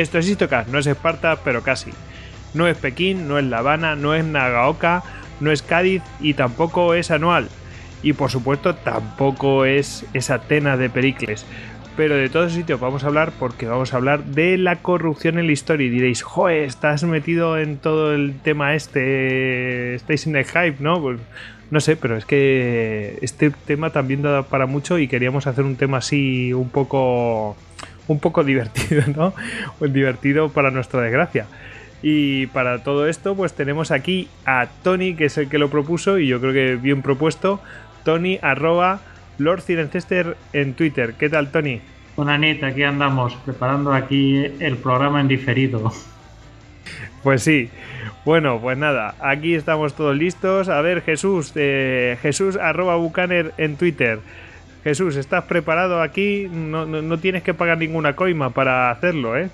Esto es Istocast, no es Esparta, pero casi. No es Pekín, no es La Habana, no es Nagaoka, no es Cádiz y tampoco es anual. Y por supuesto tampoco es, es Atenas de Pericles. Pero de todos sitios vamos a hablar porque vamos a hablar de la corrupción en la historia. Y diréis, joder, estás metido en todo el tema este, estáis en el hype, ¿no? Pues no sé, pero es que este tema también da para mucho y queríamos hacer un tema así un poco un poco divertido, ¿no? Divertido para nuestra desgracia. Y para todo esto, pues tenemos aquí a Tony, que es el que lo propuso, y yo creo que bien propuesto. Tony arroba Lord Cirencester en Twitter. ¿Qué tal, Tony? Buena neta, aquí andamos, preparando aquí el programa en diferido. Pues sí. Bueno, pues nada, aquí estamos todos listos. A ver, Jesús, eh, Jesús arroba Bucaner en Twitter. Jesús, ¿estás preparado aquí? No, no, no, tienes que pagar ninguna coima para hacerlo, ¿eh?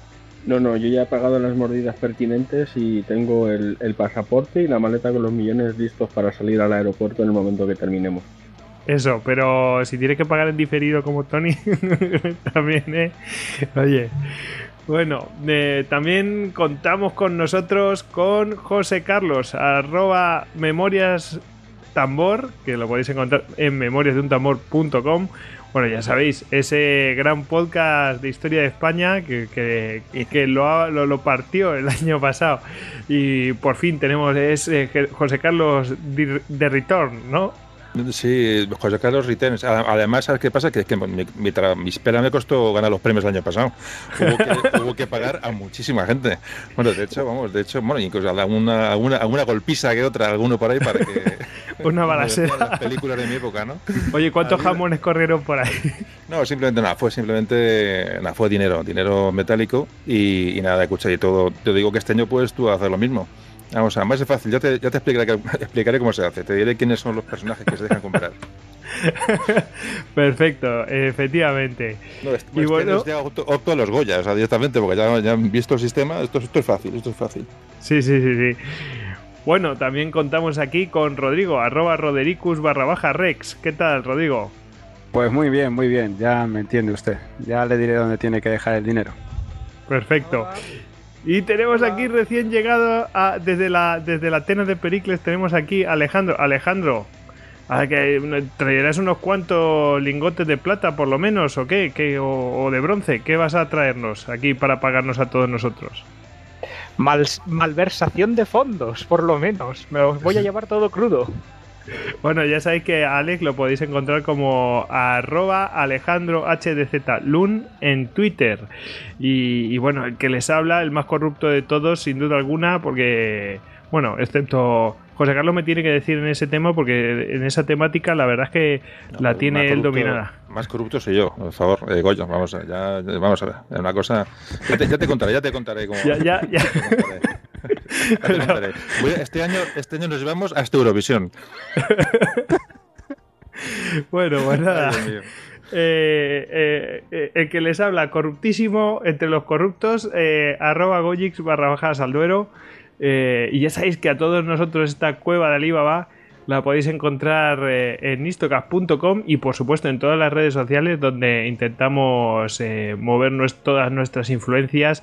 No, no, yo ya he pagado las mordidas pertinentes y tengo el, el pasaporte y la maleta con los millones listos para salir al aeropuerto en el momento que terminemos. Eso, pero si tienes que pagar en diferido como Tony, también, ¿eh? Oye, bueno, eh, también contamos con nosotros con José Carlos, arroba memorias tambor, que lo podéis encontrar en memoriasdeuntambor.com. Bueno, ya sabéis, ese gran podcast de historia de España que, que, lo, lo, lo, partió el año pasado. Y por fin tenemos, es eh, José Carlos de Return, ¿no? Sí, José Carlos Returns. Además, ¿sabes qué pasa? Que, que mi, mi, mi, espera me costó ganar los premios el año pasado. Hubo que, hubo que, pagar a muchísima gente. Bueno, de hecho, vamos, de hecho, bueno, incluso alguna, alguna, alguna golpiza que otra, alguno por ahí para que. Una balacera. Las películas de mi época, ¿no? Oye, ¿cuántos jamones corrieron por ahí? No, simplemente nada, fue simplemente, nada, fue dinero, dinero metálico y, y nada, escucha, y todo. Te digo que este año puedes tú hacer lo mismo. Vamos a ver, más es fácil, ya te, ya te explicaré, explicaré, cómo se hace, te diré quiénes son los personajes que se dejan comprar. Perfecto, efectivamente. No, es, y bueno, ya opto, opto, a los Goya, o sea, directamente, porque ya, ya han visto el sistema, esto, esto, es fácil, esto es fácil. Sí, sí, sí, sí. Bueno, también contamos aquí con Rodrigo, arroba rodericus barra baja rex. ¿Qué tal, Rodrigo? Pues muy bien, muy bien, ya me entiende usted. Ya le diré dónde tiene que dejar el dinero. Perfecto. Y tenemos aquí recién llegado a, desde la desde la Atenas de Pericles, tenemos aquí a Alejandro. Alejandro, ¿a que ¿traerás unos cuantos lingotes de plata por lo menos o qué? ¿Qué o, o, de bronce? ¿Qué vas a traernos aquí para pagarnos a todos nosotros? Mal, malversación de fondos, por lo menos. Me los voy a llevar todo crudo. Bueno, ya sabéis que Alex lo podéis encontrar como arroba Alejandro en Twitter. Y, y, bueno, el que les habla, el más corrupto de todos, sin duda alguna, porque, bueno, excepto José Carlos me tiene que decir en ese tema, porque en esa temática la verdad es que no, la tiene él dominada. Más corrupto soy yo, por favor, eh, Goyo, vamos a, ya, vamos a ver, es una cosa... Ya te, ya te, contaré, ya te contaré cómo... Ya, ya, ya. Este año, este año nos llevamos hasta Eurovisión. bueno, pues nada. Eh, eh, eh, el que les habla, corruptísimo, entre los corruptos, eh, arroba goyix barra baja salduero. y ya sabéis que a todos nosotros esta cueva de Alibaba la podéis encontrar en istocast.com y por supuesto en todas las redes sociales donde intentamos mover todas nuestras influencias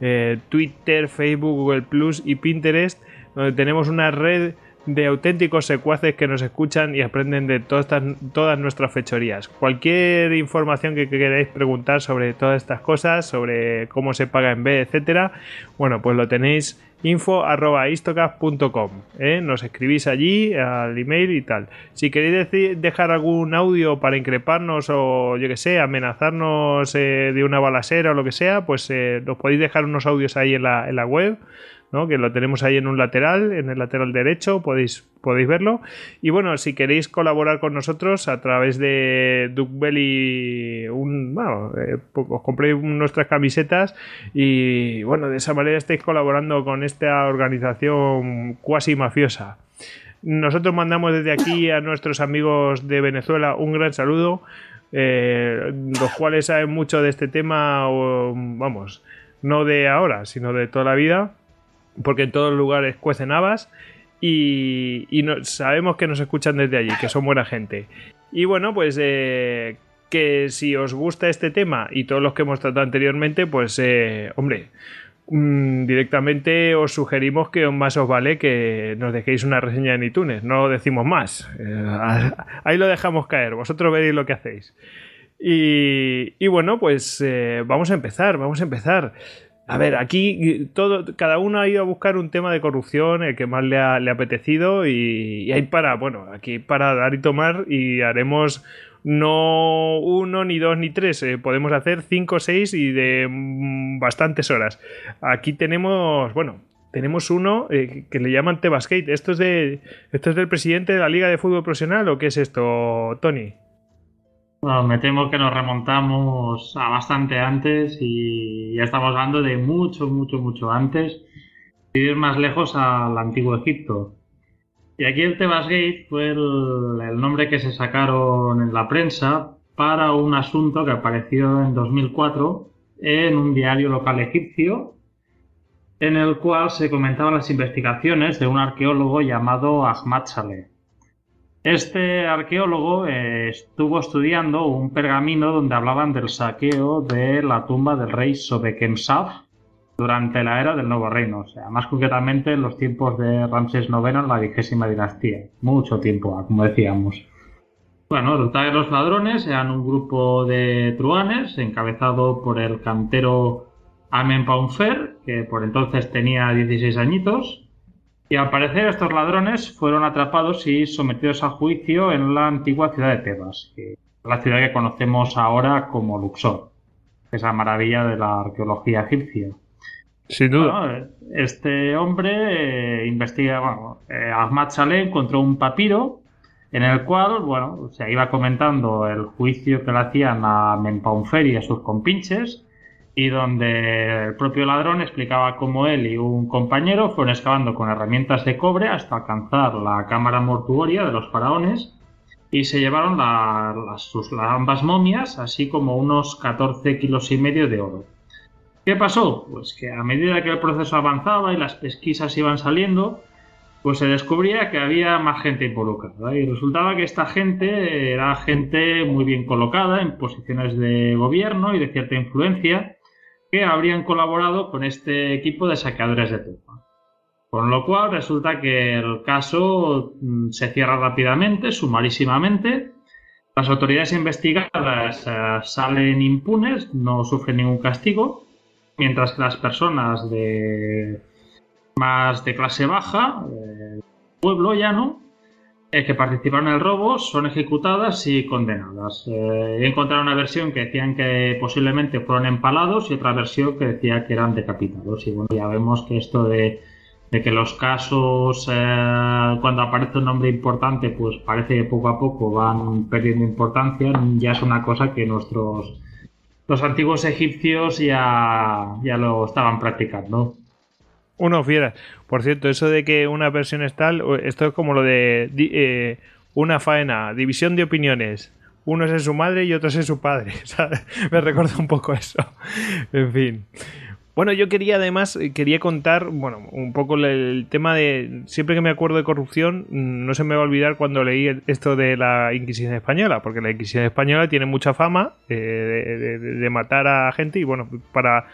eh, Twitter, Facebook, Google Plus y Pinterest, donde tenemos una red de auténticos secuaces que nos escuchan y aprenden de todas, estas, todas nuestras fechorías. Cualquier información que queráis preguntar sobre todas estas cosas, sobre cómo se paga en B, etcétera, bueno, pues lo tenéis info arroba ¿eh? nos escribís allí al email y tal si queréis decir, dejar algún audio para increparnos o yo que sé amenazarnos eh, de una balacera o lo que sea pues eh, podéis dejar unos audios ahí en la, en la web que lo tenemos ahí en un lateral, en el lateral derecho, podéis, podéis verlo. Y bueno, si queréis colaborar con nosotros a través de Duckbelly, un, bueno, eh, os compréis nuestras camisetas y bueno, de esa manera estáis colaborando con esta organización cuasi mafiosa. Nosotros mandamos desde aquí a nuestros amigos de Venezuela un gran saludo, eh, los cuales saben mucho de este tema, vamos, no de ahora, sino de toda la vida porque en todos los lugares cuecen habas y, y no, sabemos que nos escuchan desde allí, que son buena gente. Y bueno, pues eh, que si os gusta este tema y todos los que hemos tratado anteriormente, pues, eh, hombre, mm, directamente os sugerimos que más os vale que nos dejéis una reseña en iTunes, no decimos más. Eh, ahí lo dejamos caer, vosotros veréis lo que hacéis. Y, y bueno, pues vamos a empezar, vamos a empezar. A ver, aquí todo, cada uno ha ido a buscar un tema de corrupción, el que más le ha, le apetecido, y, hay para, bueno, aquí para dar y tomar, y haremos no uno, ni dos, ni tres. eh, podemos hacer cinco, seis y de mm, bastantes horas. Aquí tenemos, bueno, tenemos uno eh, que le llaman Tebasgate. ¿Esto es, ¿Esto es del presidente de la Liga de Fútbol Profesional o qué es esto, Tony? Bueno, me temo que nos remontamos a bastante antes y ya estamos hablando de mucho, mucho, mucho antes. Y ir más lejos al antiguo Egipto. Y aquí el Tebasgate fue el, el nombre que se sacaron en la prensa para un asunto que apareció en 2004 en un diario local egipcio en el cual se comentaban las investigaciones de un arqueólogo llamado Ahmad Saleh. Este arqueólogo eh, estuvo estudiando un pergamino donde hablaban del saqueo de la tumba del rey Sobekemsaf durante la era del Nuevo Reino, o sea, más concretamente en los tiempos de Ramsés IX en la vigésima dinastía. Mucho tiempo, como decíamos. Bueno, resulta que los ladrones eran un grupo de truanes encabezado por el cantero Amen Paunfer, que por entonces tenía 16 añitos, y al parecer estos ladrones fueron atrapados y sometidos a juicio en la antigua ciudad de Tebas, que es la ciudad que conocemos ahora como Luxor, esa maravilla de la arqueología egipcia. Sin duda. Bueno, este hombre eh, investiga, bueno, eh, Ahmad Saleh encontró un papiro en el cual, bueno, se iba comentando el juicio que le hacían a Menpaunfer y a sus compinches, y donde el propio ladrón explicaba cómo él y un compañero fueron excavando con herramientas de cobre hasta alcanzar la cámara mortuoria de los faraones y se llevaron la- las, sus, ambas momias, así como unos 14 kilos y medio de oro. ¿Qué pasó? Pues que a medida que el proceso avanzaba y las pesquisas iban saliendo, pues se descubría que había más gente involucrada. Y resultaba que esta gente era gente muy bien colocada en posiciones de gobierno y de cierta influencia que habrían colaborado con este equipo de saqueadores de tumba. Con lo cual resulta que el caso mm, se cierra rápidamente, sumarísimamente. Las autoridades investigadas eh, salen impunes, no sufren ningún castigo, mientras que las personas de más de clase baja, eh, pueblo llano, eh, que participaron en el robo son ejecutadas y condenadas. Eh, he encontrado una versión que decían que posiblemente fueron empalados y otra versión que decía que eran decapitados. Y bueno, ya vemos que esto de, de que los casos, eh, cuando aparece un nombre importante, pues parece que poco a poco van perdiendo importancia, ya es una cosa que nuestros los antiguos egipcios ya, ya lo estaban practicando. Uno fiera. Por cierto, eso de que una versión es tal, esto es como lo de eh, una faena, división de opiniones. Uno es en su madre y otro es en su padre. Me recuerda un poco eso. En fin. Bueno, yo quería además, eh, quería contar, bueno, un poco el, tema de, siempre que me acuerdo de corrupción, mm, no se me va a olvidar cuando leí esto de la Inquisición Española, porque la Inquisición Española tiene mucha fama eh, de matar a gente y bueno, para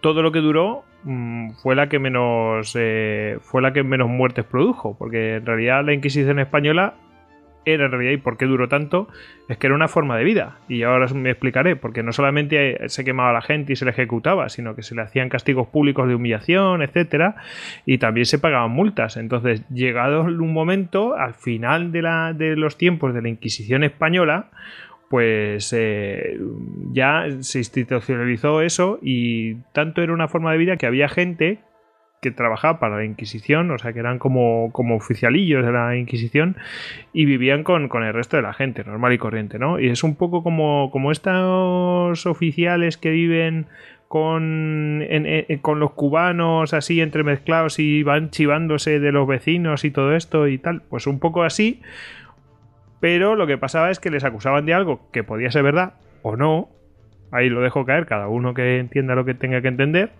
todo lo que duró mm, fue la que menos eh, fue la que menos muertes produjo porque en realidad la Inquisición española era en realidad y por qué duró tanto es que era una forma de vida y ahora me explicaré porque no solamente se quemaba a la gente y se le ejecutaba sino que se le hacían castigos públicos de humillación etcétera y también se pagaban multas. Entonces llegado un momento al final de, la, de los tiempos de la Inquisición española pues eh, ya se institucionalizó eso y tanto era una forma de vida que había gente que trabajaba para la Inquisición, o sea que eran como, como oficialillos de la Inquisición y vivían con, con el resto de la gente, normal y corriente, ¿no? Y es un poco como, como estos oficiales que viven con, en- con los cubanos así entremezclados y van chivándose de los vecinos y todo esto y tal, pues un poco así, pero lo que pasaba es que les acusaban de algo que podía ser verdad o no. Ahí lo dejo caer, cada uno que entienda lo que tenga que entender.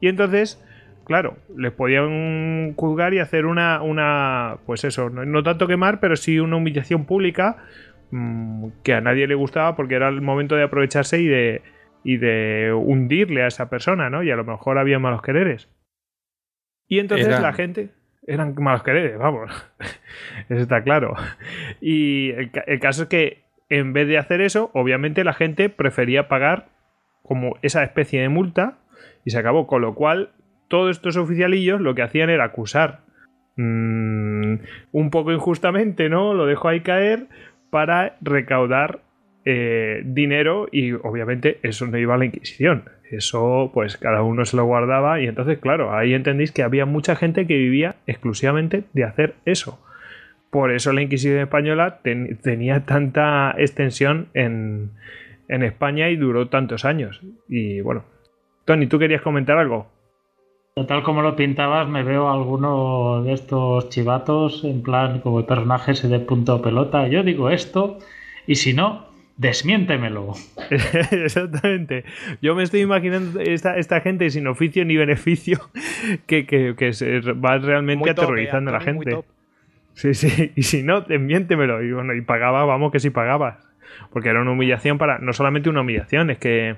Y entonces, claro, les podían juzgar y hacer una, una pues eso, no, no tanto quemar, pero sí una humillación pública mm, que a nadie le gustaba porque era el momento de aprovecharse y de, y de hundirle a esa persona, ¿no? Y a lo mejor había malos quereres. Y entonces Era- la gente... Eran malos quereres, vamos. Eso está claro. Y el, ca- el caso es que en vez de hacer eso, obviamente la gente prefería pagar como esa especie de multa y se acabó. Con lo cual, todos estos oficialillos lo que hacían era acusar mm, un poco injustamente, ¿no? Lo dejo ahí caer para recaudar eh, dinero y obviamente eso no iba a la Inquisición. Eso pues cada uno se lo guardaba y entonces claro, ahí entendéis que había mucha gente que vivía exclusivamente de hacer eso. Por eso la Inquisición española ten- tenía tanta extensión en, en España y duró tantos años. Y bueno, Tony, ¿tú querías comentar algo? Tal como lo pintabas, me veo alguno de estos chivatos en plan como el personaje ese de punto pelota. Yo digo esto y si no, desmiéntemelo. Exactamente. Yo me estoy imaginando esta, esta gente sin oficio ni beneficio que, que- que se va realmente Muy top, eh, aterrorizando a la gente. Sí, sí. Y si no, desmiéntemelo. Y bueno, y pagaba, vamos que sí pagabas. Porque era una humillación para. No solamente una humillación, es que.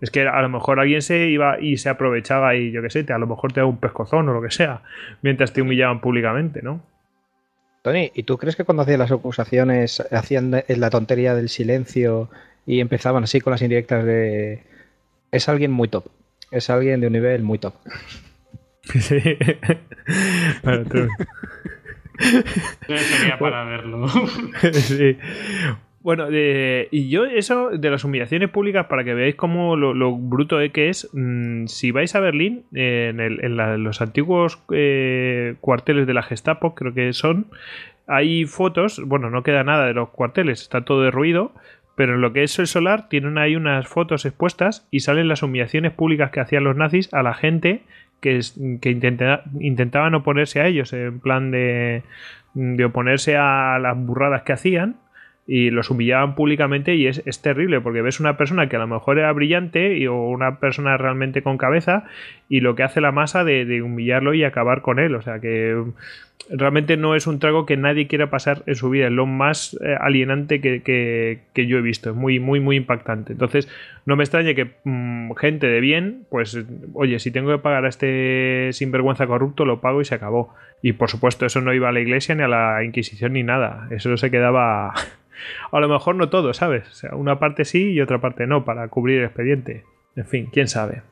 Es que a lo mejor alguien se iba y se aprovechaba y yo qué sé, te, a lo mejor te da un pescozón o lo que sea, mientras te humillaban públicamente, ¿no? Tony, ¿y tú crees que cuando hacían las acusaciones hacían la tontería del silencio y empezaban así con las indirectas de... Es alguien muy top. Es alguien de un nivel muy top. Sí. Bueno, tú- Sería para verlo. sí. Bueno, de- y yo eso de las humillaciones públicas, para que veáis cómo lo, bruto eh, que es, mm, si vais a Berlín, en, el- en la- los antiguos eh, cuarteles de la Gestapo, creo que son, hay fotos, bueno, no queda nada de los cuarteles, está todo derruido, pero en lo que es el solar tienen ahí unas fotos expuestas y salen las humillaciones públicas que hacían los nazis a la gente que, es- intenta- intentaban oponerse a ellos, en plan de oponerse a las burradas que hacían y los humillaban públicamente y es, es terrible porque ves una persona que a lo mejor era brillante y, o una persona realmente con cabeza y lo que hace la masa de, de humillarlo y acabar con él. O sea que realmente no es un trago que nadie quiera pasar en su vida. Es lo más eh, alienante que, que- que yo he visto. Es muy, muy, muy impactante. Entonces, no me extrañe que mm, gente de bien, pues, oye, si tengo que pagar a este sinvergüenza corrupto, lo pago y se acabó. Y por supuesto, eso no iba a la iglesia ni a la Inquisición ni nada. Eso se quedaba. A lo mejor no todo, ¿sabes? O sea, una parte sí y otra parte no, para cubrir el expediente. En fin, quién sabe.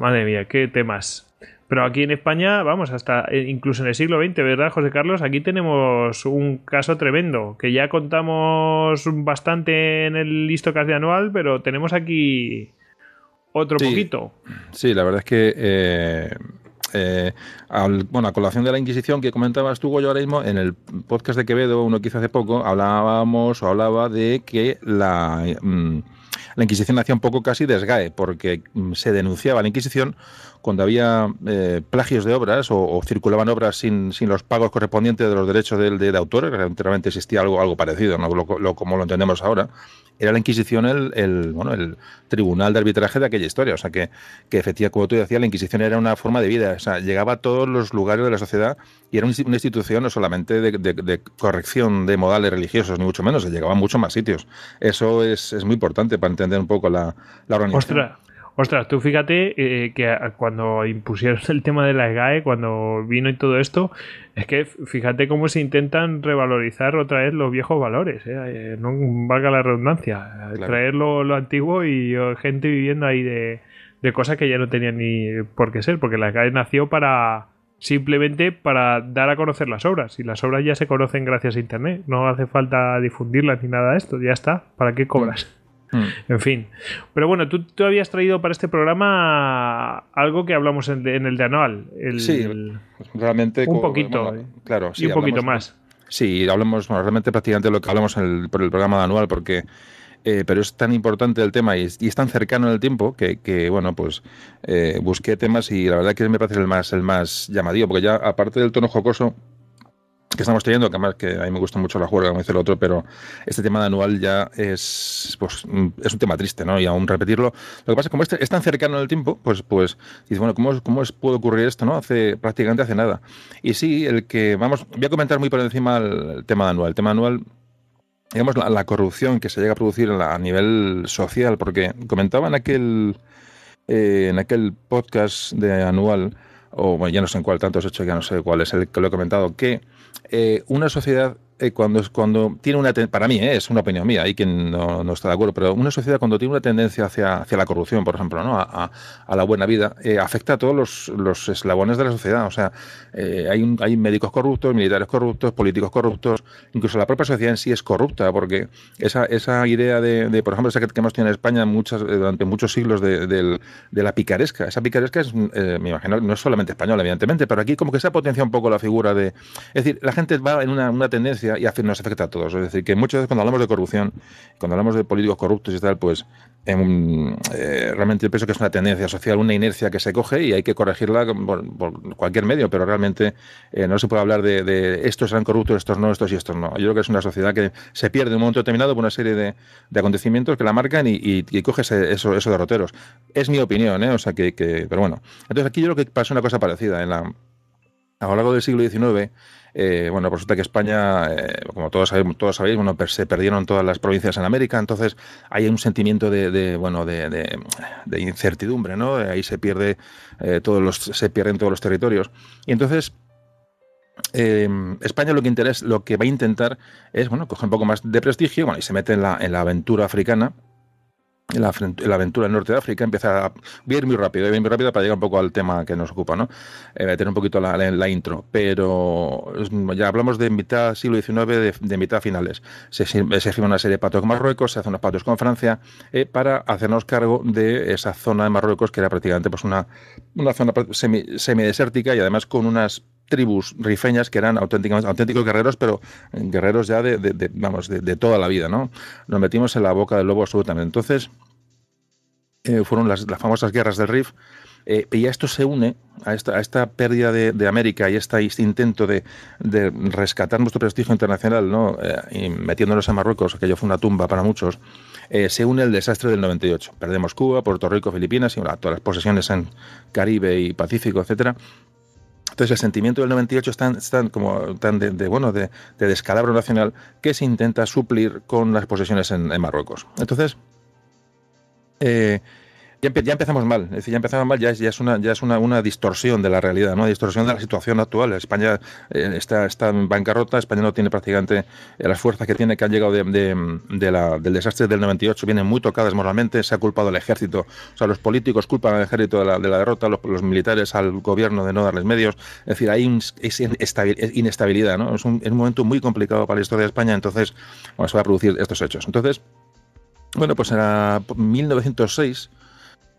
Madre mía, qué temas. Pero aquí en España, vamos, hasta eh, incluso en el siglo XX, ¿verdad, José Carlos? Aquí tenemos un caso tremendo, que ya contamos bastante en el listocast de anual, pero tenemos aquí otro Sí. poquito. Sí, la verdad es que, eh, eh, al- bueno, a colación de la Inquisición que comentabas tú, Goyo, ahora mismo, en el podcast de Quevedo, uno que hizo hace poco, hablábamos o hablaba de que la, mm, la Inquisición hacía un poco casi desgae, porque mm, se denunciaba la Inquisición cuando había eh, plagios de obras o, circulaban obras sin, sin los pagos correspondientes de los derechos del- de, de autor, realmente existía algo, algo parecido, ¿no? Lo- lo- como lo entendemos ahora, era la Inquisición el, el, bueno, el tribunal de arbitraje de aquella historia. O sea, que, que efectivamente, como tú decías, la Inquisición era una forma de vida. O sea, llegaba a todos los lugares de la sociedad y era un- una institución no solamente de, corrección de modales religiosos, ni mucho menos, llegaba a muchos más sitios. Eso es, es muy importante para entender un poco la, la organización. Ostras, ostras, tú fíjate eh, que a- cuando impusieron el tema de la EGAE, cuando vino y todo esto, es que fíjate cómo se intentan revalorizar otra vez los viejos valores, eh, eh, no valga la redundancia, eh, Claro. traer lo, lo antiguo y eh, gente viviendo ahí de, de cosas que ya no tenían ni por qué ser, porque la EGAE nació para simplemente para dar a conocer las obras y las obras ya se conocen gracias a internet, no hace falta difundirlas ni nada de esto, ya está, ¿para qué cobras? Mm. En fin. Pero bueno, tú, tú habías traído para este programa algo que hablamos en, en el de anual. El, Sí, Realmente. Un poquito, bueno, eh. claro, sí, y un poquito más. Sí, hablamos, bueno, realmente prácticamente lo que hablamos en el, por el programa de anual, porque eh, pero es tan importante el tema y es, y es tan cercano en el tiempo que, que, bueno, pues eh, busqué temas y la verdad que me parece el más, el más llamativo, porque ya aparte del tono jocoso que estamos teniendo, que además que a mí me gusta mucho la juerga, como dice el otro, pero este tema de anual ya es, pues, mm, es un tema triste, ¿no? Y aún repetirlo. Lo que pasa es que como este es tan cercano en el tiempo, pues, pues dices, bueno, ¿cómo, cómo es, puede ocurrir esto, no? Hace, prácticamente hace nada. Y sí, el que, vamos, voy a comentar muy por encima el, tema de anual. El tema anual digamos, la, corrupción que se llega a producir a nivel social, porque comentaba en aquel, eh, en aquel podcast de anual, o bueno, ya no sé en cuál tanto he hecho, ya no sé cuál es el que lo he comentado, que eh, una sociedad eh, cuando, cuando tiene una para mí eh, es una opinión mía, hay quien no, está de acuerdo, pero una sociedad cuando tiene una tendencia hacia, hacia la corrupción, por ejemplo, ¿no? a, a, la buena vida, eh, afecta a todos los, los, eslabones de la sociedad. O sea, hay, hay médicos corruptos, militares corruptos, políticos corruptos, incluso la propia sociedad en sí es corrupta, porque esa, esa idea de, por ejemplo, esa que, hemos tenido en España muchas, durante muchos siglos de, de, la picaresca, esa picaresca es, me imagino, no es solamente española, evidentemente, pero aquí como que se ha potenciado un poco la figura de... Es decir, la gente va en una, una tendencia y nos afecta a todos. Es decir, que muchas veces cuando hablamos de corrupción, cuando hablamos de políticos corruptos y tal, pues eh, realmente yo pienso que es una tendencia social, una inercia que se coge y hay que corregirla por, cualquier medio, pero realmente eh, no se puede hablar de, estos serán corruptos, estos no, estos y estos no. Yo creo que es una sociedad que se pierde en un momento determinado por una serie de, acontecimientos que la marcan y, coge esos derroteros. Es mi opinión, ¿eh? O sea que, pero bueno. Entonces aquí yo creo que pasó una cosa parecida. En la, a lo largo del siglo XIX, eh, bueno, resulta que España, eh, como todos sabéis, todos sabéis, bueno, se perdieron todas las provincias en América, entonces hay un sentimiento de, bueno, de, incertidumbre, ¿no? Ahí se pierde eh, todos los, se pierden todos los territorios. Y entonces España lo que interesa, lo que va a intentar es, bueno, coger un poco más de prestigio, bueno, y se mete en la, en la aventura africana la, aventura en norte de África empieza a ir muy rápido, muy rápido para llegar un poco al tema que nos ocupa, ¿no? Eh, tener un poquito la, intro, pero ya hablamos de mitad siglo XIX, de, mitad finales. Se, se, firma una serie de pactos con Marruecos, se hacen unos pactos con Francia eh, para hacernos cargo de esa zona de Marruecos que era prácticamente pues una, una zona semi, semidesértica y además con unas tribus rifeñas que eran auténticos, auténticos guerreros, pero guerreros ya de, vamos, de, toda la vida, ¿no? Nos metimos en la boca del lobo absolutamente. Entonces, eh, fueron las, las, famosas guerras del Rif, eh, y esto se une a esta, a esta pérdida de, América y este, intento de, rescatar nuestro prestigio internacional, ¿no? Eh, y metiéndonos en Marruecos, aquello fue una tumba para muchos, se une el desastre del 98. Perdemos Cuba, Puerto Rico, Filipinas y todas las posesiones en Caribe y Pacífico, etcétera. Entonces el sentimiento del 98 es tan, como tan de, bueno de, descalabro nacional que se intenta suplir con las posesiones en, en Marruecos. Entonces eh, ya, empezamos mal, es decir, ya empezamos mal, ya es, ya es, una, ya es una, una, distorsión de la realidad, ¿no? distorsión de la situación actual. España eh, está, está en bancarrota, España no tiene prácticamente eh, las fuerzas que tiene, que han llegado de, de, la, del desastre del 98, vienen muy tocadas moralmente, se ha culpado al ejército, o sea, los políticos culpan al ejército de la, de la derrota, los, militares al gobierno de no darles medios, es decir, hay es inestabilidad, ¿no? Es un, es un momento muy complicado para la historia de España, entonces, bueno, se va a producir estos hechos. Entonces, bueno, pues era 1906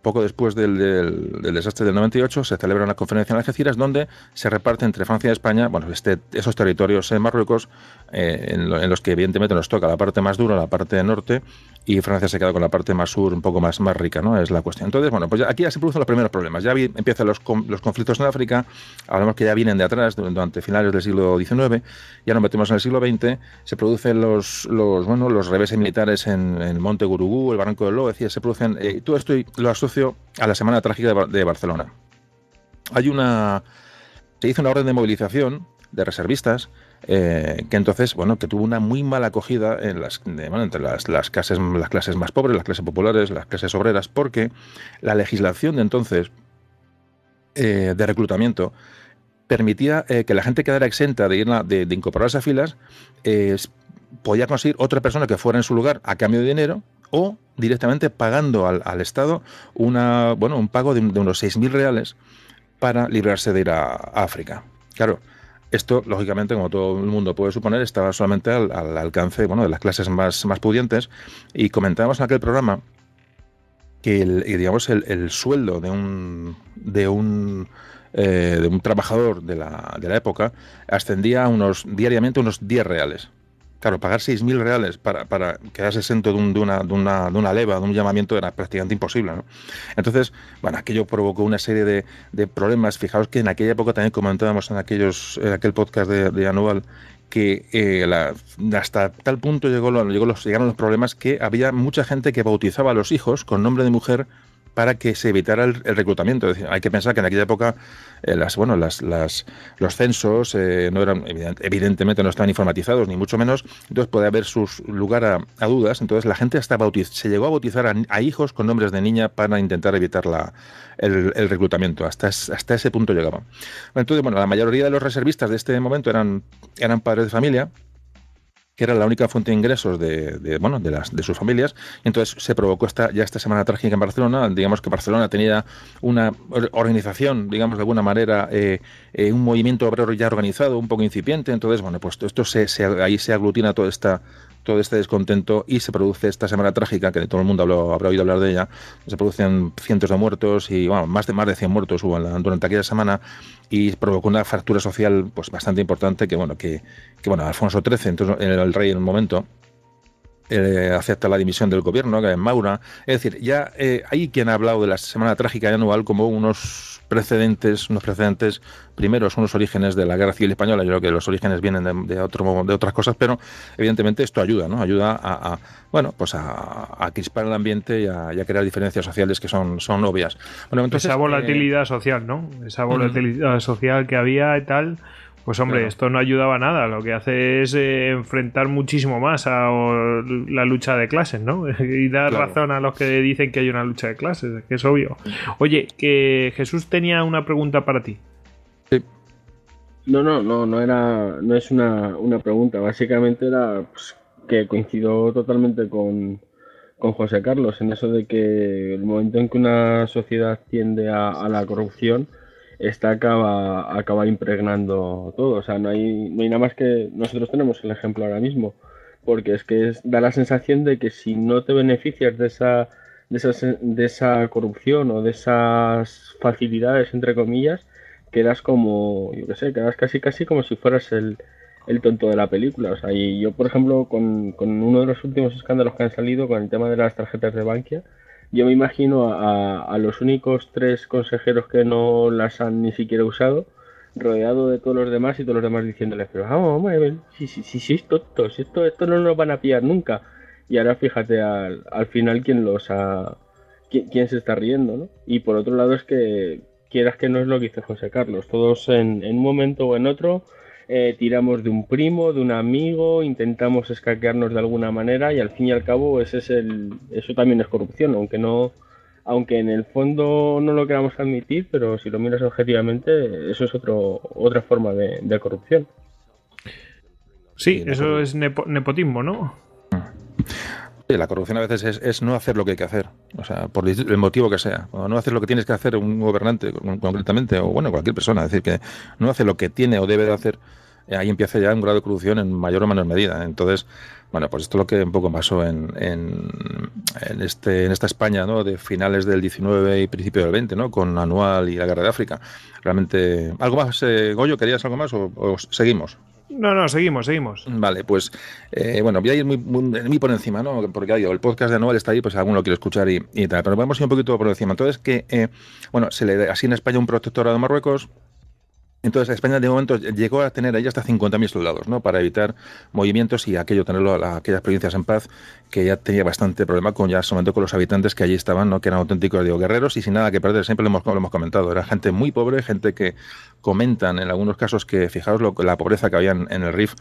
poco después del, desastre del 98 se celebra una conferencia en Algeciras donde se reparte entre Francia y España bueno, este, esos territorios en Marruecos eh, en, los que evidentemente nos toca la parte más dura, la parte norte y Francia se queda con la parte más sur, un poco más, más rica, ¿no? Es la cuestión. Entonces, bueno, pues aquí ya se producen los primeros problemas. Ya empiezan los, los conflictos en África, hablamos que ya vienen de atrás, durante finales del siglo XIX, ya nos metemos en el siglo XX, se producen los, los, bueno, los reveses militares en, el Monte Gurugú, el Barranco del Lo, es decir, se producen, eh, todo esto lo asocio a la Semana Trágica de, Barcelona. Hay una, se hizo una orden de movilización de reservistas eh, que entonces, bueno, que tuvo una muy mala acogida en las, entre las, las, clases, las clases más pobres, las clases populares, las clases obreras, porque la legislación de entonces eh, de reclutamiento permitía eh, que la gente quedara exenta de, ir de, incorporarse a filas, podía conseguir otra persona que fuera en su lugar a cambio de dinero o directamente pagando al, Estado una, bueno, un pago de, de unos 6.000 reales para librarse de ir a África. Claro, esto, lógicamente, como todo el mundo puede suponer, estaba solamente al, alcance bueno, de las clases más, más pudientes. Y comentábamos en aquel programa que el, digamos, el, sueldo de un, de un, eh, de un trabajador de la, de la época ascendía a unos, diariamente unos 10 reales. Claro, pagar 6.000 reales para, para quedarse exento de, una, de, una, de, una, leva, de un llamamiento, era prácticamente imposible. ¿no? Entonces, bueno, aquello provocó una serie de, de, problemas. Fijaos que en aquella época también comentábamos en, aquellos, en aquel podcast de, Anual que eh, hasta tal punto llegó, llegó los, llegaron los problemas que había mucha gente que bautizaba a los hijos con nombre de mujer para que se evitara el, reclutamiento. Hay que pensar que en aquella época eh, las, bueno, las, las, los censos eh, no eran, evidentemente no estaban informatizados, ni mucho menos, entonces puede haber sus lugar a, dudas. Entonces la gente hasta se llegó a bautizar a, hijos con nombres de niña para intentar evitar la, el, reclutamiento. Hasta, hasta ese punto llegaba. Entonces, bueno, la mayoría de los reservistas de este momento eran, eran padres de familia que era la única fuente de ingresos de, bueno, de, las, de sus familias. Entonces se provocó esta, ya esta semana trágica en Barcelona. Digamos que Barcelona tenía una organización, digamos de alguna manera, eh, eh, un movimiento obrero ya organizado, un poco incipiente. Entonces, bueno, pues esto se, ahí se aglutina toda esta todo este descontento y se produce esta semana trágica, que todo el mundo habrá oído hablar de ella, se producen cientos de muertos y bueno, más de más de 100 muertos hubo durante aquella semana y provocó una fractura social pues bastante importante que bueno que bueno Alfonso XIII entonces el rey en un momento eh, acepta la dimisión del gobierno, que es Maura. Es decir, ya eh, hay quien ha hablado de la Semana Trágica Anual como unos precedentes, unos precedentes primeros, unos orígenes de la Guerra Civil Española. Yo creo que los orígenes vienen de, otro, de otras cosas, pero evidentemente esto ayuda, ¿no? Ayuda a, bueno, pues a, a, crispar el ambiente y a, crear diferencias sociales que son, son obvias. Bueno, entonces, Esa volatilidad eh, social, ¿no? Esa volatilidad social que había y tal pues hombre, esto no ayudaba nada, lo que hace es eh, enfrentar muchísimo más a la lucha de clases, ¿no? y dar razón a los que dicen que hay una lucha de clases, que es obvio. Oye, que Jesús tenía una pregunta para ti. Sí. No, no, no, no era, no es una, pregunta, básicamente era pues, que coincido totalmente con, con José Carlos en eso de que el momento en que una sociedad tiende a la corrupción, esta acaba, acaba impregnando todo. O sea, no hay, no hay nada más que. Nosotros tenemos el ejemplo ahora mismo. Porque es que da la sensación de que si no te beneficias de esa, de esa, de esa corrupción o de esas facilidades, entre comillas, quedas como, yo qué sé, quedas casi casi como si fueras el, el tonto de la película. O sea, y yo, por ejemplo, con, con uno de los últimos escándalos que han salido con el tema de las tarjetas de Bankia, yo me imagino a, los únicos tres consejeros que no las han ni siquiera usado, rodeado de todos los demás y todos los demás diciéndoles, pero vamos, vamos, si, si, si, si tontos, esto, esto no nos van a pillar nunca. Y ahora fíjate al, al final quién los ha, quién, se está riendo, ¿no? Y por otro lado es que quieras que no es lo que dice José Carlos, todos en, en un momento o en otro eh, tiramos de un primo, de un amigo, intentamos escaquearnos de alguna manera y al fin y al cabo ese es el, eso también es corrupción, aunque no, aunque en el fondo no lo queramos admitir, pero si lo miras objetivamente, eso es otro, otra forma de, corrupción. Sí, eso es nepotismo, ¿no? La corrupción a veces es, no hacer lo que hay que hacer, o sea, por el motivo que sea. O no hacer lo que tienes que hacer un gobernante concretamente, o bueno, cualquier persona. Es decir, que no hace lo que tiene o debe de hacer eh, ahí empieza ya un grado de corrupción en mayor o menor medida. Entonces, bueno, pues esto es lo que un poco pasó en, en, este, en esta España, ¿no? De finales del 19 y principio del 20, ¿no? Con Anual y la Guerra de África. Realmente, ¿algo más, eh, Goyo? ¿Querías algo más o, seguimos? No, no, seguimos, seguimos. Vale, pues eh, bueno, voy a ir muy, por encima, ¿no? Porque el podcast de Anual está ahí, pues alguno lo quiere escuchar y, tal. Pero vamos a ir un poquito por encima. Entonces, que, bueno, se le así en España un protectorado de Marruecos, entonces, España de momento llegó a tener ahí hasta 50.000 soldados, ¿no? Para evitar movimientos y aquello, tenerlo a, aquellas provincias en paz, que ya tenía bastante problema con ya, sobre con los habitantes que allí estaban, ¿no? Que eran auténticos, digo, guerreros y sin nada que perder, siempre lo hemos, lo hemos comentado. Era gente muy pobre, gente que comentan en algunos casos que, fijaos lo, la pobreza que había en, el RIF,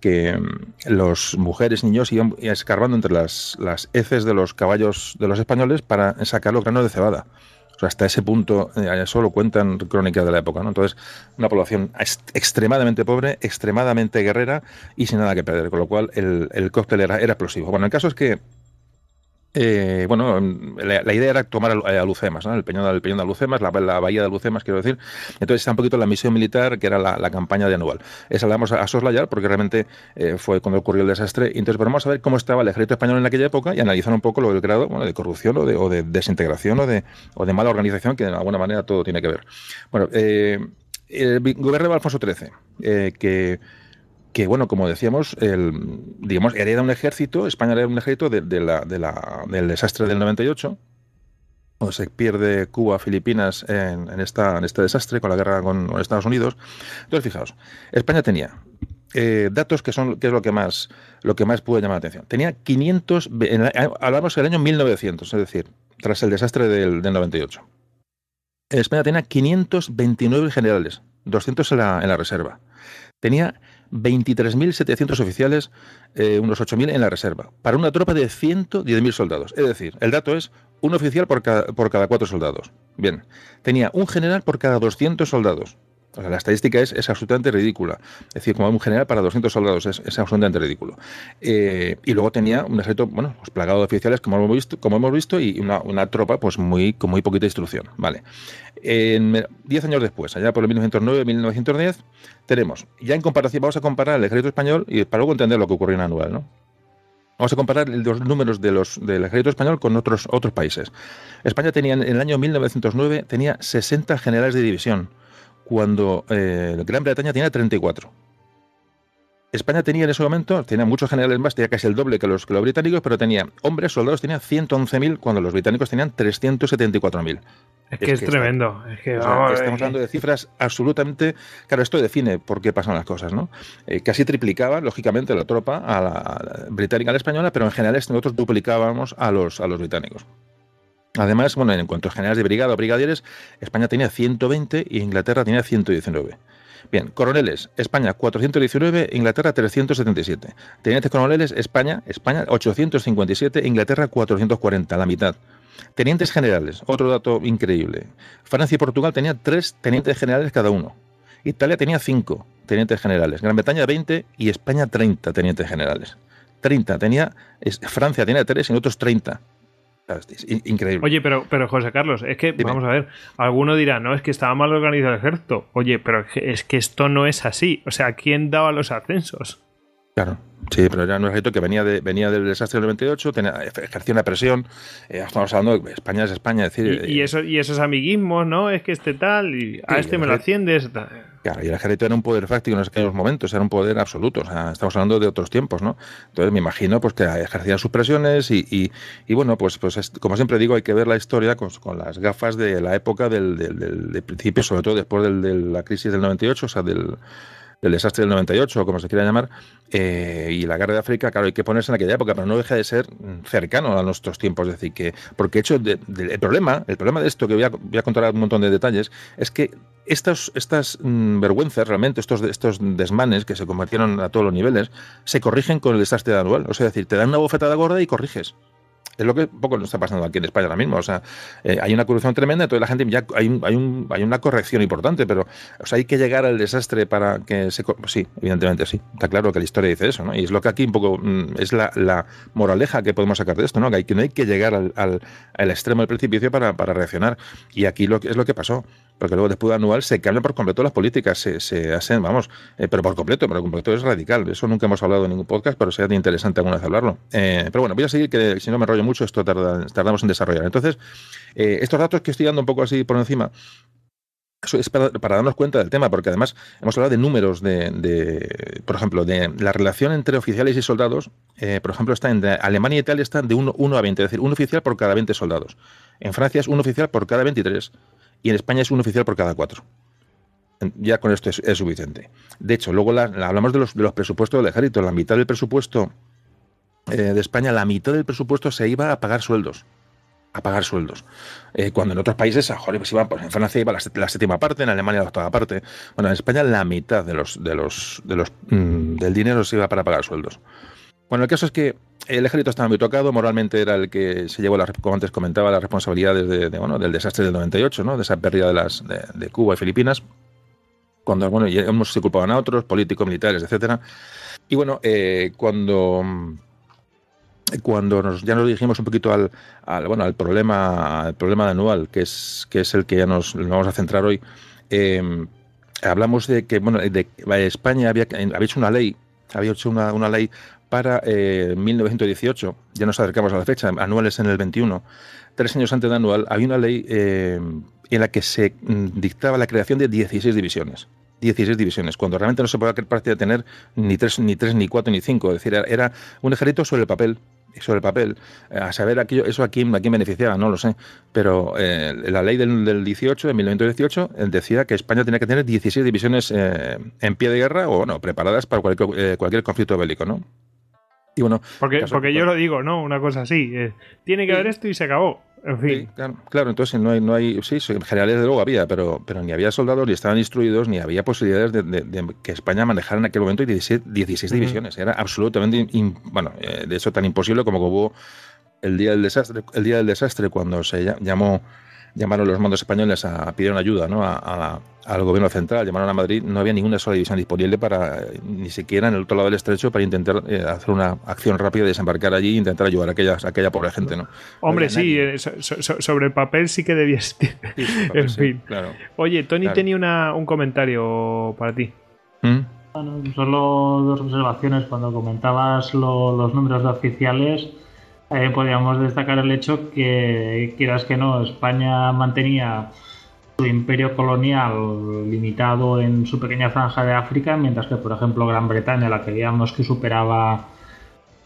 que mm, los mujeres, niños iban escarbando entre las, las heces de los caballos de los españoles para sacar los granos de cebada hasta ese punto, eh, solo cuentan crónicas de la época. ¿no? Entonces, una población extremadamente pobre, extremadamente guerrera y sin nada que perder, con lo cual el, el cóctel era, era explosivo. Bueno, el caso es que eh, bueno, la, idea era tomar a, Lucemas, el, peñón, el peñón de Lucemas, la, bahía de Lucemas, quiero decir. Entonces está un poquito la misión militar, que era la, campaña de Anual. Esa la vamos a, soslayar porque realmente eh, fue cuando ocurrió el desastre. Entonces vamos a ver cómo estaba el ejército español en aquella época y analizar un poco lo del grado de corrupción o de, desintegración o de, o de mala organización, que de alguna manera todo tiene que ver. Bueno, eh, el gobierno de Alfonso XIII, que que bueno, como decíamos, el, digamos, hereda un ejército, España hereda un ejército del desastre del 98, o se pierde Cuba, Filipinas en, esta, en este desastre con la guerra con, Estados Unidos. Entonces, fijaos, España tenía eh, datos que son que es lo que más lo que más puede llamar la atención. Tenía 500, hablamos del año 1900, es decir, tras el desastre del, 98. España tenía 529 generales, 200 en la, en la reserva. Tenía 23.700 oficiales, eh, unos 8.000 en la reserva, para una tropa de 110.000 soldados. Es decir, el dato es un oficial por cada, por cada cuatro soldados. Bien, tenía un general por cada 200 soldados. O sea, la estadística es, absolutamente ridícula. Es decir, como un general para 200 soldados es, absolutamente ridículo. Eh, y luego tenía un ejército, bueno, pues plagado de oficiales, como hemos visto, como hemos visto y una, tropa pues muy, con muy poquita instrucción. Vale. diez años después, allá por el 1909-1910, tenemos, ya en comparación, vamos a comparar el ejército español y para luego entender lo que ocurrió en Anual, ¿no? Vamos a comparar los números de los, del ejército español con otros, otros países. España tenía en el año 1909 tenía 60 generales de división cuando eh, Gran Bretaña tenía 34. España tenía en ese momento, tenía muchos generales más, tenía casi el doble que los, que los británicos, pero tenía hombres, soldados, tenía 111.000 cuando los británicos tenían 374.000. Es que es, tremendo. estamos hablando de cifras absolutamente. Claro, esto define por qué pasan las cosas, ¿no? Eh, casi triplicaba, lógicamente, la tropa a la, británica a la española, pero en general nosotros duplicábamos a los, a los británicos. Además, bueno, en cuanto a generales de brigada o brigadieres, España tenía 120 y Inglaterra tenía 119. Bien, coroneles, España 419, Inglaterra 377. Tenientes coroneles, España, España 857, Inglaterra 440, la mitad. Tenientes generales, otro dato increíble. Francia y Portugal tenían tres tenientes generales cada uno. Italia tenía cinco tenientes generales, Gran Bretaña 20 y España 30 tenientes generales. 30 tenía, Francia tenía tres y otros 30 increíble. Oye, pero, pero José Carlos, es que, vamos a ver, alguno dirá, no, es que estaba mal organizado el ejército. Oye, pero es que esto no es así. O sea, ¿quién daba los ascensos? Claro. Sí, pero era un ejército que venía, de, venía del desastre del 98, tenía, ejercía una presión. Eh, estamos hablando de España es España. decir, y, eso, y esos amiguismos, ¿no? Es que este tal, y a este me lo asciendes. Claro, y el ejército era un poder fáctico en aquellos momentos, era un poder absoluto. O sea, estamos hablando de otros tiempos, ¿no? Entonces me imagino pues que ejercían sus presiones y, y, bueno, pues, pues como siempre digo, hay que ver la historia con, las gafas de la época del, del, principio, sobre todo después de la crisis del 98, o sea, del del desastre del 98, o como se quiera llamar, eh, y la guerra de África, claro, hay que ponerse en aquella época, pero no deja de ser cercano a nuestros tiempos. Es decir, que, porque hecho, el problema, el problema de esto, que voy a, voy contar un montón de detalles, es que estos, estas mm, vergüenzas, realmente, estos, estos desmanes que se convirtieron a todos los niveles, se corrigen con el desastre anual. O sea, es decir, te dan una bofetada gorda y corriges es lo que poco nos está pasando aquí en España ahora mismo. O sea, eh, hay una corrupción tremenda, entonces la gente ya hay, hay, un, hay una corrección importante, pero o sea, hay que llegar al desastre para que se. Pues sí, evidentemente sí. Está claro que la historia dice eso, ¿no? Y es lo que aquí un poco mm, es la, moraleja que podemos sacar de esto, ¿no? Que, hay, que no hay que llegar al, al, extremo del precipicio para, para, reaccionar. Y aquí lo, es lo que pasó porque luego después de anual se cambian por completo las políticas, se, se hacen, vamos, eh, pero por completo, pero por completo es radical. Eso nunca hemos hablado en ningún podcast, pero sería interesante alguna vez hablarlo. Eh, pero bueno, voy a seguir, que si no me enrollo mucho, esto tardamos en desarrollar. Entonces, eh, estos datos que estoy dando un poco así por encima, es para, darnos cuenta del tema, porque además hemos hablado de números de, por ejemplo, de la relación entre oficiales y soldados, por ejemplo, está en Alemania y Italia está de 1, 1 a 20, es decir, un oficial por cada 20 soldados. En Francia es un oficial por cada 23 y en España es un oficial por cada cuatro. Ya con esto es, suficiente. De hecho, luego hablamos de los, de los, presupuestos del ejército. La mitad del presupuesto eh, de España, la mitad del presupuesto se iba a pagar sueldos. A pagar sueldos. Eh, cuando en otros países, joder, pues iba, pues en Francia iba la, séptima parte, en Alemania la octava parte. Bueno, en España la mitad de los, de los, de los, mm, del dinero se iba para pagar sueldos. Bueno, el caso es que el ejército estaba muy tocado, moralmente era el que se llevó, la, como antes comentaba, las responsabilidades de, bueno, del desastre del 98, ¿no? de esa pérdida de, las, de, Cuba y Filipinas, cuando bueno, hemos se culpaban a otros, políticos, militares, etcétera. Y bueno, eh, cuando cuando nos, ya nos dirigimos un poquito al, bueno al problema al problema de anual que es que es el que ya nos, vamos a centrar hoy eh, hablamos de que bueno de España había, había hecho una ley había hecho una, una ley para 1918, eh, ya nos acercamos a la fecha, anuales en el 21, tres años antes de anual, había una ley eh, en la que se mm, dictaba la creación de 16 divisiones. 16 divisiones, cuando realmente no se podía tener ni tres, ni tres, ni cuatro, ni cinco. Es decir, era un ejército sobre el papel, sobre el papel, eh, a saber aquello, eso a quién, a quién beneficiaba, no lo sé, pero eh, la ley del, del 18, de 1918, decía que España tenía que tener 16 divisiones en pie de guerra o no, preparadas para cualquier, cualquier conflicto bélico, ¿no? Y bueno, porque, porque yo lo digo, ¿no? Una cosa así. tiene que haber esto y se acabó. En fin. claro, entonces no hay, no hay, sí, en general desde luego había, pero, pero ni había soldados, ni estaban instruidos, ni había posibilidades de, que España manejara en aquel momento 16, 16 divisiones. Era absolutamente, bueno, eh, de eso tan imposible como que hubo el día del desastre, el día del desastre cuando se llamó llamaron los mandos españoles a pedir ayuda ¿no? a, al gobierno central, llamaron a Madrid, no había ninguna sola división disponible para, ni siquiera en el otro lado del estrecho, para intentar eh, hacer una acción rápida, desembarcar allí e intentar ayudar a aquella, a aquella pobre gente. ¿no? Hombre, sí, eh, sobre el papel sí que debía estar. en fin. Claro, Oye, Tony tenía una, un comentario para ti. ¿Mm? Bueno, solo dos observaciones. Cuando comentabas los números de oficiales, eh, podríamos destacar el hecho que, quieras que no, España mantenía su imperio colonial limitado en su pequeña franja de África, mientras que, por ejemplo, Gran Bretaña, la que veíamos que superaba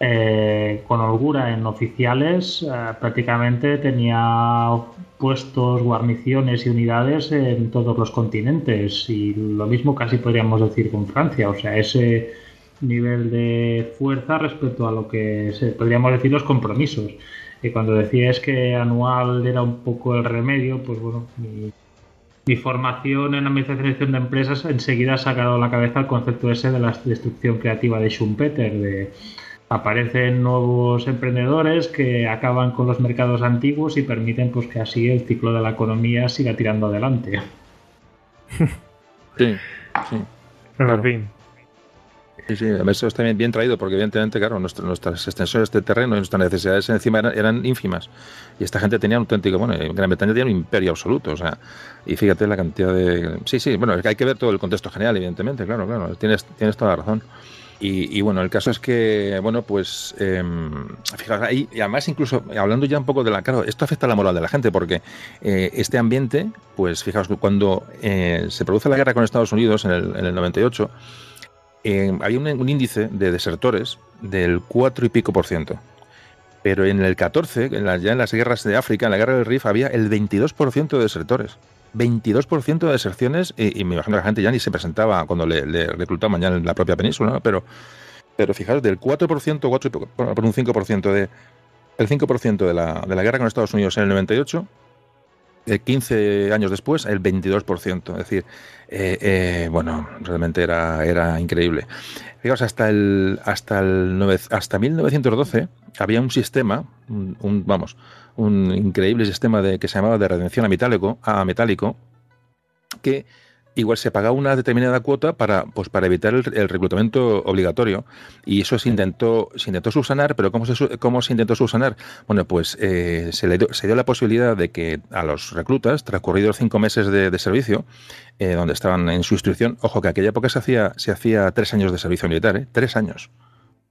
eh, con holgura en oficiales, eh, prácticamente tenía puestos, guarniciones y unidades en todos los continentes. Y lo mismo casi podríamos decir con Francia. O sea, ese nivel de fuerza respecto a lo que se, podríamos decir los compromisos. Y cuando decías que anual era un poco el remedio, pues bueno, mi, formación en administración de empresas enseguida ha sacado a la cabeza el concepto ese de la destrucción creativa de Schumpeter, de aparecen nuevos emprendedores que acaban con los mercados antiguos y permiten pues que así el ciclo de la economía siga tirando adelante. Sí, sí. En fin. Sí, sí, eso está bien, bien traído, porque evidentemente, claro, nuestras extensiones de terreno y nuestras necesidades encima eran, ínfimas. Y esta gente tenía un auténtico, bueno, Gran Bretaña tenía un imperio absoluto, o sea, y fíjate la cantidad de... Sí, sí, bueno, hay que ver todo el contexto general, evidentemente, claro, claro, tienes, tienes toda la razón. Y, bueno, el caso es que, bueno, pues, eh, fijaos, ahí, y además incluso hablando ya un poco de la, claro, esto afecta a la moral de la gente, porque eh, este ambiente, pues fijaos, cuando eh, se produce la guerra con Estados Unidos en el, en el 98, había un, índice de desertores del 4 y pico por ciento. Pero en el 14, ya en las guerras de África, en la guerra del Rif, había el 22% de desertores. 22% de deserciones, y, me imagino que la gente ya ni se presentaba cuando le, reclutaban ya en la propia península, pero, pero fijaros, del 4%, 4 por un 5% de, el 5% de la, de la guerra con Estados Unidos en el 98 15 años después, el 22%. Es decir, eh, eh, bueno, realmente era, era increíble. Digamos, hasta, el, hasta, el hasta 1912 había un sistema, un, vamos, un increíble sistema de, que se llamaba de redención a metálico, a metálico que igual se pagaba una determinada cuota para, pues, para evitar el, reclutamiento obligatorio. Y eso se intentó, se intentó subsanar, pero ¿cómo se, cómo se intentó subsanar? Bueno, pues eh, se, le dio, se dio la posibilidad de que a los reclutas, transcurridos cinco meses de, servicio, eh, donde estaban en su instrucción, ojo que aquella época se hacía, se hacía tres años de servicio militar, ¿eh? tres años.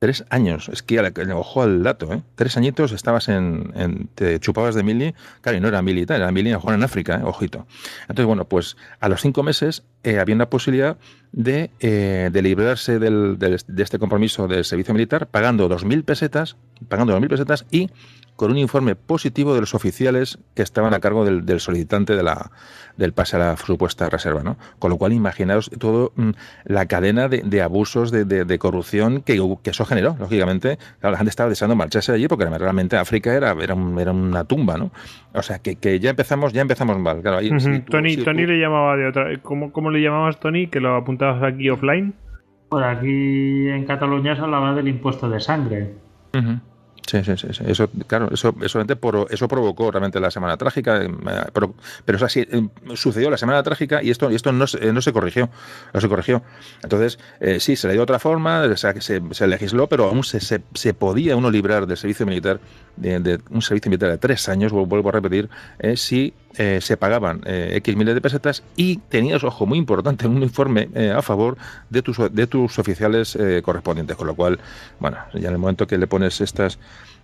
Tres años, es que ojo al dato, ¿eh? Tres añitos estabas en, te chupabas de mili, claro, y no era militar, era mili en África, ¿eh? ojito. Entonces, bueno, pues a los cinco meses eh, había una posibilidad de, eh, de librarse del, de este compromiso del servicio militar pagando dos mil pesetas, pagando dos mil pesetas y con un informe positivo de los oficiales que estaban a cargo del, solicitante de la, del pase a la supuesta reserva. ¿no? Con lo cual, imaginaos todo mm, la cadena de, abusos, de, corrupción que, que, eso generó. Lógicamente, la gente estaba deseando marcharse de allí porque realmente África era, era, era una tumba. ¿no? O sea, que, que, ya empezamos ya empezamos mal. Claro, Tony, Tony le llamaba de otra. ¿Cómo, ¿Cómo le llamabas, Tony, que lo apuntabas aquí offline? Por aquí en Cataluña se hablaba del impuesto de sangre. Sí, sí, sí, Eso, claro, eso, eso, por, eso provocó realmente la semana trágica, eh, pero, pero eso así eh, sucedió la semana trágica y esto, y esto no, no se corrigió, no se corrigió. Entonces, eh, sí, se le dio otra forma, o sea, que se, se legisló, pero aún se, se, podía uno librar del servicio militar, de, un servicio militar de tres años, vuelvo a repetir, si eh, se pagaban eh, X miles de pesetas y tenías, ojo, muy importante, un informe eh, a favor de tus, de tus oficiales correspondientes. Con lo cual, bueno, ya en el momento que le pones estas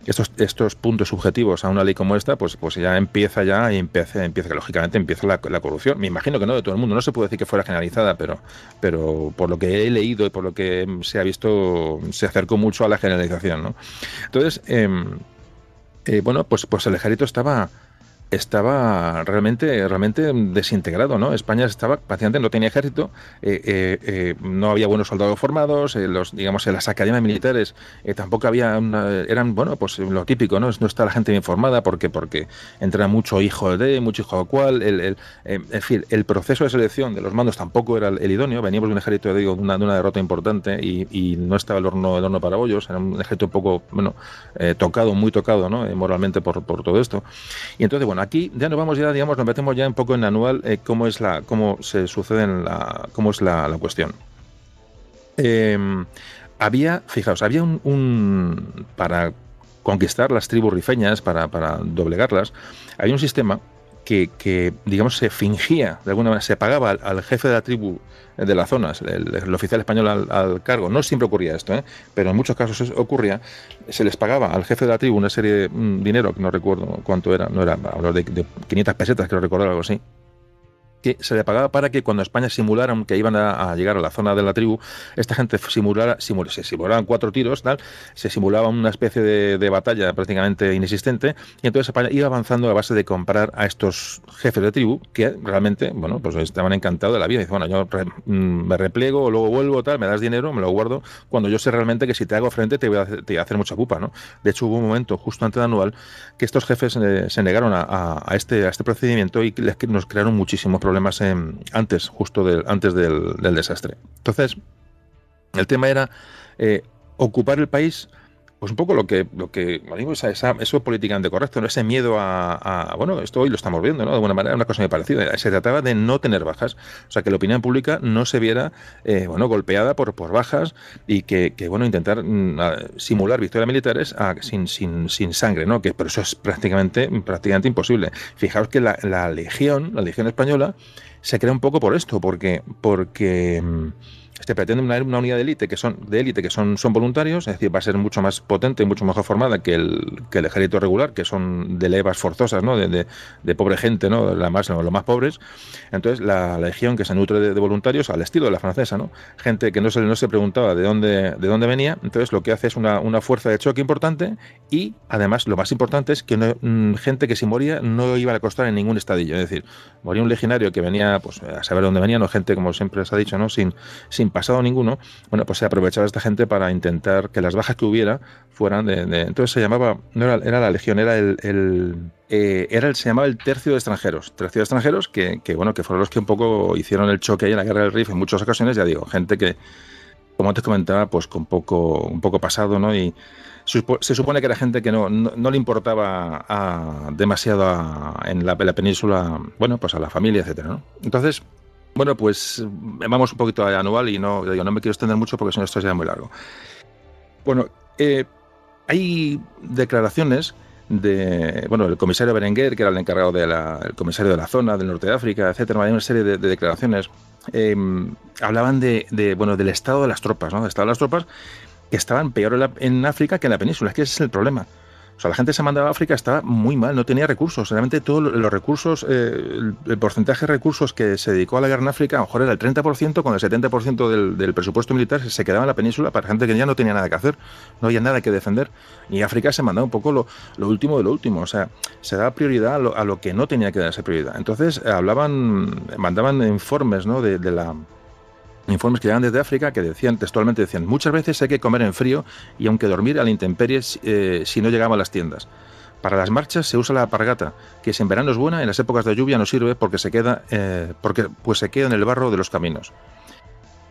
estos, estos puntos subjetivos a una ley como esta, pues, pues ya empieza ya y empieza, empieza lógicamente empieza la, corrupción. Me imagino que no de todo el mundo, no se puede decir que fuera generalizada, pero, pero por lo que he leído y por lo que se ha visto, se acercó mucho a la generalización. ¿no? Entonces, em, bueno, pues, pues el ejército estaba estaba realmente, realmente desintegrado, ¿no? España estaba, prácticamente no tenía ejército, eh, eh, eh, no había buenos soldados formados, los, digamos, en las academias militares tampoco había, eran, bueno, pues lo típico, ¿no? No está la gente bien formada porque, porque entra mucho hijo de, mucho hijo de cual, el, en fin, el proceso de selección de los mandos tampoco era el, idóneo, veníamos de un ejército, digo, de una, de una derrota importante y, no estaba el horno, el horno para bollos, era un ejército un poco, bueno, tocado, muy tocado, ¿no? moralmente por, por todo esto. Y entonces, bueno, aquí ya nos vamos ya, digamos, nos metemos ya un poco en anual eh, cómo es la, cómo se sucede la, cómo es la, cuestión. Em, había, fijaos, había un, para conquistar las tribus rifeñas, para, para doblegarlas, había un sistema que, digamos, se fingía, de alguna manera, se pagaba al, jefe de la tribu de las zonas, el, oficial español al, cargo. No siempre ocurría esto, ¿eh? pero en muchos casos ocurría. Se les pagaba al jefe de la tribu una serie de mm, dinero, que no recuerdo cuánto era, no era, hablo de, de 500 pesetas, quiero recordar algo así se le pagaba para que cuando España simularan que iban a, llegar a la zona de la tribu, esta gente simulara, se simulaban cuatro tiros, tal, se simulaba una especie de, batalla prácticamente inexistente, y entonces España iba avanzando a base de comprar a estos jefes de tribu, que realmente, bueno, pues estaban encantados de la vida. Dice, bueno, yo mm, me repliego, luego vuelvo, tal, me das dinero, me lo guardo, cuando yo sé realmente que si te hago frente te voy a hacer, mucha pupa, ¿no? De hecho, hubo un momento justo antes de anual que estos jefes eh, se negaron a, este, a este procedimiento y les, nos crearon muchísimos problemas más antes, justo del, antes del, desastre. Entonces, el tema era eh, ocupar el país pues un poco lo que, lo que esa, esa, eso políticamente correcto, ¿no? ese miedo a, bueno, esto hoy lo estamos viendo, ¿no? De alguna manera, una cosa muy parecida. Se trataba de no tener bajas, o sea, que la opinión pública no se viera, eh, bueno, golpeada por, por bajas y que, bueno, intentar mm, simular victorias militares sin, sin, sin sangre, ¿no? Que, pero eso es prácticamente, prácticamente imposible. Fijaos que la, la legión, la legión española, se crea un poco por esto, porque, porque mm, se pretende una, una, unidad de élite que son de élite que son, son voluntarios, es decir, va a ser mucho más potente y mucho mejor formada que el, que el ejército regular, que son de levas forzosas, ¿no? De, de, pobre gente, ¿no? La más, los más pobres. Entonces, la, legión que se nutre de, voluntarios al estilo de la francesa, ¿no? Gente que no se, no se preguntaba de dónde, de dónde venía, entonces lo que hace es una, una fuerza de choque importante y, además, lo más importante es que mm, gente que si moría no iba a costar en ningún estadillo, es decir, moría un legionario que venía, pues, a saber dónde venía, no gente, como siempre se ha dicho, ¿no? Sin, sin pasado ninguno, bueno, pues se aprovechaba esta gente para intentar que las bajas que hubiera fueran de... entonces se llamaba, no era, la legión, era el, eh, era se llamaba el tercio de extranjeros. Tercio de extranjeros que, bueno, que fueron los que un poco hicieron el choque ahí en la guerra del Rif en muchas ocasiones, ya digo, gente que, como antes comentaba, pues con poco, un poco pasado, ¿no? Y se supone que era gente que no, no, le importaba demasiado en, la, península, bueno, pues a la familia, etcétera, ¿no? Entonces, bueno, pues vamos un poquito a anual y no, digo, no me quiero extender mucho porque si no esto sería muy largo. Bueno, eh, hay declaraciones de, bueno, el comisario Berenguer, que era el encargado del comisario de la zona, del norte de África, etcétera, hay una serie de, declaraciones. Em, hablaban de, bueno, del estado de las tropas, ¿no? Del estado de las tropas que estaban peor en África que en la península. Es que ese es el problema. O sea, la gente se mandaba a África estaba muy mal, no tenía recursos. Realmente todos los recursos, eh, el, porcentaje de recursos que se dedicó a la guerra en África, a lo mejor era el 30%, con el 70% del, del, presupuesto militar se quedaba en la península para gente que ya no tenía nada que hacer, no había nada que defender. Y África se mandaba un poco lo, último de lo último. O sea, se daba prioridad a lo, que no tenía que darse prioridad. Entonces, hablaban, mandaban informes ¿no? de la informes que llegan desde África que decían textualmente decían muchas veces hay que comer en frío y aunque dormir a la intemperie eh, si no llegamos a las tiendas. Para las marchas se usa la apargata, que si en verano es buena, en las épocas de lluvia no sirve porque se queda, eh, porque, pues se queda en el barro de los caminos.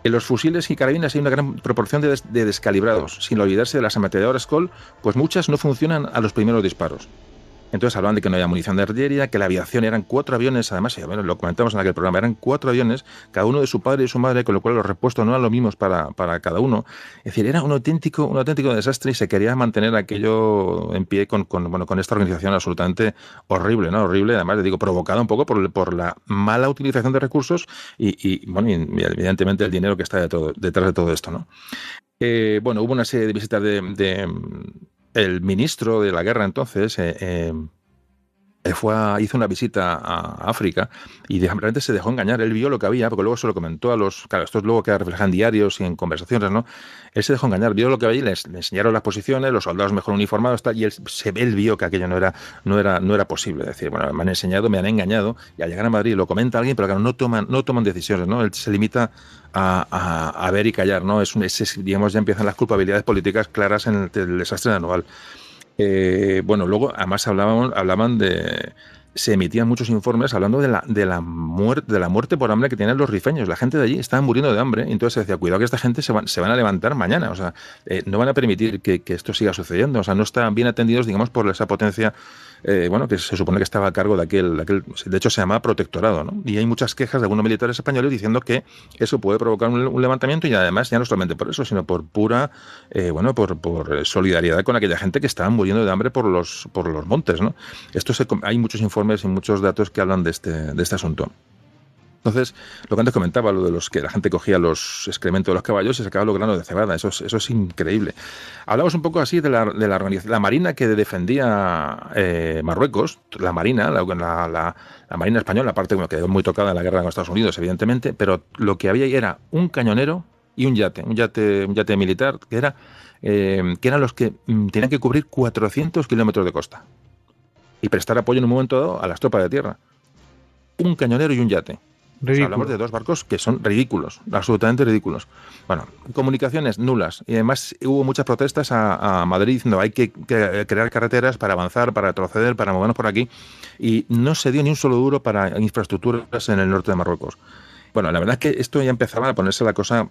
En los fusiles y carabinas hay una gran proporción de, descalibrados, sin olvidarse de las ametralladoras Col, pues muchas no funcionan a los primeros disparos. Entonces hablaban de que no había munición de artillería, que la aviación eran cuatro aviones, además, bueno, lo comentamos en aquel programa, eran cuatro aviones, cada uno de su padre y su madre, con lo cual los repuestos no eran los mismos para, para cada uno. Es decir, era un auténtico, un auténtico desastre y se quería mantener aquello en pie con, con, bueno, con esta organización absolutamente horrible, ¿no? Horrible, además, le digo, provocada un poco por, por la mala utilización de recursos y, y bueno, y evidentemente el dinero que está detrás de todo esto, ¿no? Eh, bueno, hubo una serie de visitas de, el ministro de la guerra entonces, eh, eh, fue hizo una visita a África y realmente se dejó engañar. Él vio lo que había, porque luego se lo comentó a los. Claro, esto es luego que refleja en diarios y en conversaciones, ¿no? Él se dejó engañar, vio lo que había y le, enseñaron las posiciones, los soldados mejor uniformados, tal, y él, se, él vio que aquello no era, no, era, no era posible. Es decir, bueno, me han enseñado, me han engañado, y al llegar a Madrid lo comenta alguien, pero claro, no toman, no toman decisiones, ¿no? Él se limita a, a, a ver y callar, ¿no? Es, es, digamos, ya empiezan las culpabilidades políticas claras en el, el desastre anual. Eh, bueno, luego además hablaban, hablaban de se emitían muchos informes hablando de la, de la, muerte, de la muerte por hambre que tienen los rifeños. La gente de allí estaba muriendo de hambre, entonces se decía, cuidado que esta gente se van, se van a levantar mañana, o sea, eh, no van a permitir que, que, esto siga sucediendo, o sea, no están bien atendidos, digamos, por esa potencia eh, bueno, que se supone que estaba a cargo de aquel, de aquel, de hecho se llama protectorado, ¿no? Y hay muchas quejas de algunos militares españoles diciendo que eso puede provocar un, levantamiento y además ya no solamente por eso, sino por pura, eh, bueno, por, solidaridad con aquella gente que estaba muriendo de hambre por los, por los montes, ¿no? Esto se, hay muchos informes y muchos datos que hablan de este, de este asunto. Entonces, lo que antes comentaba, lo de los que la gente cogía los excrementos de los caballos y sacaba los granos de cebada, eso es, eso es increíble. Hablamos un poco así de la, de la la marina que defendía eh, Marruecos, la marina, la marina española, aparte bueno, quedó muy tocada en la guerra con Estados Unidos, evidentemente, pero lo que había ahí era un cañonero y un yate, un yate, un yate militar, que era eh, que eran los que mm, tenían que cubrir 400 kilómetros de costa y prestar apoyo en un momento dado a las tropas de tierra. Un cañonero y un yate. O sea, hablamos de dos barcos que son ridículos, absolutamente ridículos. Bueno, comunicaciones nulas. Y además hubo muchas protestas a, a Madrid diciendo hay que, que, crear carreteras para avanzar, para retroceder, para movernos por aquí. Y no se dio ni un solo duro para infraestructuras en el norte de Marruecos. Bueno, la verdad es que esto ya empezaba a ponerse la cosa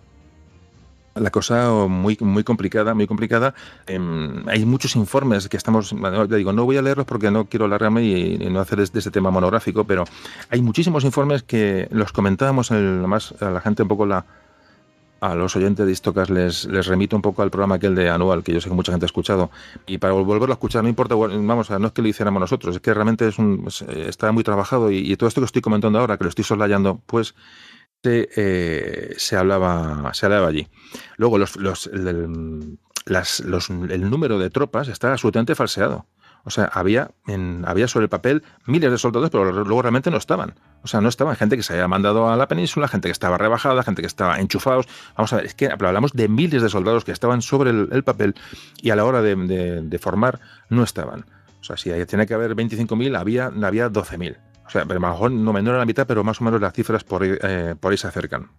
la cosa muy, muy complicada, muy complicada. Eh, hay muchos informes que estamos, bueno, digo, no voy a leerlos porque no quiero alargarme y, no hacer de este tema monográfico, pero hay muchísimos informes que los comentábamos, más a la gente un poco a los oyentes de Istocas les, les remito un poco al programa aquel de anual, que yo sé que mucha gente ha escuchado. Y para volverlo a escuchar, no importa, vamos, no es que lo hiciéramos nosotros, es que realmente es un, está muy trabajado y, y todo esto que estoy comentando ahora, que lo estoy soslayando, pues se, eh, se, hablaba, se hablaba allí. Luego, los, los, el, los, el número de tropas está absolutamente falseado. O sea, había, en, había sobre el papel miles de soldados, pero luego realmente no estaban. O sea, no estaban gente que se había mandado a la península, gente que estaba rebajada, gente que estaba enchufados. Vamos a ver, es que hablamos de miles de soldados que estaban sobre el, el papel y a la hora de, formar no estaban. O sea, si tiene que haber 25.000, había, había 12.000. O sea, a mejor no menor a la mitad, pero más o menos las cifras por eh, por ahí se acercan.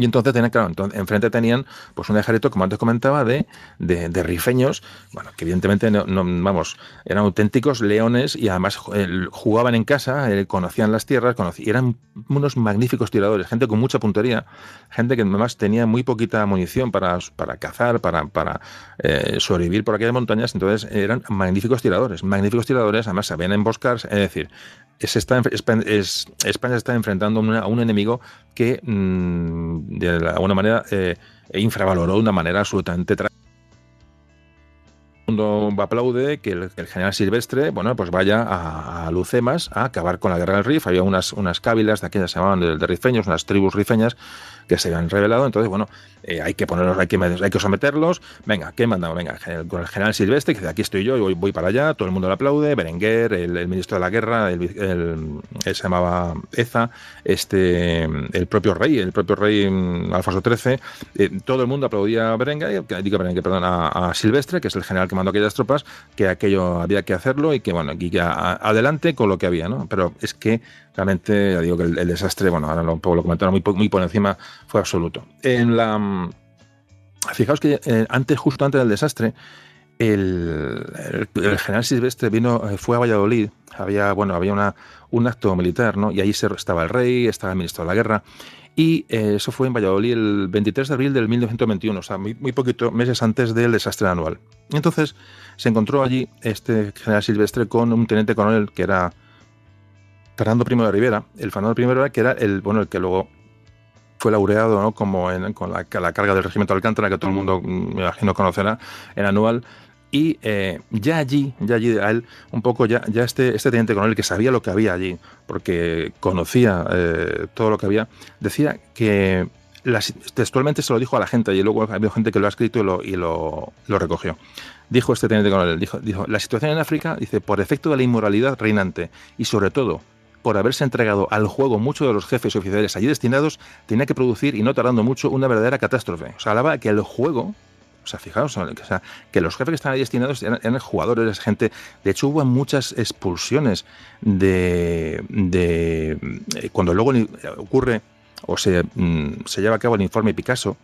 Y entonces tenían, claro, entonces, enfrente tenían pues un ejército, como antes comentaba, de, de, rifeños, bueno, que evidentemente no, vamos, eran auténticos leones y además jugaban en casa, eh, conocían las tierras, conocían, eran unos magníficos tiradores, gente con mucha puntería, gente que además tenía muy poquita munición para, para cazar, para, para eh, sobrevivir por aquellas montañas, entonces eran magníficos tiradores, magníficos tiradores, además sabían emboscar, es decir, es, está, es, España está enfrentando a un enemigo que mmm, de alguna manera eh, infravaloró de una manera absolutamente mundo aplaude que el, el, general Silvestre, bueno, pues vaya a, a, Lucemas a acabar con la guerra del Rif. Había unas, unas cávilas de aquellas se llamaban de, de, rifeños, unas tribus rifeñas que se habían revelado. Entonces, bueno, eh, hay que ponerlos, hay que, hay que someterlos. Venga, ¿qué mandamos? Venga, con el general Silvestre, que dice, aquí estoy yo, voy, voy para allá, todo el mundo le aplaude. Berenguer, el, ministro de la guerra, el, se llamaba Eza, este, el propio rey, el propio rey mm, Alfonso XIII, eh, todo el mundo aplaudía a Berenguer, digo Berenguer, perdón, a Silvestre, que es el general que mandó aquellas tropas, que aquello había que hacerlo y que, bueno, aquí ya adelante con lo que había, ¿no? Pero es que realmente, ya digo que el, desastre, bueno, ahora lo, lo comentaron muy, muy por encima, fue absoluto. En la. Fijaos que eh, antes, justo antes del desastre, el, general Silvestre vino, fue a Valladolid, había, bueno, había una, un acto militar, ¿no? Y ahí estaba el rey, estaba el ministro de la guerra, Y eh, eso fue en Valladolid el 23 de abril del 1921, o sea, muy, muy poquito meses antes del desastre anual. Entonces se encontró allí este general Silvestre con un teniente coronel que era Fernando I de Rivera. El Fernando I de Rivera, que era el, bueno, el que luego fue laureado ¿no? como en, con la, la, carga del regimiento de Alcántara, que todo el mundo, mm, me imagino, conocerá, en anual. Y eh, ya allí, ya allí a él, un poco ya, ya este, este teniente coronel que sabía lo que había allí, porque conocía eh, todo lo que había, decía que las, textualmente se lo dijo a la gente y luego ha habido gente que lo ha escrito y lo, y lo, lo recogió. Dijo este teniente coronel, dijo, dijo, la situación en África, dice, por efecto de la inmoralidad reinante y sobre todo por haberse entregado al juego muchos de los jefes oficiales allí destinados, tenía que producir, y no tardando mucho, una verdadera catástrofe. O sea, hablaba que el juego, o sea, fijaos, o sea, que los jefes que estaban ahí destinados eran, eran jugadores, gente. De hecho, hubo muchas expulsiones de. de cuando luego ocurre o se, se lleva a cabo el informe Picasso,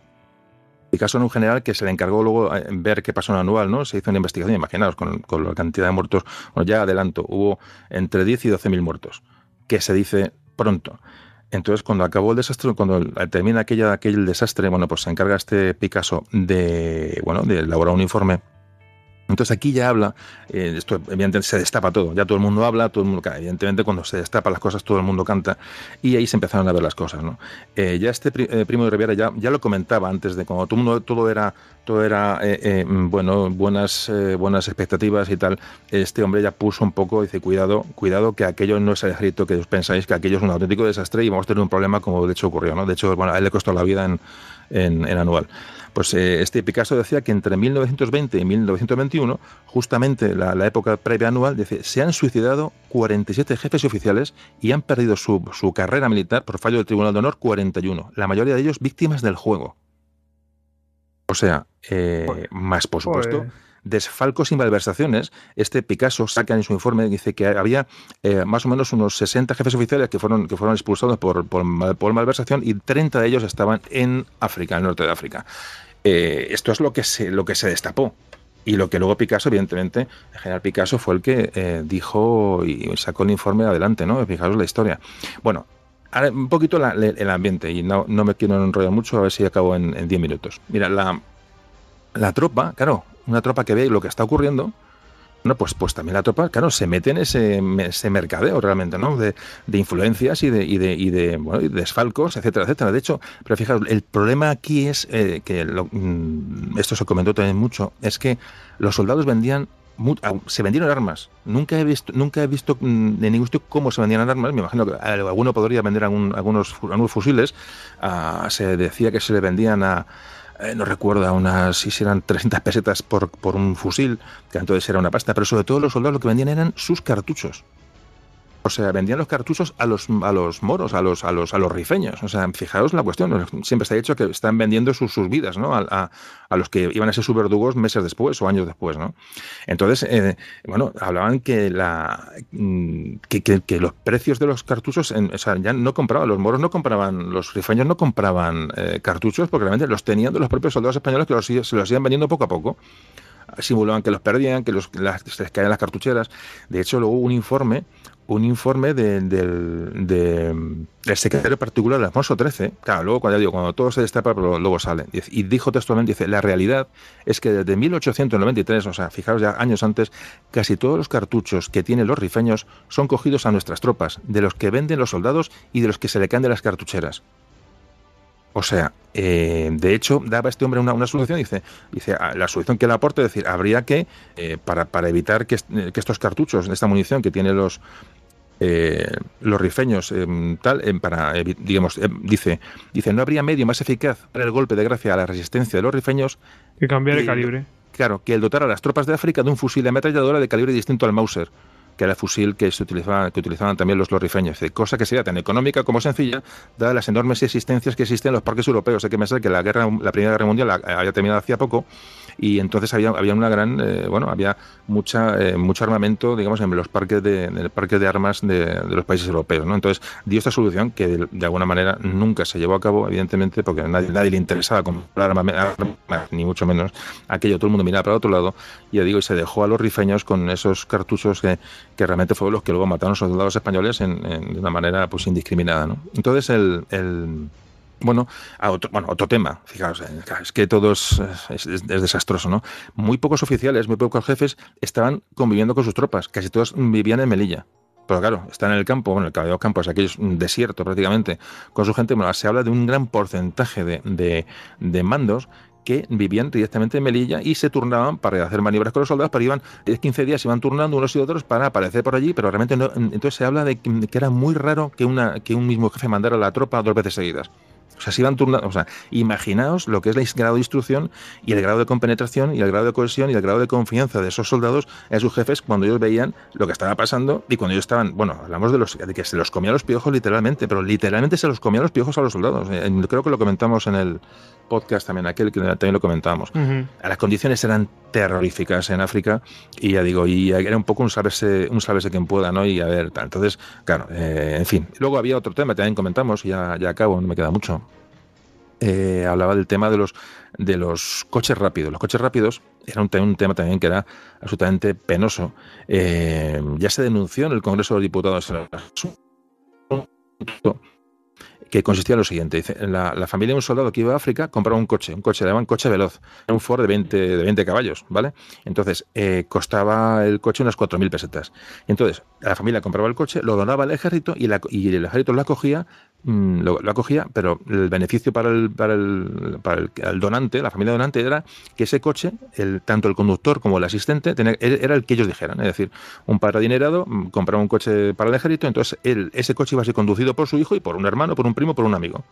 Picasso en un general que se le encargó luego ver qué pasó en anual, ¿no? Se hizo una investigación, imaginaos, con, con la cantidad de muertos, bueno, ya adelanto, hubo entre 10 y 12 mil muertos, que se dice pronto. Entonces, cuando acabó el desastre, cuando termina aquella, aquel desastre, bueno, pues se encarga este Picasso de, bueno, de elaborar un informe entonces aquí ya habla, eh, esto evidentemente se destapa todo, ya todo el mundo habla, todo el mundo evidentemente cuando se destapan las cosas todo el mundo canta y ahí se empezaron a ver las cosas. ¿no? Eh, ya este eh, primo de Riviera ya, ya lo comentaba antes de cuando todo, todo era, todo era bueno, buenas, buenas expectativas y tal, este hombre ya puso un poco, dice, cuidado, cuidado que aquello no es el ejército que os pensáis, que aquello es un auténtico desastre y vamos a tener un problema como de hecho ocurrió. ¿no? De hecho, bueno, a él le costó la vida en, en, en anual. Pues eh, este Picasso decía que entre 1920 y 1921, justamente la, la época previa anual, dice, se han suicidado 47 jefes oficiales y han perdido su, su, carrera militar por fallo del Tribunal de Honor 41, la mayoría de ellos víctimas del juego. O sea, eh, más por supuesto. Pues desfalcos y malversaciones. Este Picasso saca en su informe, dice que había eh, más o menos unos 60 jefes oficiales que fueron, que fueron expulsados por, por, por, malversación y 30 de ellos estaban en África, en el norte de África. Eh, esto es lo que, se, lo que se destapó. Y lo que luego Picasso, evidentemente, el general Picasso fue el que eh, dijo y sacó el informe adelante, ¿no? Fijaros la historia. Bueno, ahora un poquito la, el ambiente, y no, no, me quiero enrollar mucho, a ver si acabo en 10 minutos. Mira, la, la tropa, claro, una tropa que ve lo que está ocurriendo, bueno, pues, pues también la tropa, claro, se mete en ese, ese mercadeo realmente, ¿no? De, de influencias y de, y de, y de bueno, y desfalcos, etcétera, etcétera. De hecho, pero fijaos, el problema aquí es eh, que mm, esto se comentó también mucho, es que los soldados vendían se vendieron armas. Nunca he visto, nunca he visto mm, de ningún sitio cómo se vendían armas. Me imagino que alguno podría vender algún, algunos, algunos fusiles. Uh, se decía que se le vendían a, eh, no recuerdo, unas, si eran 300 pesetas por, por un fusil, que entonces era una pasta, pero sobre todo los soldados lo que vendían eran sus cartuchos. O sea, vendían los cartuchos a los, a los moros, a los, a los, a los rifeños. O sea, fijaos la cuestión. Siempre está dicho que están vendiendo sus, sus vidas, ¿no? A, a, los que iban a ser sus verdugos meses después o años después, ¿no? Entonces, eh, bueno, hablaban que la mm, que, que, que, los precios de los cartuchos, en, o sea, ya no compraban, los moros no compraban, los rifeños no compraban eh, cartuchos porque realmente los tenían de los propios soldados españoles que los, se los iban vendiendo poco a poco simulaban que los perdían, que los, las, se les caían las cartucheras. De hecho, luego hubo un informe, un informe de, del, de, del secretario particular de Alfonso XIII. Claro, luego cuando, digo, cuando todo se destapa, luego sale. Y dijo textualmente, dice, la realidad es que desde 1893, o sea, fijaros ya años antes, casi todos los cartuchos que tienen los rifeños son cogidos a nuestras tropas, de los que venden los soldados y de los que se le caen de las cartucheras. O sea, eh, de hecho, daba este hombre una, una, solución. Dice, dice ah, la solución que le aporte, es decir, habría que, eh, para, para, evitar que, que, estos cartuchos, esta munición que tiene los, eh, los rifeños, eh, tal, eh, para, digamos, dice, dice, no habría medio más eficaz para el golpe de gracia a la resistencia de los rifeños que cambiar de calibre. Claro, que el dotar a las tropas de África de un fusil de ametralladora de calibre distinto al Mauser que era el fusil que, se utilizaba, que utilizaban también los, los rifeños, cosa que sería tan económica como sencilla, dadas las enormes existencias que existen en los parques europeos. Hay que pensar que la, guerra, la Primera Guerra Mundial había terminado hacía poco y entonces había, había una gran, eh, bueno, había mucha, eh, mucho armamento, digamos, en los parques de, en el parque de armas de, de, los países europeos, ¿no? Entonces dio esta solución que de, de, alguna manera nunca se llevó a cabo, evidentemente, porque a nadie, nadie le interesaba comprar armas, ni mucho menos aquello, todo el mundo miraba para otro lado, y ya digo, y se dejó a los rifeños con esos cartuchos que, que realmente fueron los que luego mataron a los soldados españoles en, en, de una manera pues indiscriminada, ¿no? Entonces el, el Bueno, otro, bueno, otro tema, fijaos, eh, es que todo es, es, desastroso, ¿no? Muy pocos oficiales, muy pocos jefes estaban conviviendo con sus tropas, casi todos vivían en Melilla. Pero claro, están en el campo, bueno, el campo campos, aquí es un desierto prácticamente, con su gente, bueno, se habla de un gran porcentaje de, de mandos que vivían directamente en Melilla y se turnaban para hacer maniobras con los soldados, pero iban 10-15 días, iban turnando unos y otros para aparecer por allí, pero realmente no. Entonces se habla de que era muy raro que, una, que un mismo jefe mandara a la tropa dos veces seguidas. O sea, se iban turnando. O sea, imaginaos lo que es el grado de instrucción y el grado de compenetración y el grado de cohesión y el grado de confianza de esos soldados en sus jefes cuando ellos veían lo que estaba pasando y cuando ellos estaban. Bueno, hablamos de, los, de que se los comían los piojos literalmente, pero literalmente se los comían los piojos a los soldados. Eh, creo que lo comentamos en el podcast también, aquel que también lo comentábamos. Las condiciones eran terroríficas en África y ya digo, y era un poco un saberse, un saberse quien pueda, ¿no? Y a ver, tal. Entonces, claro, eh, en fin. Luego había otro tema, también comentamos, ya, ya acabo, no me queda mucho eh, hablaba del tema de los, de los coches rápidos. Los coches rápidos era un, un tema también que era absolutamente penoso. Eh, ya se denunció en el Congreso de los Diputados que consistía en lo siguiente. La, la, familia de un soldado que iba a África compraba un coche, un coche, le llamaban coche veloz, un Ford de 20, de 20 caballos, ¿vale? Entonces, eh, costaba el coche unas 4.000 pesetas. Entonces, la familia compraba el coche, lo donaba al ejército y, la, y el ejército lo acogía Mm, lo, acogía, pero el beneficio para el, para el, para el, donante, la familia donante, era que ese coche, el, tanto el conductor como el asistente, era el que ellos dijeran. Es decir, un padre adinerado mm, compraba un coche para el ejército, entonces ese coche iba a ser conducido por su hijo y por un hermano, por un primo, por un amigo.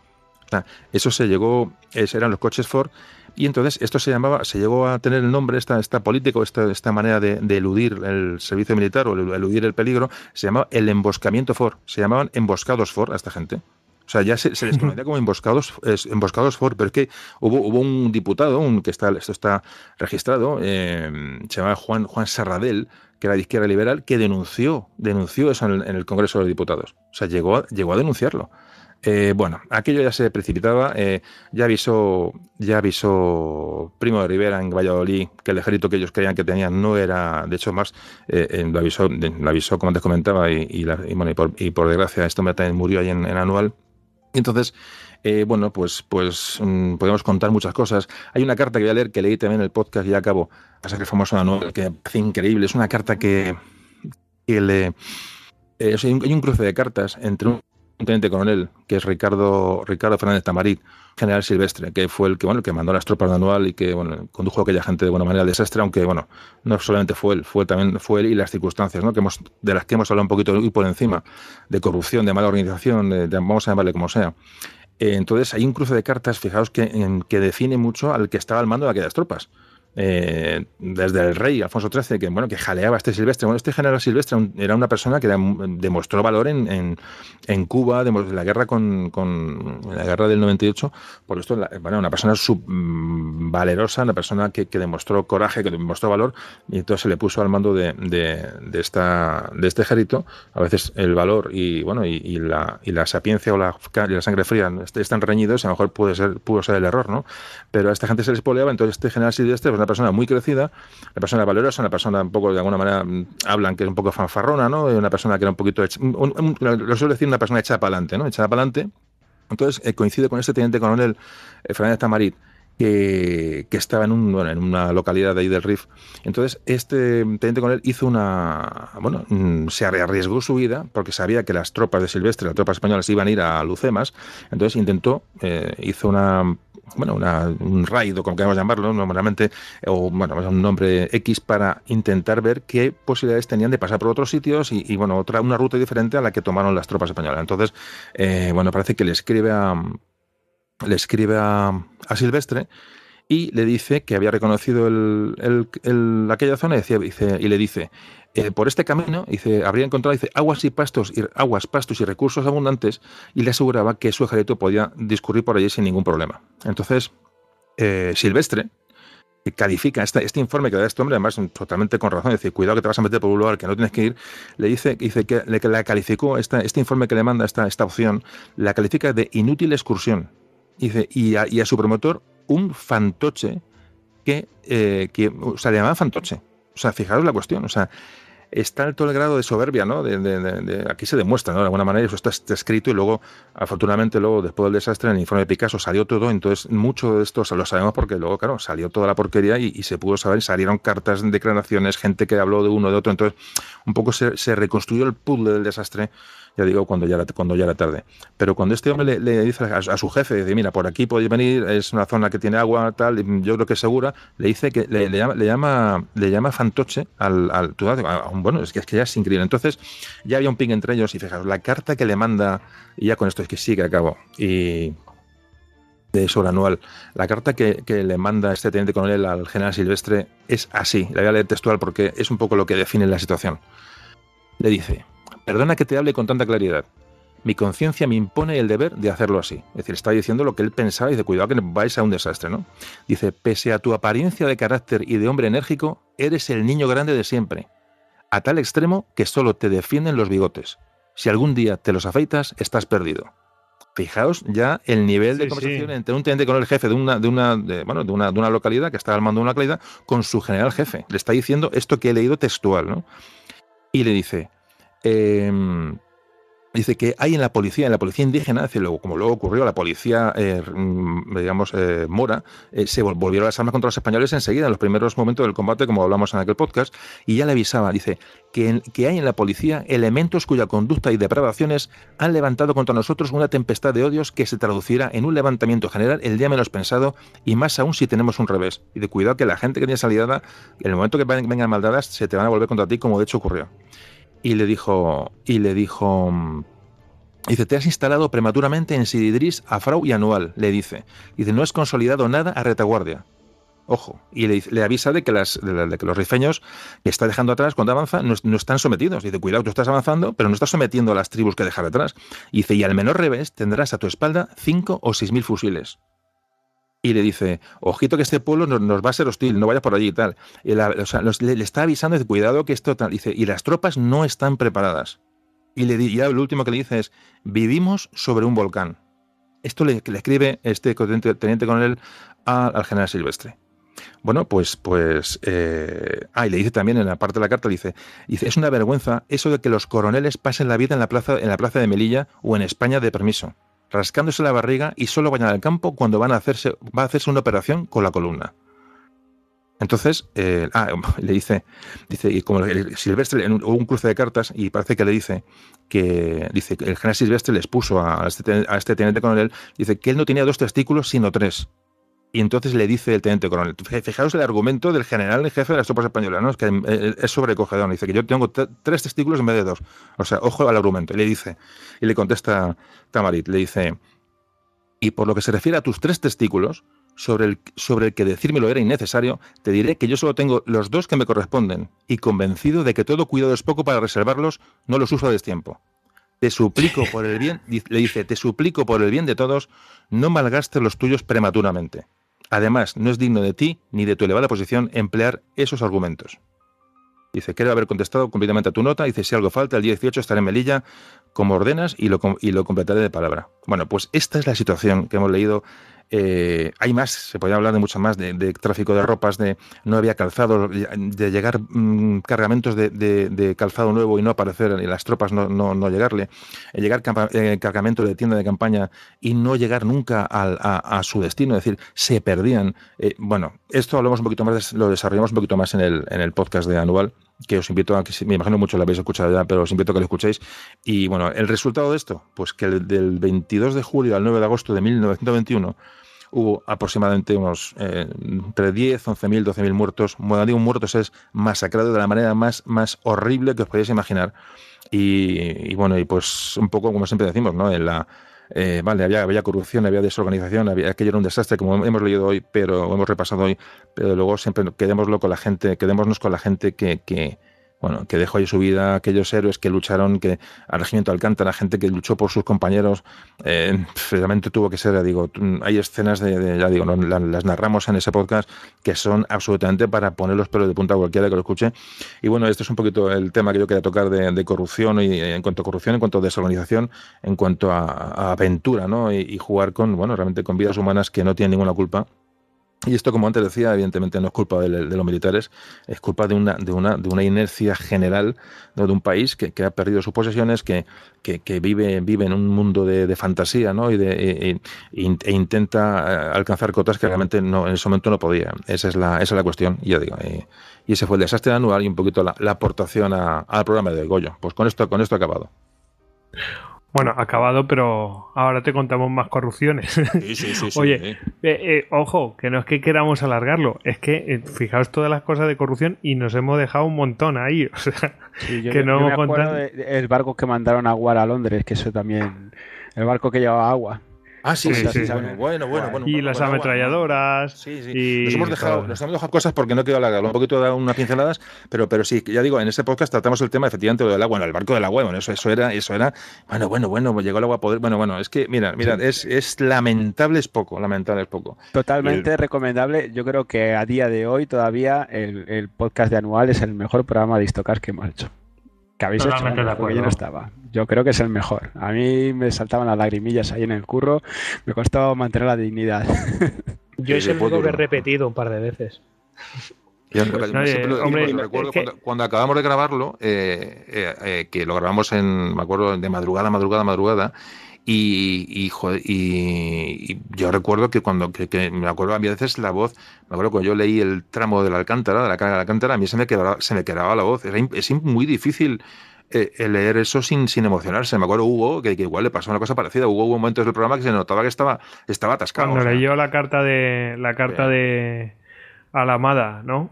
eso se llegó, eran los coches Ford, y entonces esto se llamaba, se llegó a tener el nombre, esta, esta político, esta, esta manera de, eludir el servicio militar o eludir el peligro, se llamaba el emboscamiento Ford, se llamaban emboscados Ford a esta gente. O sea, ya se, les conocía como emboscados, emboscados Ford, pero es que hubo, hubo un diputado, un, que está, esto está registrado, eh, se llamaba Juan, Juan Serradell, que era de izquierda liberal, que denunció, denunció eso en el, Congreso de los Diputados. O sea, llegó a, llegó a denunciarlo. Eh, bueno, aquello ya se precipitaba. Eh, ya avisó, ya avisó Primo de Rivera en Valladolid que el ejército que ellos creían que tenían no era, de hecho, más lo avisó, lo avisó como antes comentaba y, bueno, y por, desgracia esto también murió ahí en Anual entonces, eh, bueno, pues, pues mm, podemos contar muchas cosas. Hay una carta que voy a leer que leí también en el podcast y ya acabo. Pasa que el famoso anual, que parece increíble. Es una carta que, le. Eh, hay un cruce de cartas entre un teniente coronel, que es Ricardo, Ricardo Fernández Tamarit, general Silvestre, que fue el que, bueno, que mandó las tropas de anual y que bueno, condujo a aquella gente de buena manera al desastre, aunque bueno, no solamente fue él, fue también fue él y las circunstancias, ¿no? que hemos, de las que hemos hablado un poquito y por encima, de corrupción, de mala organización, de, vamos a llamarle como sea. Eh, entonces hay un cruce de cartas, fijaos, que, que define mucho al que estaba al mando de aquellas tropas. Eh, desde el rey Alfonso XIII, que bueno, que jaleaba a este Silvestre. Bueno, este general Silvestre era una persona que demostró valor en, en, Cuba, de la guerra con, con, la guerra del 98. Por esto, bueno, una persona sub, mm, valerosa, una persona que, demostró coraje, que demostró valor, y entonces se le puso al mando de, de, esta, de este ejército. A veces el valor y bueno y, la, y la sapiencia o la, la sangre fría están reñidos, a lo mejor puede ser, pudo ser el error, ¿no? Pero a esta gente se les poleaba, entonces este general Silvestre, pues, una persona muy crecida, una persona valerosa, una persona un poco, de alguna manera, mm, hablan que es un poco fanfarrona, ¿no? Una persona que era un poquito, lo suelo decir, una persona echada para adelante, ¿no? Echada para adelante. Entonces eh, coincide con este teniente coronel eh, Fernández Tamarit, que, que, estaba en, un, bueno, en una localidad de ahí del Rif. Entonces, este teniente coronel hizo una. Bueno, mm, se arriesgó su vida porque sabía que las tropas de Silvestre, las tropas españolas, iban a ir a Lucemas. Entonces, intentó, eh, hizo una bueno, un raid o como queramos llamarlo, normalmente, o bueno, un nombre X para intentar ver qué posibilidades tenían de pasar por otros sitios y, bueno, otra, una ruta diferente a la que tomaron las tropas españolas. Entonces, eh, bueno, parece que le escribe a, le escribe a, Silvestre y le dice que había reconocido el, el, aquella zona y, decía, y le dice, eh, por este camino, dice, habría encontrado dice, aguas y pastos y aguas, pastos y recursos abundantes y le aseguraba que su ejército podía discurrir por allí sin ningún problema. Entonces, eh, Silvestre califica este, informe que da este hombre, además totalmente con razón, dice, cuidado que te vas a meter por un lugar que no tienes que ir, le dice, dice que, le, la calificó, este informe que le manda esta, esta opción, la califica de inútil excursión. Dice, y a, su promotor un fantoche que, eh, que, o sea, le llamaba fantoche. O sea, fijaros la cuestión, o sea, está alto el grado de soberbia, ¿no? Aquí se demuestra, ¿no? De alguna manera eso está, escrito y luego, afortunadamente, luego después del desastre en el informe de Picasso salió todo, entonces mucho de esto lo sabemos porque luego, claro, salió toda la porquería y, se pudo saber, salieron cartas, declaraciones, gente que habló de uno, de otro, entonces un poco se, se reconstruyó el puzzle del desastre ya digo, cuando ya era, cuando ya era tarde. Pero cuando este hombre le, dice a, su jefe, dice, mira, por aquí podéis venir, es una zona que tiene agua, tal, yo creo que es segura, le dice que le, llama, le llama, le llama fantoche al, al bueno, es que, es que ya es increíble. Entonces, ya había un ping entre ellos y fijaros, la carta que le manda, y ya con esto es que sí que acabo, y de anual. La carta que, que, le manda este teniente coronel al general Silvestre es así. La voy a leer textual porque es un poco lo que define la situación. Le dice, Perdona que te hable con tanta claridad. Mi conciencia me impone el deber de hacerlo así. Es decir, está diciendo lo que él pensaba y dice, cuidado que vais a un desastre, ¿no? Dice, pese a tu apariencia de carácter y de hombre enérgico, eres el niño grande de siempre. A tal extremo que solo te defienden los bigotes. Si algún día te los afeitas, estás perdido. Fijaos ya el nivel de conversación entre un teniente con el jefe de una, de una, bueno, de una, de una localidad que está al mando de una localidad con su general jefe. Le está diciendo esto que he leído textual, ¿no? Y le dice, Em, dice que hay en la policía, en la policía indígena, como luego ocurrió, la policía, eh, mm, digamos, eh, mora, eh, se volvieron las armas contra los españoles enseguida, en los primeros momentos del combate, como hablamos en aquel podcast, y ya le avisaba, dice, que, que hay en la policía elementos cuya conducta y depravaciones han levantado contra nosotros una tempestad de odios que se traducirá en un levantamiento general el día menos pensado, y más aún si tenemos un revés. Y de cuidado que la gente que tiene salida, en el momento que vengan maldadas, se te van a volver contra ti, como de hecho ocurrió y le dijo, y le dijo, dice, te has instalado prematuramente en Sididris, Afrau y Anual, le dice. Dice, no has consolidado nada a retaguardia. Ojo, y le, avisa de que, las, de, los rifeños que está dejando atrás cuando avanza no, están sometidos. Dice, cuidado, tú estás avanzando, pero no estás sometiendo a las tribus que dejar atrás. Dice, y al menor revés tendrás a tu espalda cinco o seis mil fusiles y le dice, ojito que este pueblo nos, va a ser hostil, no vayas por allí y tal. le, está avisando, de cuidado que esto tal. Dice, y las tropas no están preparadas. Y, le, y lo último que le dice es, vivimos sobre un volcán. Esto le, le escribe este teniente, teniente coronel al general Silvestre. Bueno, pues, pues, eh, ah, y le dice también en la parte de la carta, dice, dice, es una vergüenza eso de que los coroneles pasen la vida en la plaza, en la plaza de Melilla o en España de permiso rascándose la barriga y solo vayan al campo cuando van a hacerse, va a hacerse una operación con la columna. Entonces, eh, ah, le dice, dice, y como Silvestre, en un, cruce de cartas, y parece que le dice que, dice, el general Silvestre les puso a este, a este teniente coronel, dice que él no tenía dos testículos, sino tres. Y entonces le dice el teniente coronel, fijaos el argumento del general en jefe de las tropas españolas, ¿no? es que eh, es sobrecogedor, dice que yo tengo tres testículos en vez de dos. O sea, ojo al argumento. Y le dice, y le contesta Tamarit, le dice, y por lo que se refiere a tus tres testículos, sobre el, sobre el que decírmelo era innecesario, te diré que yo solo tengo los dos que me corresponden, y convencido de que todo cuidado es poco para reservarlos, no los uso a destiempo. Te suplico por el bien, le dice, te suplico por el bien de todos, no malgastes los tuyos prematuramente. Además, no es digno de ti ni de tu elevada posición emplear esos argumentos. Dice, quiero haber contestado completamente a tu nota. Dice, si algo falta, el día 18 estaré en Melilla como ordenas y lo, y lo completaré de palabra. Bueno, pues esta es la situación que hemos leído eh, hay más, se podría hablar de mucho más, de, tráfico de ropas, de no había calzado, de llegar mm, cargamentos de, calzado nuevo y no aparecer, y las tropas no, no, llegarle, eh, llegar eh, cargamento de tienda de campaña y no llegar nunca a, su destino, es decir, se perdían. bueno, esto hablamos un poquito más, lo desarrollamos un poquito más en el, en el podcast de Anual que os invito a que, me imagino mucho lo habéis escuchado ya, pero os invito a que lo escuchéis. Y bueno, el resultado de esto, pues que del 22 de julio al 9 de agosto de 1921 hubo aproximadamente unos eh, entre 10, 11.000, 12.000 muertos. Bueno, digo muertos es masacrado de la manera más, más horrible que os podéis imaginar. Y, y, bueno, y pues un poco como siempre decimos, ¿no? En la, eh, vale, había, corrupción, había desorganización, había, aquello era un desastre, como hemos leído hoy, pero hemos repasado hoy, pero luego siempre quedémoslo con la gente, quedémonos con la gente que, que, bueno, que dejó ahí su vida, aquellos héroes que lucharon, que al regimiento Alcántara, gente que luchó por sus compañeros, eh, realmente tuvo que ser, digo, hay escenas de, ya digo, las, narramos en ese podcast que son absolutamente para poner los pelos de punta a cualquiera que lo escuche. Y bueno, este es un poquito el tema que yo quería tocar de, corrupción y en cuanto a corrupción, en cuanto a desorganización, en cuanto a, aventura, ¿no? Y, y jugar con, bueno, realmente con vidas humanas que no tienen ninguna culpa Y esto, como antes decía, evidentemente no es culpa de, los militares, es culpa de una, de una, de una inercia general de un país que, ha perdido sus posesiones, que, que, vive, vive en un mundo de, fantasía ¿no? y e, e, e, intenta eh, alcanzar cotas que realmente no, en ese momento no podía. Esa es la, esa es la cuestión, y ya digo. Y ese fue el desastre anual y un poquito la, aportación al programa de Goyo. Pues con esto, con esto acabado. Bueno, acabado, pero ahora te contamos más corrupciones. Sí, sí, sí. Oye, eh, eh, ojo, que no es que queramos alargarlo, es que eh, fijaos todas las cosas de corrupción y nos hemos dejado un montón ahí. O sea, que no me acuerdo el barco que mandaron a Aguar a Londres, que eso también, el barco que llevaba agua. Ah, sí, sí, sí, Bueno, bueno, bueno, Y las ametralladoras. Sí, sí. Y nos, hemos dejado, nos hemos dejado cosas porque no quiero alargarlo. Un poquito de unas pinceladas, pero, pero sí, ya digo, en ese podcast tratamos el tema efectivamente del agua, bueno, el barco del agua, bueno, eso, eso era, eso era, bueno, bueno, bueno, llegó el agua a poder. Bueno, bueno, es que, mira, mira, es, es lamentable, es poco, lamentable es poco. Totalmente recomendable. Yo creo que a día de hoy todavía el, el podcast de anual es el mejor programa de Istocas que hemos hecho que habéis hecho yo no estaba. Yo creo que es el mejor. A mí me saltaban las lagrimillas ahí en el curro, me costó mantener la dignidad. Yo es el único que he repetido un par de veces. recuerdo cuando, acabamos de grabarlo, eh, eh, eh, que lo grabamos en, me acuerdo, de madrugada, madrugada, madrugada, y, y, yo recuerdo que cuando, que, me acuerdo a veces la voz, me acuerdo cuando yo leí el tramo de la Alcántara, de la carga de la Alcántara, a mí se me quedaba, se me quedaba la voz. es muy difícil eh, leer eso sin, sin emocionarse. Me acuerdo Hugo, que, igual le pasó una cosa parecida. Hugo hubo momentos del programa que se notaba que estaba, estaba atascado. Cuando leyó la carta de la carta de a la amada, ¿no?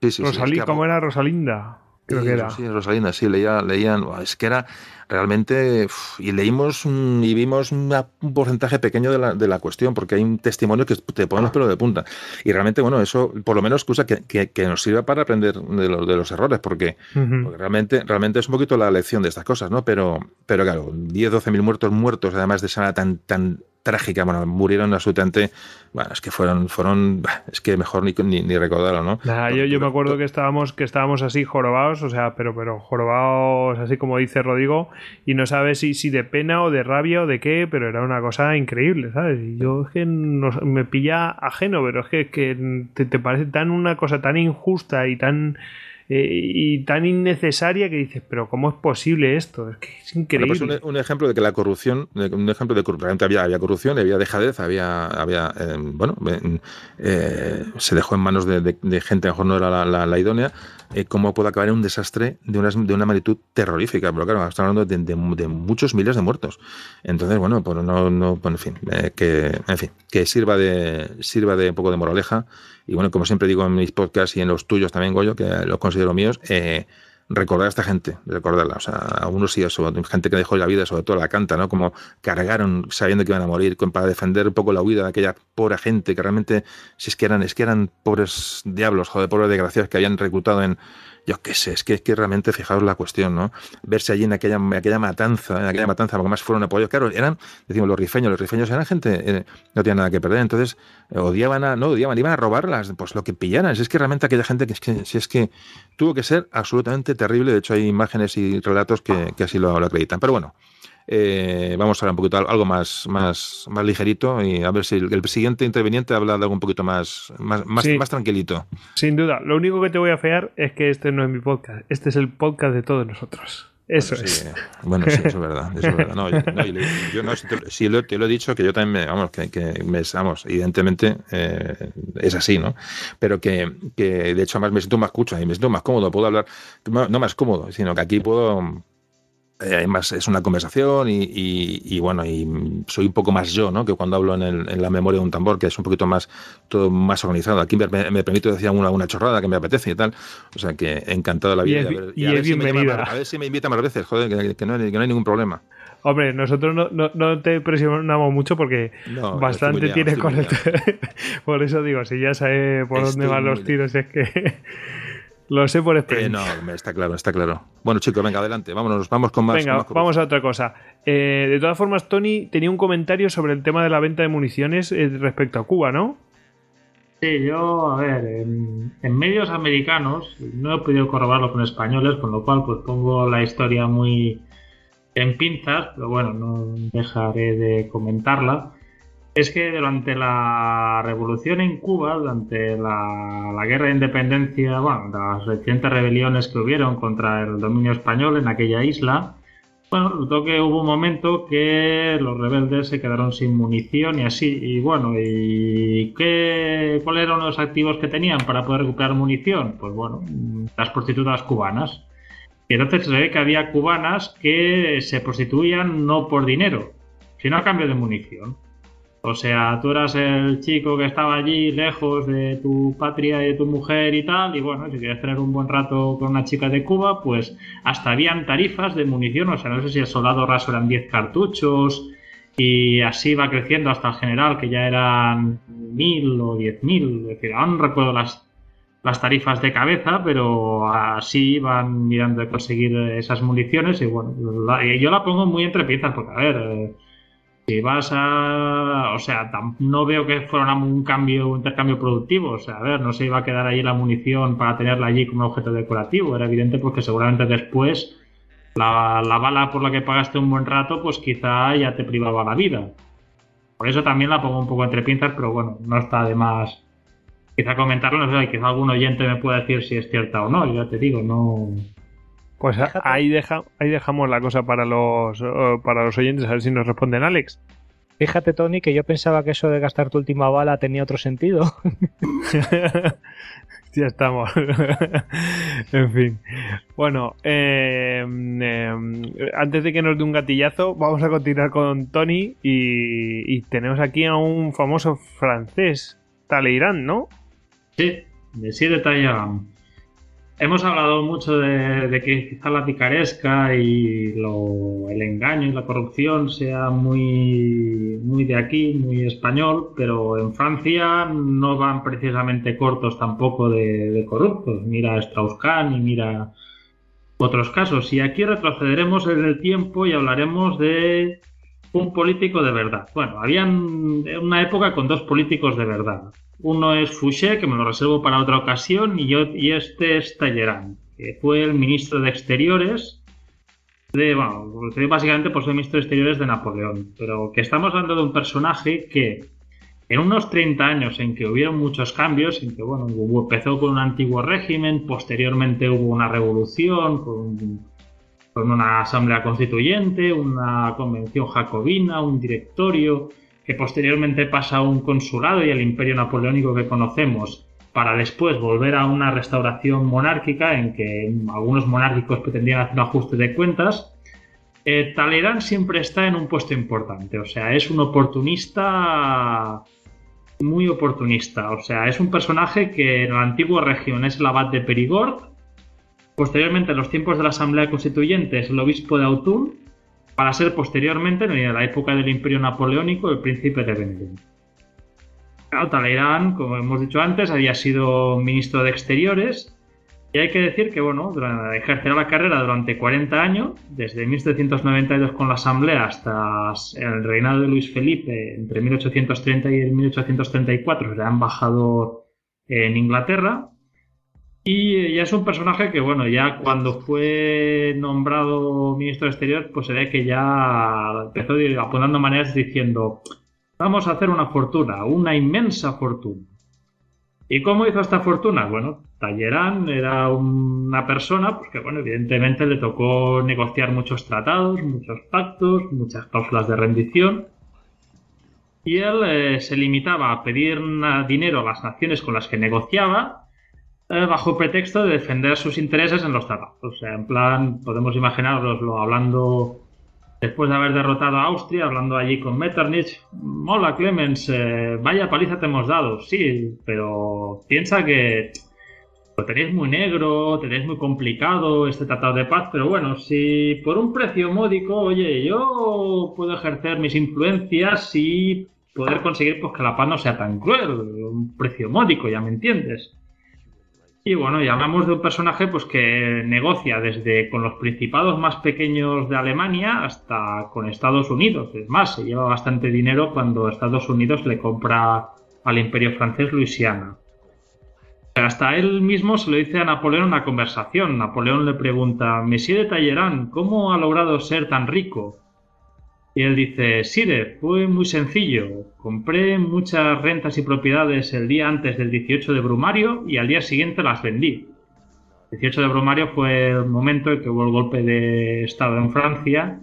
Sí, sí, sí, ¿cómo era Rosalinda? Creo que era. Sí, Rosalinda, sí, leía, leían. Es que era realmente, y leímos y vimos un porcentaje pequeño de la, de la cuestión, porque hay un testimonio que te pone los pelos de punta. Y realmente, bueno, eso por lo menos cosa que, que, nos sirva para aprender de los, de los errores, porque, realmente, realmente es un poquito la lección de estas cosas, ¿no? Pero, pero claro, 10, 12 mil muertos muertos, además de esa tan, tan trágica, bueno, murieron absolutamente, bueno, es que fueron, fueron, es que mejor ni, ni, recordarlo, ¿no? yo, yo, me acuerdo que estábamos, que estábamos así jorobados, o sea, pero, pero jorobados, así como dice Rodrigo, y no sabes si, si de pena o de rabia o de qué, pero era una cosa increíble, ¿sabes? Y yo es que me pilla ajeno, pero es que, que te parece tan una cosa tan injusta y tan eh, y tan innecesaria que dices, pero ¿cómo es posible esto? Es que es increíble. Pues un, ejemplo de que la corrupción, un ejemplo de realmente había, había corrupción, había dejadez, había, había eh, bueno, eh, se dejó en manos de, gente, mejor no era la, idónea, cómo puede acabar en un desastre de una, de una magnitud terrorífica. Pero claro, estamos hablando de, muchos miles de muertos. Entonces, bueno, pues no, no en fin, que, en fin, que sirva de, sirva de un poco de moraleja y bueno, como siempre digo en mis podcasts y en los tuyos también, Goyo, que los considero míos, eh, recordar a esta gente, recordarla. O sea, a unos sí, eso, gente que dejó la vida, sobre todo la canta, ¿no? Como cargaron sabiendo que iban a morir para defender un poco la huida de aquella pobre gente que realmente, si es que eran, es que eran pobres diablos, joder, pobres desgraciados que habían reclutado en, yo qué sé, es que, es que realmente fijaos la cuestión, ¿no? Verse allí en aquella, aquella matanza, en aquella matanza, porque más fueron apoyos. Claro, eran, decimos, los rifeños, los rifeños eran gente, eh, no tenían nada que perder, entonces eh, odiaban a, no odiaban, iban a robarlas, pues lo que pillaran. Es que realmente aquella gente que, es que, si es que tuvo que ser absolutamente terrible, de hecho hay imágenes y relatos que, así lo acreditan. Pero bueno, eh, vamos a hablar un poquito algo más, más, más ligerito y a ver si el, siguiente interveniente habla de algo un poquito más, más, más, tranquilito. Sin duda. Lo único que te voy a fear es que este no es mi podcast. Este es el podcast de todos nosotros. Eso es. Bueno, sí, eso es verdad. Eso es verdad. No, yo, no, si, te, lo he dicho, que yo también, me, vamos, que, que me, vamos, evidentemente eh, es así, ¿no? Pero que, que, de hecho, además me siento más escucho y me siento más cómodo, puedo hablar, no más cómodo, sino que aquí puedo, además es una conversación y, bueno, y soy un poco más yo, ¿no? Que cuando hablo en, la memoria de un tambor, que es un poquito más todo más organizado. Aquí me, me permito decir una, una chorrada que me apetece y tal. O sea que encantado de la vida. Y, a, ver, si a ver si me invita más veces, joder, que, no, hay, ningún problema. Hombre, nosotros no, no, te presionamos mucho porque bastante tienes con el... por eso digo, si ya sabes por dónde van los tiros, es que... Lo sé por experiencia. no, está claro, está claro. Bueno, chicos, venga, adelante. Vámonos, vamos con más. Venga, vamos a otra cosa. Eh, de todas formas, Tony tenía un comentario sobre el tema de la venta de municiones eh, respecto a Cuba, ¿no? Sí, yo, a ver, en, medios americanos no he podido corroborarlo con españoles, con lo cual pues pongo la historia muy en pinzas, pero bueno, no dejaré de comentarla. Es que durante la revolución en Cuba, durante la, guerra de independencia, bueno, las recientes rebeliones que hubieron contra el dominio español en aquella isla, bueno, resultó que hubo un momento que los rebeldes se quedaron sin munición y así. Y bueno, ¿y qué, cuáles eran los activos que tenían para poder recuperar munición? Pues bueno, las prostitutas cubanas. Y entonces se ve que había cubanas que se prostituían no por dinero, sino a cambio de munición. O sea, tú eras el chico que estaba allí lejos de tu patria y de tu mujer y tal, y bueno, si quieres tener un buen rato con una chica de Cuba, pues hasta habían tarifas de munición, o sea, no sé si el soldado raso eran 10 cartuchos, y así va creciendo hasta el general, que ya eran mil o diez mil, es decir, aún no recuerdo las, las tarifas de cabeza, pero así van mirando de conseguir esas municiones, y bueno, yo la pongo muy entre piezas, porque a ver... Si vas a. O sea, no veo que fuera un cambio, un intercambio productivo. O sea, a ver, no se iba a quedar allí la munición para tenerla allí como objeto decorativo. Era evidente porque seguramente después la, bala por la que pagaste un buen rato, pues quizá ya te privaba la vida. Por eso también la pongo un poco entre pinzas, pero bueno, no está de más quizá comentarlo, no sé, quizá algún oyente me pueda decir si es cierta o no, yo ya te digo, no, pues ahí, deja, ahí dejamos la cosa para los, eh, para los oyentes, a ver si nos responden Alex. Fíjate, Tony, que yo pensaba que eso de gastar tu última bala tenía otro sentido. ya estamos. en fin. Bueno, em, em, antes de que nos dé un gatillazo, vamos a continuar con Tony y, tenemos aquí a un famoso francés, Talleyrand, ¿no? Sí, de de Talleyrand. Hemos hablado mucho de, que quizá la picaresca y el engaño y la corrupción sea muy, muy de aquí, muy español, pero en Francia no van precisamente cortos tampoco de, corruptos. Mira Strauss-Kahn y mira otros casos. Y aquí retrocederemos en el tiempo y hablaremos de un político de verdad. Bueno, habían una época con dos políticos de verdad. Uno es Fouché, que me lo reservo para otra ocasión, y, yo, y este es Talleyrand, que fue el ministro de Exteriores de, bueno, básicamente por ser ministro de Exteriores de Napoleón, pero que estamos hablando de un personaje que en unos 30 años en que hubieron muchos cambios, en que bueno, empezó con un antiguo régimen, posteriormente hubo una revolución con una asamblea constituyente, una convención jacobina, un directorio, que posteriormente pasa a un consulado y al imperio napoleónico que conocemos, para después volver a una restauración monárquica en que algunos monárquicos pretendían hacer un ajuste de cuentas, eh, Talleyrand siempre está en un puesto importante, o sea, es un oportunista muy oportunista, o sea, es un personaje que en la antigua región es el abad de Perigord, posteriormente en los tiempos de la Asamblea Constituyente es el obispo de Autun para ser posteriormente, en la época del Imperio Napoleónico, el príncipe de Vendôme. Talleyrand, como hemos dicho antes, había sido ministro de Exteriores y hay que decir que, bueno, ejercerá la carrera durante 40 años, desde 1792 con la Asamblea hasta el reinado de Luis Felipe, entre 1830 y 1834, será embajador en Inglaterra. Y ya es un personaje que, bueno, ya cuando fue nombrado ministro de Exterior, pues se ve que ya empezó apuntando maneras diciendo, vamos a hacer una fortuna, una inmensa fortuna. ¿Y cómo hizo esta fortuna? Bueno, Tallerán era una persona pues que, bueno, evidentemente le tocó negociar muchos tratados, muchos pactos, muchas cláusulas de rendición. Y él eh, se limitaba a pedir dinero a las naciones con las que negociaba eh, bajo pretexto de defender sus intereses en los tratados. O sea, en plan, podemos imaginaroslo hablando después de haber derrotado a Austria, hablando allí con Metternich. Hola, Clemens, eh, vaya paliza te hemos dado. Sí, pero piensa que lo tenéis muy negro, tenéis muy complicado este tratado de paz, pero bueno, si por un precio módico, oye, yo puedo ejercer mis influencias y poder conseguir pues, que la paz no sea tan cruel, un precio módico, ya me entiendes. Y bueno, y hablamos de un personaje pues que negocia desde con los principados más pequeños de Alemania hasta con Estados Unidos. Es más, se lleva bastante dinero cuando Estados Unidos le compra al imperio francés Luisiana. Hasta él mismo se lo dice a Napoleón una conversación. Napoleón le pregunta, Monsieur de Talleyrand, ¿cómo ha logrado ser tan rico? Y él dice, Sire, fue muy sencillo. Compré muchas rentas y propiedades el día antes del 18 de Brumario y al día siguiente las vendí. El 18 de Brumario fue el momento en que hubo el golpe de Estado en Francia,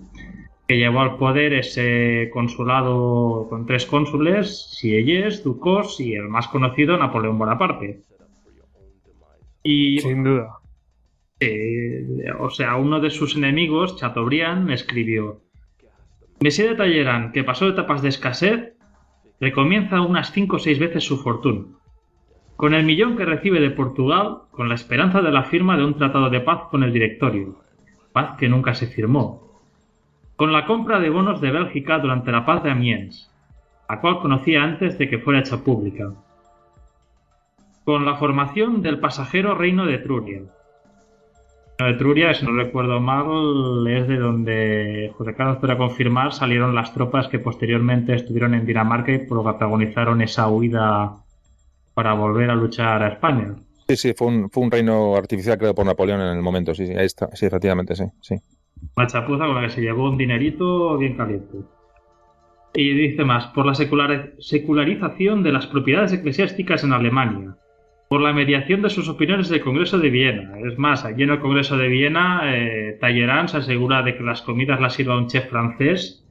que llevó al poder ese consulado con tres cónsules, Sieyès, Ducos y el más conocido, Napoleón Bonaparte. Y, Sin duda. o sea, uno de sus enemigos, Chateaubriand, escribió Monsieur de Talleyrand, que pasó etapas de escasez, recomienza unas cinco o seis veces su fortuna. Con el millón que recibe de Portugal, con la esperanza de la firma de un tratado de paz con el directorio, paz que nunca se firmó. Con la compra de bonos de Bélgica durante la paz de Amiens, la cual conocía antes de que fuera hecha pública. Con la formación del pasajero reino de Etruria, Etruria, si no recuerdo mal, es de donde José Carlos podrá confirmar salieron las tropas que posteriormente estuvieron en Dinamarca y protagonizaron esa huida para volver a luchar a España. Sí, sí, fue un, fue un reino artificial creado por Napoleón en el momento, sí, sí, ahí está, sí, efectivamente, sí, sí. Una chapuza con la que se llevó un dinerito bien caliente. Y dice más, por la secularización de las propiedades eclesiásticas en Alemania, por la mediación de sus opiniones del Congreso de Viena. Es más, allí en el Congreso de Viena, eh, Talleyrand se asegura de que las comidas las sirva un chef francés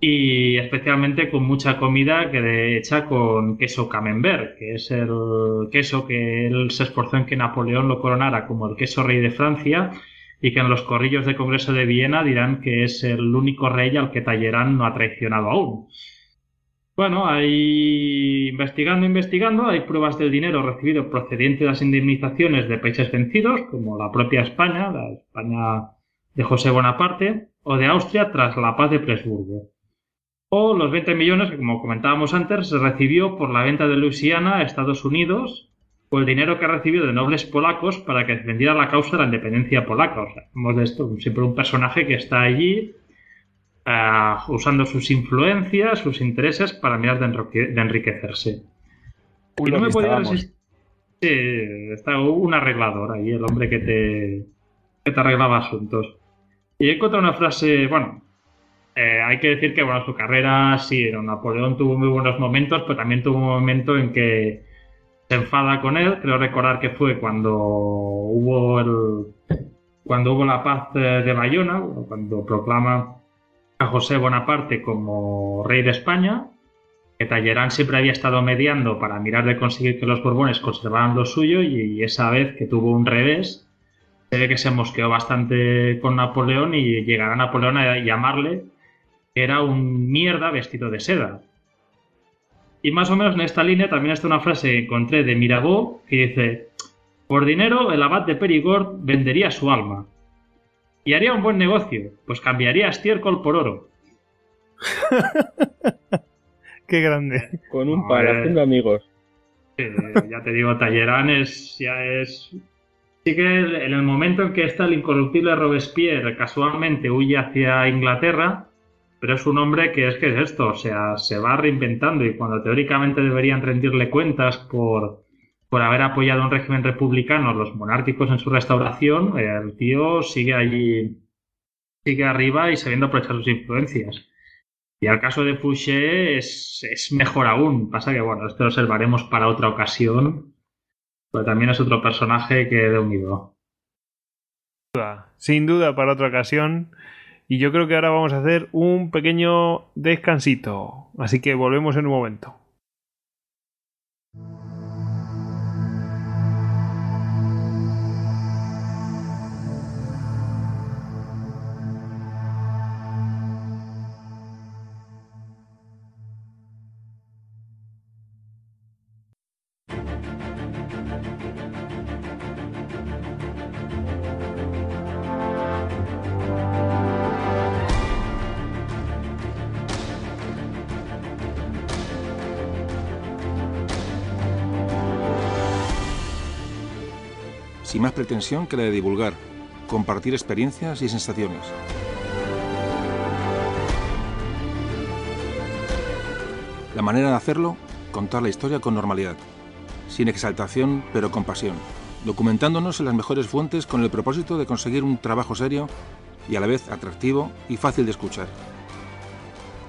y especialmente con mucha comida que de, hecha con queso camembert, que es el queso que él se esforzó en que Napoleón lo coronara como el queso rey de Francia y que en los corrillos del Congreso de Viena dirán que es el único rey al que Talleyrand no ha traicionado aún. Bueno, hay investigando, investigando, hay pruebas del dinero recibido procedente de las indemnizaciones de países vencidos, como la propia España, la España de José Bonaparte, o de Austria tras la paz de Presburgo. O los 20 millones que, como comentábamos antes, se recibió por la venta de Luisiana a Estados Unidos, o el dinero que ha recibido de nobles polacos para que defendiera la causa de la independencia polaca. O sea, hemos de esto siempre un personaje que está allí eh, usando sus influencias, sus intereses para mirar de, enriquecerse. y no me podía resistir. Sí, está un arreglador ahí, el hombre que te, que te arreglaba asuntos. Y he encontrado una frase, bueno, eh, hay que decir que bueno, su carrera, sí, Napoleón tuvo muy buenos momentos, pero también tuvo un momento en que se enfada con él. Creo recordar que fue cuando hubo el, cuando hubo la paz de Bayona, cuando proclama a José Bonaparte como rey de España, que Talleyrand siempre había estado mediando para mirar de conseguir que los Borbones conservaran lo suyo y esa vez que tuvo un revés, se ve que se mosqueó bastante con Napoleón y llegará Napoleón a llamarle que era un mierda vestido de seda. Y más o menos en esta línea también está una frase que encontré de Mirabeau que dice, por dinero el abad de Perigord vendería su alma. Y haría un buen negocio, pues cambiaría estiércol por oro. Qué grande. Con un par, haciendo amigos. ya te digo, Tallerán es, ya es... Sí que en el momento en que está el incorruptible Robespierre casualmente huye hacia Inglaterra, pero es un hombre que es que es esto, o sea, se va reinventando y cuando teóricamente deberían rendirle cuentas por, por haber apoyado un régimen republicano, los monárquicos en su restauración, el tío sigue allí, sigue arriba y sabiendo aprovechar sus influencias. Y al caso de Fouché es, es mejor aún. Pasa que, bueno, esto lo observaremos para otra ocasión, pero también es otro personaje que de unido. Sin duda, para otra ocasión. Y yo creo que ahora vamos a hacer un pequeño descansito. Así que volvemos en un momento. Que la de divulgar, compartir experiencias y sensaciones. La manera de hacerlo, contar la historia con normalidad, sin exaltación pero con pasión, documentándonos en las mejores fuentes con el propósito de conseguir un trabajo serio y a la vez atractivo y fácil de escuchar.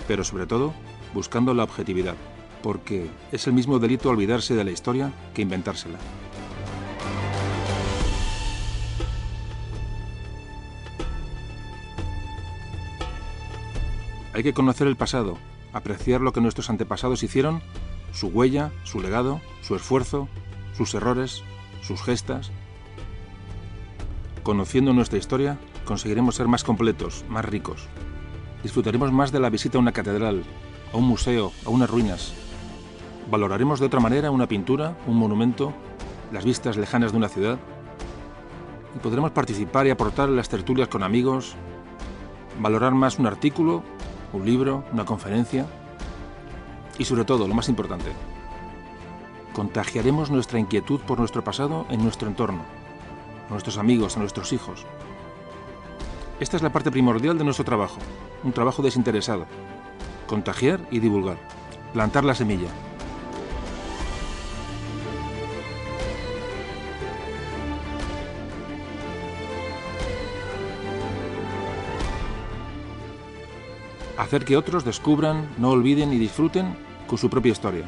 pero sobre todo buscando la objetividad, porque es el mismo delito olvidarse de la historia que inventársela. Hay que conocer el pasado, apreciar lo que nuestros antepasados hicieron, su huella, su legado, su esfuerzo, sus errores, sus gestas. Conociendo nuestra historia, conseguiremos ser más completos, más ricos. Disfrutaremos más de la visita a una catedral, a un museo, a unas ruinas. Valoraremos de otra manera una pintura, un monumento, las vistas lejanas de una ciudad. Y podremos participar y aportar en las tertulias con amigos, valorar más un artículo un libro, una conferencia y sobre todo, lo más importante, contagiaremos nuestra inquietud por nuestro pasado en nuestro entorno, a nuestros amigos, a nuestros hijos. Esta es la parte primordial de nuestro trabajo, un trabajo desinteresado. Contagiar y divulgar, plantar la semilla, hacer que otros descubran, no olviden y disfruten con su propia historia.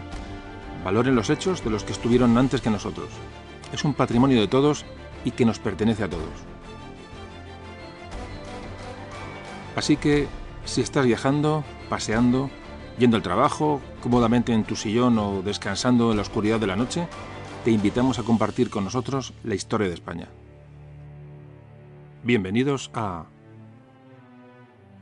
Valoren los hechos de los que estuvieron antes que nosotros. Es un patrimonio de todos y que nos pertenece a todos. Así que, si estás viajando, paseando, yendo al trabajo, cómodamente en tu sillón o descansando en la oscuridad de la noche, te invitamos a compartir con nosotros la historia de España. Bienvenidos a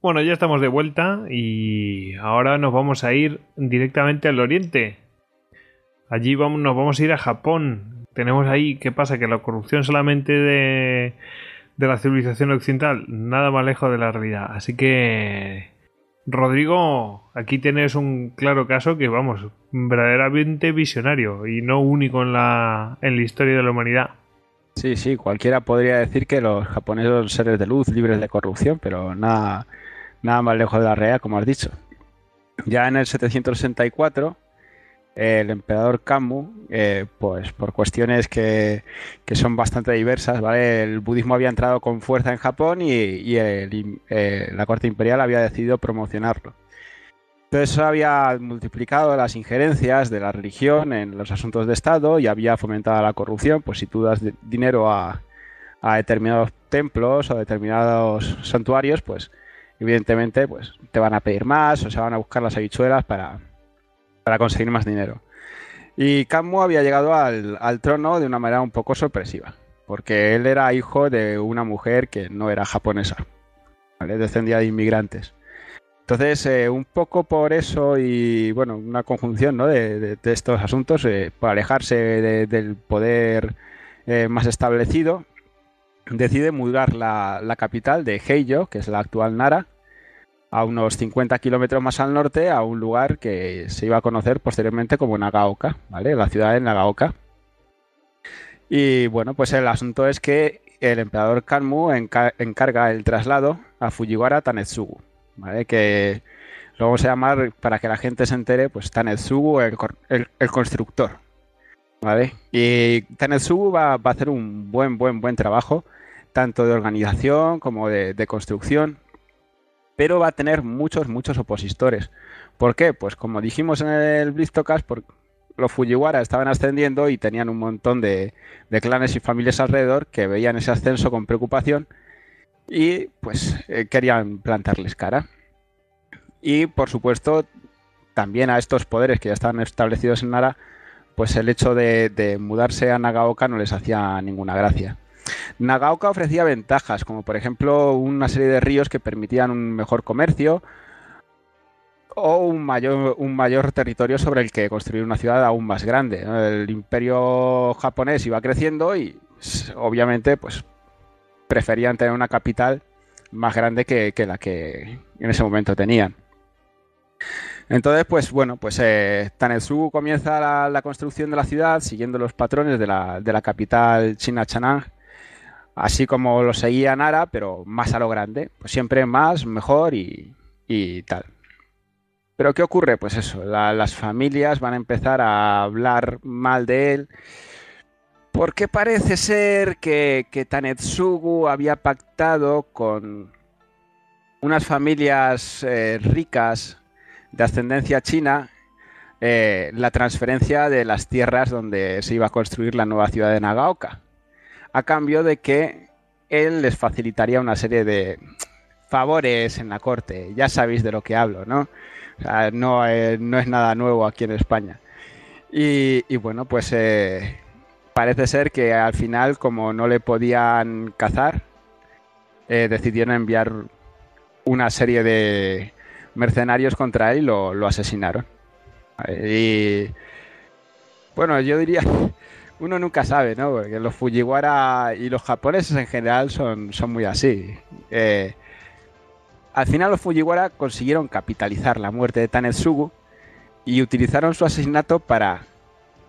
Bueno, ya estamos de vuelta y ahora nos vamos a ir directamente al oriente. Allí vamos, nos vamos a ir a Japón. Tenemos ahí, ¿qué pasa? Que la corrupción solamente de, de la civilización occidental, nada más lejos de la realidad. Así que, Rodrigo, aquí tienes un claro caso que, vamos, verdaderamente visionario y no único en la, en la historia de la humanidad. Sí, sí, cualquiera podría decir que los japoneses son seres de luz, libres de corrupción, pero nada, nada más lejos de la realidad, como has dicho. Ya en el 764, el emperador Kammu, eh, pues por cuestiones que, son bastante diversas, ¿vale? El budismo había entrado con fuerza en Japón y, eh, la corte imperial había decidido promocionarlo. Entonces había multiplicado las injerencias de la religión en los asuntos de Estado y había fomentado la corrupción, pues si tú das dinero a, a determinados templos o determinados santuarios, pues evidentemente pues te van a pedir más o se van a buscar las habichuelas para, conseguir más dinero. Y Kammu había llegado al, trono de una manera un poco sorpresiva, porque él era hijo de una mujer que no era japonesa, descendía de inmigrantes. Entonces, eh, un poco por eso y, bueno, una conjunción de, estos asuntos, eh, por alejarse del poder eh, más establecido, decide mudar la, capital de Heijo, que es la actual Nara, a unos 50 kilómetros más al norte, a un lugar que se iba a conocer posteriormente como Nagaoka, ¿vale? La ciudad de Nagaoka. Y bueno, pues el asunto es que el emperador Kanmu encarga el traslado a Fujiwara Tanetsugu, ¿vale? Que lo vamos a llamar, para que la gente se entere, pues Tanetsugu, el, el, constructor, ¿vale? Y Tanetsugu va, va, a hacer un buen, buen, buen trabajo tanto de organización como de, construcción, pero va a tener muchos, muchos opositores. ¿Por qué? Pues como dijimos en el Blistocast, los Fujiwara estaban ascendiendo y tenían un montón de, clanes y familias alrededor que veían ese ascenso con preocupación y pues eh, querían plantarles cara. Y por supuesto, también a estos poderes que ya estaban establecidos en Nara, pues el hecho de mudarse a Nagaoka no les hacía ninguna gracia. Nagaoka ofrecía ventajas, como por ejemplo una serie de ríos que permitían un mejor comercio o un mayor, un mayor territorio sobre el que construir una ciudad aún más grande. El imperio japonés iba creciendo y obviamente pues preferían tener una capital más grande que, la que en ese momento tenían. Entonces, pues bueno, pues eh, comienza la, construcción de la ciudad siguiendo los patrones de la, de la capital china Chanang, así como lo seguía Nara, pero más a lo grande, pues siempre más, mejor y, tal. Pero ¿qué ocurre? Pues eso, las familias van a empezar a hablar mal de él porque parece ser que, que Tanetsugu había pactado con unas familias eh, ricas de ascendencia china eh, la transferencia de las tierras donde se iba a construir la nueva ciudad de Nagaoka, a cambio de que él les facilitaría una serie de favores en la corte. Ya sabéis de lo que hablo, ¿no? no, eh, no, es nada nuevo aquí en España. Y, bueno, pues parece ser que al final, como no le podían cazar, eh, decidieron enviar una serie de mercenarios contra él y lo, asesinaron. Y bueno, yo diría, uno nunca sabe, ¿no? Porque los Fujiwara y los japoneses en general son, son muy así. Eh, al final los Fujiwara consiguieron capitalizar la muerte de Tanetsugu y utilizaron su asesinato para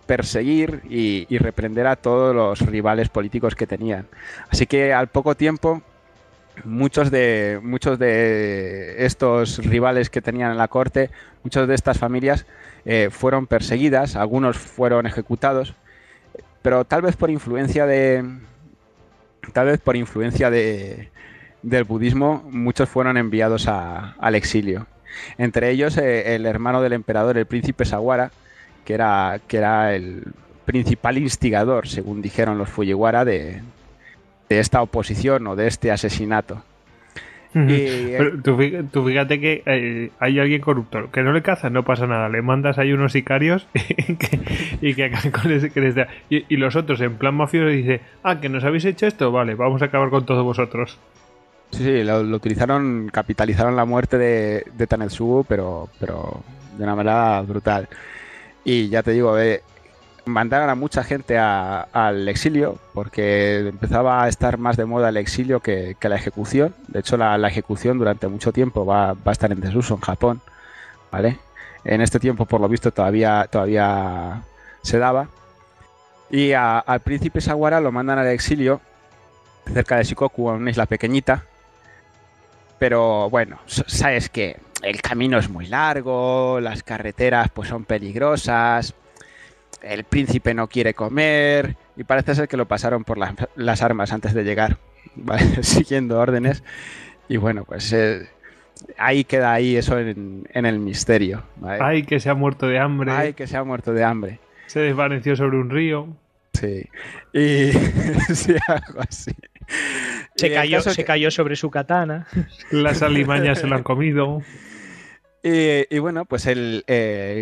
perseguir y, reprender a todos los rivales políticos que tenían. Así que al poco tiempo muchos de muchos de estos rivales que tenían en la corte, muchas de estas familias eh, fueron perseguidas, algunos fueron ejecutados, pero tal vez por influencia de tal vez por influencia de, del budismo, muchos fueron enviados al exilio. Entre ellos eh, el hermano del emperador, el príncipe Sawara, que era, que era el principal instigador, según dijeron los Fujiwara, de, esta oposición o de este asesinato. Y, tú, fíjate que eh, hay alguien corrupto, que no le cazas, no pasa nada, le mandas ahí unos sicarios y que, con ese que y, los otros en plan mafioso dice, ah, que nos habéis hecho esto, vale, vamos a acabar con todos vosotros. Sí, sí, lo, utilizaron, capitalizaron la muerte de, de pero, pero de una manera brutal. Y ya te digo, eh, mandaron a mucha gente al exilio porque empezaba a estar más de moda el exilio que, la ejecución. De hecho, la, ejecución durante mucho tiempo va, a estar en desuso en Japón. ¿vale? En este tiempo, por lo visto, todavía, todavía se daba. Y al príncipe Sawara lo mandan al exilio cerca de Shikoku, una isla pequeñita. Pero bueno, sabes que el camino es muy largo, las carreteras pues son peligrosas, el príncipe no quiere comer y parece ser que lo pasaron por las, armas antes de llegar, siguiendo órdenes. Y bueno, pues eh, ahí queda ahí eso en, el misterio. Ay, que se ha muerto de hambre. Ay, que se ha muerto de hambre. Se desvaneció sobre un río. Sí. Y sí, algo así. Se, cayó, se cayó sobre su katana. Las alimañas se lo han comido. Y, bueno, pues el,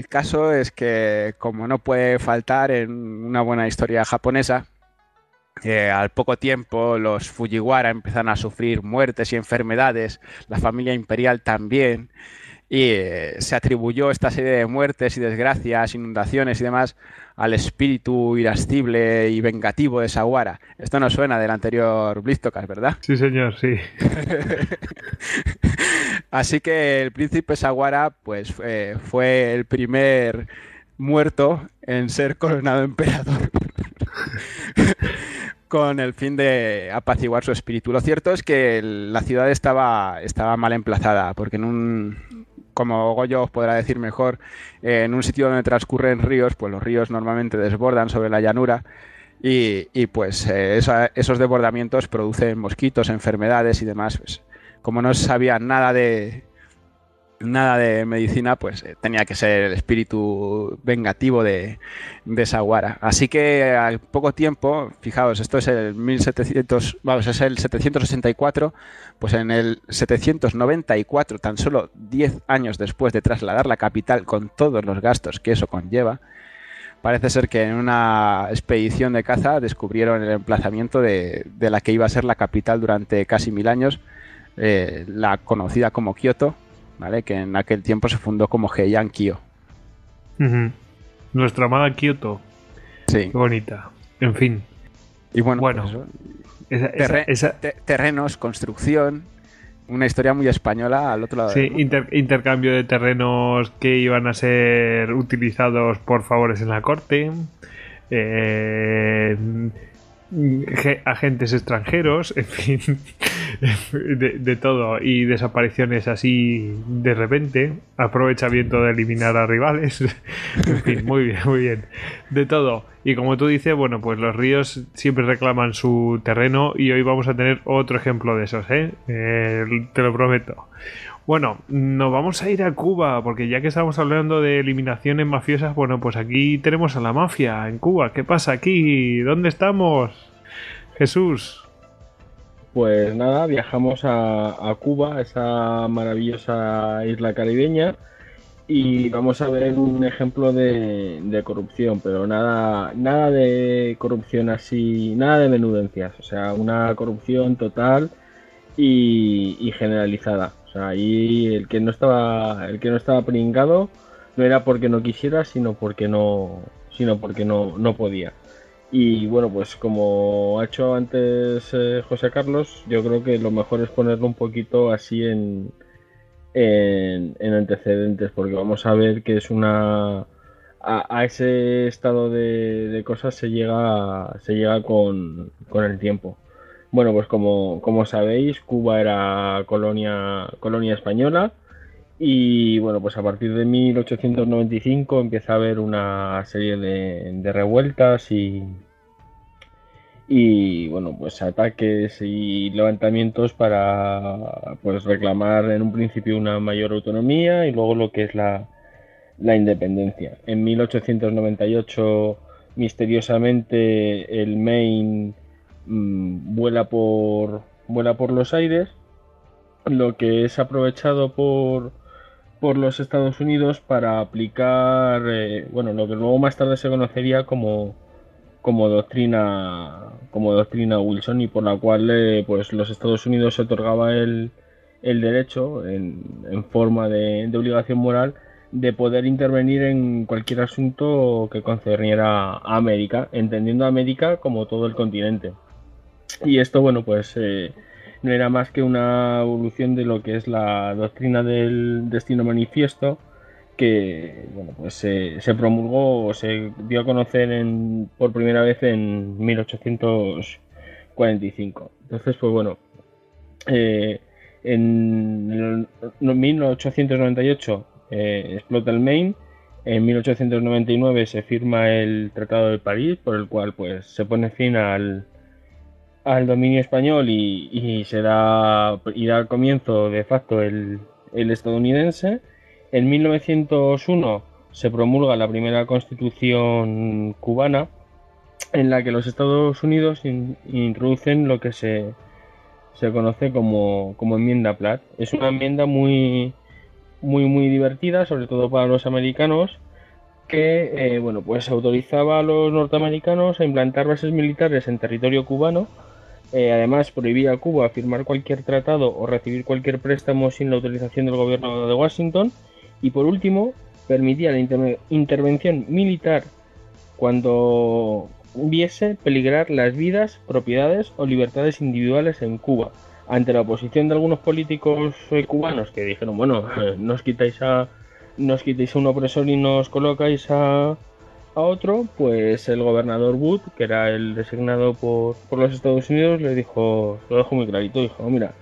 caso es que como no puede faltar en una buena historia japonesa, eh, al poco tiempo los Fujiwara empiezan a sufrir muertes y enfermedades, la familia imperial también, y eh, se atribuyó esta serie de muertes y desgracias, inundaciones y demás al espíritu irascible y vengativo de Sawara. Esto no suena del anterior Blistocas, ¿verdad? Sí, señor, sí. Así que el príncipe Sawara pues, eh, fue el primer muerto en ser coronado emperador. con el fin de apaciguar su espíritu. Lo cierto es que la ciudad estaba, estaba mal emplazada, porque en un, como Goyo os podrá decir mejor, eh, en un sitio donde transcurren ríos, pues los ríos normalmente desbordan sobre la llanura y, pues eh, esos desbordamientos producen mosquitos, enfermedades y demás. Pues, como no sabía nada de, nada de medicina, pues eh, tenía que ser el espíritu vengativo de, de Sawara. Así que al poco tiempo, fijaos, esto es el 1700, vamos, es el 764, pues en el 794, tan solo 10 años después de trasladar la capital con todos los gastos que eso conlleva, parece ser que en una expedición de caza descubrieron el emplazamiento de, de la que iba a ser la capital durante casi mil años, eh, la conocida como Kioto, que en aquel tiempo se fundó como Heian Kyo. Nuestra amada Kyoto. Sí. Qué bonita. En fin. Y bueno, bueno pues terrenos, construcción, una historia muy española al otro lado. Sí, intercambio de terrenos que iban a ser utilizados por favores en la corte. Eh, agentes extranjeros, en fin, de, todo, y desapariciones así de repente, aprovechamiento de eliminar a rivales, en fin, muy bien, muy bien, de todo. Y como tú dices, bueno, pues los ríos siempre reclaman su terreno y hoy vamos a tener otro ejemplo de esos, ¿eh? eh te lo prometo. Bueno, nos vamos a ir a Cuba, porque ya que estamos hablando de eliminaciones mafiosas, bueno, pues aquí tenemos a la mafia en Cuba. ¿Qué pasa aquí? ¿Dónde estamos? Jesús. Pues nada, viajamos a, Cuba, esa maravillosa isla caribeña, y vamos a ver un ejemplo de, corrupción, pero nada, nada de corrupción así, nada de menudencias, o sea, una corrupción total y generalizada. O sea, ahí el que no estaba, el que no estaba pringado no era porque no quisiera, sino porque no, sino porque no, no podía. Y bueno, pues como ha hecho antes eh, José Carlos, yo creo que lo mejor es ponerlo un poquito así en, en, antecedentes, porque vamos a ver que es una a, ese estado de, de, cosas se llega se llega con, con el tiempo. Bueno, pues como, sabéis, Cuba era colonia, colonia española y bueno, pues a partir de 1895 empieza a haber una serie de, revueltas y, y bueno, pues ataques y levantamientos para pues reclamar en un principio una mayor autonomía y luego lo que es la, la independencia. En 1898 misteriosamente el Maine Mm, vuela por vuela por los aires, lo que es aprovechado por por los Estados Unidos para aplicar eh, bueno lo que luego más tarde se conocería como como doctrina como doctrina Wilson y por la cual eh, pues los Estados Unidos se otorgaba el, el derecho en, en forma de, de, obligación moral de poder intervenir en cualquier asunto que concerniera a América entendiendo a América como todo el continente. Y esto, bueno, pues eh, no era más que una evolución de lo que es la doctrina del destino manifiesto, que, bueno, pues se promulgó o se dio a conocer en, por primera vez en 1845. Entonces, pues bueno, eh, en 1898 eh, explota el Maine. En 1899 se firma el Tratado de París, por el cual pues se pone fin al, al dominio español y, se da, y da comienzo de facto el, estadounidense. En 1901 se promulga la primera constitución cubana en la que los Estados Unidos introducen lo que se, se conoce como, como, enmienda Platt. Es una enmienda muy, muy, muy divertida, sobre todo para los americanos, que eh, bueno, pues autorizaba a los norteamericanos a implantar bases militares en territorio cubano eh, además, prohibía a Cuba firmar cualquier tratado o recibir cualquier préstamo sin la autorización del gobierno de Washington. Y por último, permitía la intervención militar cuando hubiese peligrar las vidas, propiedades o libertades individuales en Cuba. Ante la oposición de algunos políticos eh, cubanos que dijeron, bueno, nos quitáis a nos quitáis a un opresor y nos colocáis a, otro, pues el gobernador Wood, que era el designado por, los Estados Unidos, le dijo, lo dejo muy clarito, dijo, mira,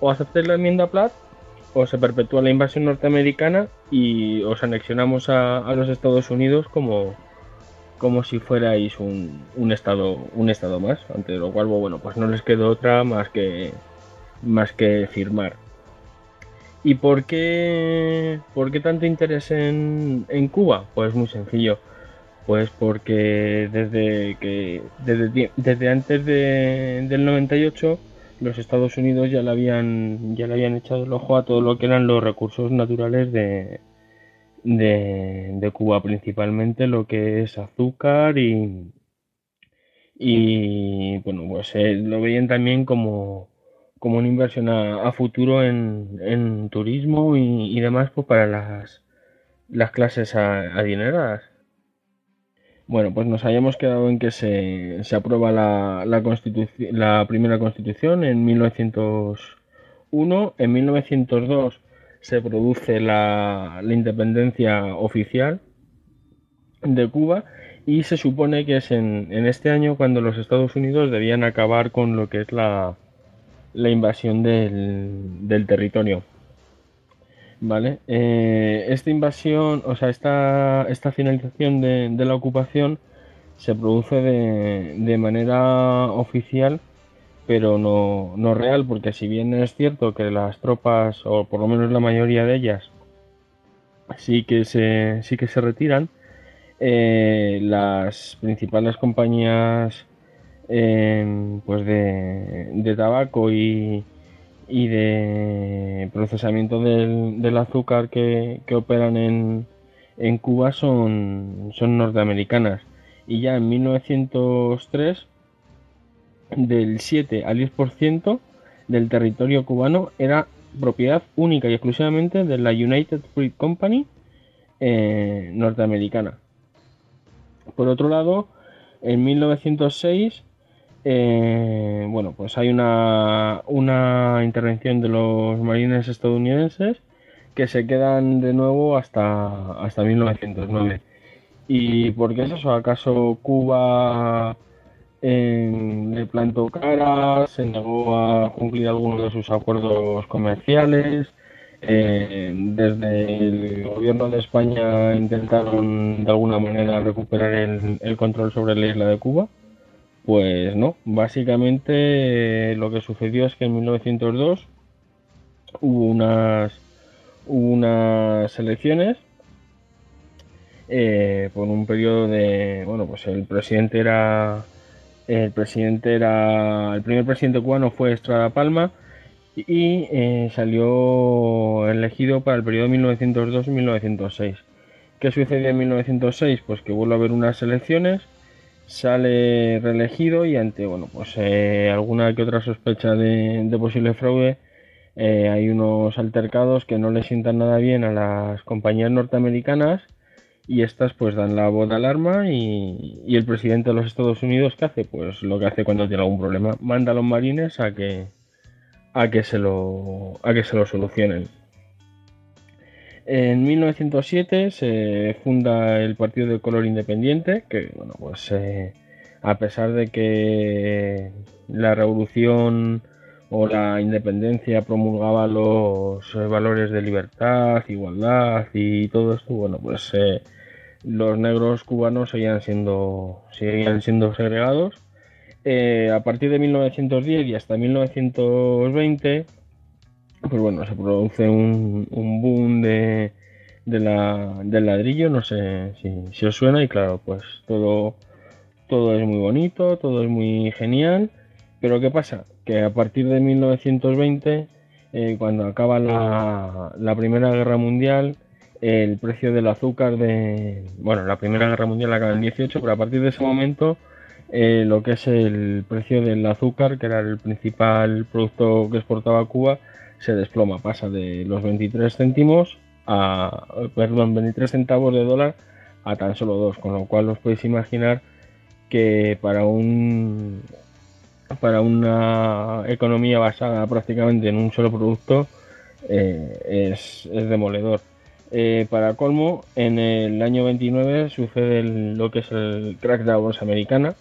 o aceptéis la enmienda Platt o se perpetúa la invasión norteamericana y os anexionamos a, los Estados Unidos como, como si fuerais un, un, estado un estado más ante lo cual bueno pues no les quedó otra más que más que firmar. Y por qué por qué tanto interés en, en Cuba pues muy sencillo pues porque desde que desde, desde antes de, del 98 los Estados Unidos ya le habían ya le habían echado el ojo a todo lo que eran los recursos naturales de, de, Cuba, principalmente lo que es azúcar y y bueno pues eh, lo veían también como como una inversión a, futuro en, en turismo y, demás pues para las las clases adineradas bueno, pues nos hayamos quedado en que se, se aprueba la, la, la primera constitución en 1901 Uno, en 1902 se produce la, independencia oficial de Cuba y se supone que es en, este año cuando los Estados Unidos debían acabar con lo que es la, la invasión del, territorio. ¿Vale? Eh, esta invasión, o sea, esta, esta finalización de, la ocupación se produce de, de manera oficial pero no, no real, porque si bien es cierto que las tropas, o por lo menos la mayoría de ellas, sí que se, sí que se retiran, eh, las principales compañías em, pues de, de, tabaco y, y de procesamiento del, azúcar que, que operan en, en Cuba son, son norteamericanas. Y ya en 1903 del 7 al 10% del territorio cubano era propiedad única y exclusivamente de la United Fruit Company eh, norteamericana. Por otro lado, en 1906, eh, bueno, pues hay una, una intervención de los marines estadounidenses que se quedan de nuevo hasta, hasta 1909. ¿Y por qué es eso? ¿Acaso Cuba le plantó cara, se negó a cumplir algunos de sus acuerdos comerciales. Eh, desde el gobierno de España intentaron de alguna manera recuperar el, control sobre la isla de Cuba. Pues no, básicamente eh, lo que sucedió es que en 1902 hubo unas, unas elecciones eh, por un periodo de, bueno, pues el presidente era el presidente era. El primer presidente cubano fue Estrada Palma y eh, salió elegido para el periodo 1902-1906. ¿Qué sucedió en 1906? Pues que vuelve a haber unas elecciones, sale reelegido y ante bueno pues eh, alguna que otra sospecha de, posible fraude, eh, hay unos altercados que no le sientan nada bien a las compañías norteamericanas y estas pues dan la voz de alarma y, el presidente de los Estados Unidos ¿qué hace? Pues lo que hace cuando tiene algún problema, manda a los marines a que a que se lo a que se lo solucionen. En 1907 se funda el Partido de Color Independiente, que bueno, pues eh, a pesar de que la revolución o la independencia promulgaba los valores de libertad, igualdad y todo esto, bueno, pues eh, los negros cubanos seguían siendo, seguían siendo segregados. Eh, a partir de 1910 y hasta 1920, pues bueno, se produce un, boom de, la, del ladrillo, no sé si, os suena, y claro, pues todo, todo es muy bonito, todo es muy genial, pero ¿qué pasa? Que a partir de 1920, eh, cuando acaba la, la Primera Guerra Mundial, el precio del azúcar de... Bueno, la Primera Guerra Mundial acaba en 18, pero a partir de ese momento eh, lo que es el precio del azúcar, que era el principal producto que exportaba Cuba, se desploma, pasa de los 23 céntimos a, perdón, 23 centavos de dólar a tan solo dos, con lo cual os podéis imaginar que para un para una economía basada prácticamente en un solo producto eh, es, es demoledor. Eh, para colmo, en el año 29 sucede lo que es el crack de la bolsa americana